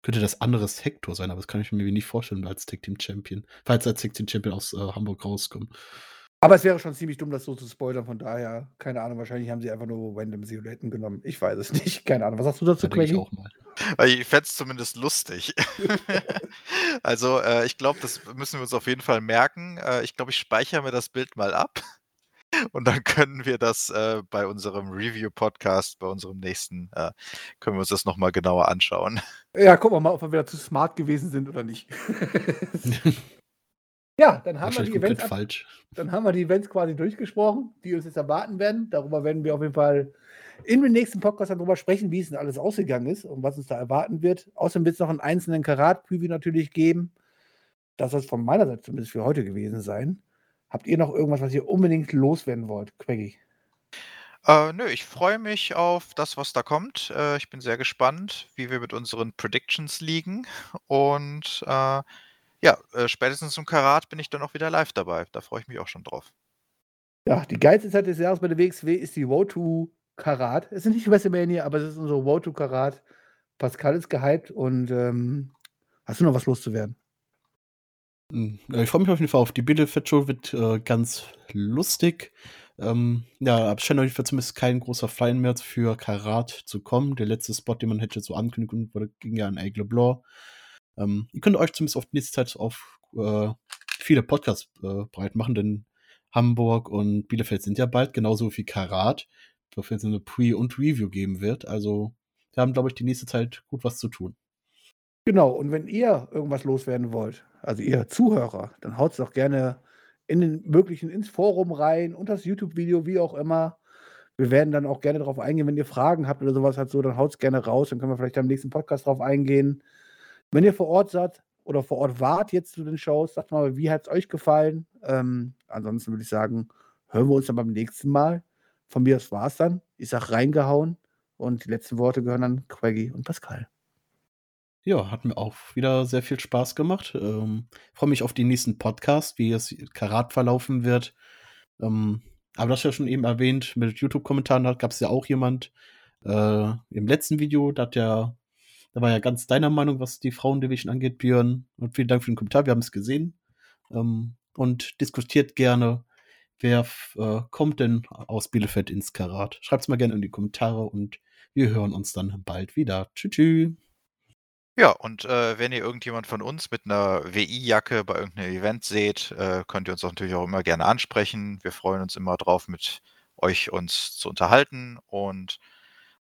könnte das anderes Hector sein, aber das kann ich mir nicht vorstellen als Tag Team Champion. Falls als Tag Team Champion aus äh, Hamburg rauskommt. Aber es wäre schon ziemlich dumm, das so zu spoilern. Von daher, keine Ahnung, wahrscheinlich haben sie einfach nur random Silhouetten genommen. Ich weiß es nicht. Keine Ahnung. Was sagst du dazu, Quaggy? Ich auch mal. Ich fände es zumindest lustig. also, äh, ich glaube, das müssen wir uns auf jeden Fall merken. Äh, ich glaube, ich speichere mir das Bild mal ab. Und dann können wir das äh, bei unserem Review-Podcast, bei unserem nächsten, äh, können wir uns das nochmal genauer anschauen. Ja, gucken wir mal, ob wir wieder zu smart gewesen sind oder nicht. Ja, dann haben, wir die Events falsch. dann haben wir die Events quasi durchgesprochen, die uns jetzt erwarten werden. Darüber werden wir auf jeden Fall in dem nächsten Podcast dann drüber sprechen, wie es denn alles ausgegangen ist und was uns da erwarten wird. Außerdem wird es noch einen einzelnen Karat-Preview natürlich geben. Das soll es von meiner Seite zumindest für heute gewesen sein. Habt ihr noch irgendwas, was ihr unbedingt loswerden wollt, Quaggy? Äh, nö, ich freue mich auf das, was da kommt. Äh, ich bin sehr gespannt, wie wir mit unseren Predictions liegen. Und äh, ja, äh, spätestens zum Karat bin ich dann auch wieder live dabei. Da freue ich mich auch schon drauf. Ja, die geilste Zeit des Jahres bei der WXW ist die Road to Karat. Es ist nicht WrestleMania, aber es ist unsere Road to Karat. Pascal ist gehypt und ähm, hast du noch was loszuwerden? Hm, ich freue mich auf jeden Fall auf die Bielefeld Show, wird äh, ganz lustig. Ähm, ja, aber scheint euch zumindest kein großer Fly mehr für Karat zu kommen. Der letzte Spot, den man hätte so ankündigen wurde, ging ja an Aigle Blanc. Ähm, ihr könnt euch zumindest auf die nächste Zeit auf äh, viele Podcasts äh, breit machen, denn Hamburg und Bielefeld sind ja bald, genauso wie Karat, wofür es eine Pre- und Review geben wird. Also wir haben, glaube ich, die nächste Zeit gut was zu tun. Genau, und wenn ihr irgendwas loswerden wollt, also ihr Zuhörer, dann haut es doch gerne in den möglichen ins Forum rein und das YouTube-Video, wie auch immer. Wir werden dann auch gerne darauf eingehen, wenn ihr Fragen habt oder sowas halt so, dann haut es gerne raus, dann können wir vielleicht am nächsten Podcast drauf eingehen. Wenn ihr vor Ort seid oder vor Ort wart jetzt zu den Shows, sagt mal, wie hat es euch gefallen? Ähm, ansonsten würde ich sagen, hören wir uns dann beim nächsten Mal. Von mir aus war es dann. Ich sag reingehauen und die letzten Worte gehören an Quaggy und Pascal. Ja, hat mir auch wieder sehr viel Spaß gemacht. Ähm, freue mich auf die nächsten Podcasts, wie es Karat verlaufen wird. Ähm, aber das ja schon eben erwähnt, mit YouTube-Kommentaren gab es ja auch jemand äh, im letzten Video, da hat der, da war ja ganz deiner Meinung, was die Frauendivision angeht, Björn. Und vielen Dank für den Kommentar, wir haben es gesehen. Ähm, und diskutiert gerne, wer äh, kommt denn aus Bielefeld ins Karat. Schreibt es mal gerne in die Kommentare und wir hören uns dann bald wieder. Tschüss. tschüss. Ja, und äh, wenn ihr irgendjemand von uns mit einer WI-Jacke bei irgendeinem Event seht, äh, könnt ihr uns auch natürlich auch immer gerne ansprechen. Wir freuen uns immer drauf, mit euch uns zu unterhalten. Und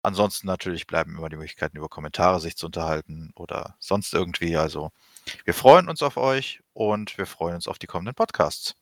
ansonsten natürlich bleiben immer die Möglichkeiten, über Kommentare sich zu unterhalten oder sonst irgendwie. Also wir freuen uns auf euch und wir freuen uns auf die kommenden Podcasts.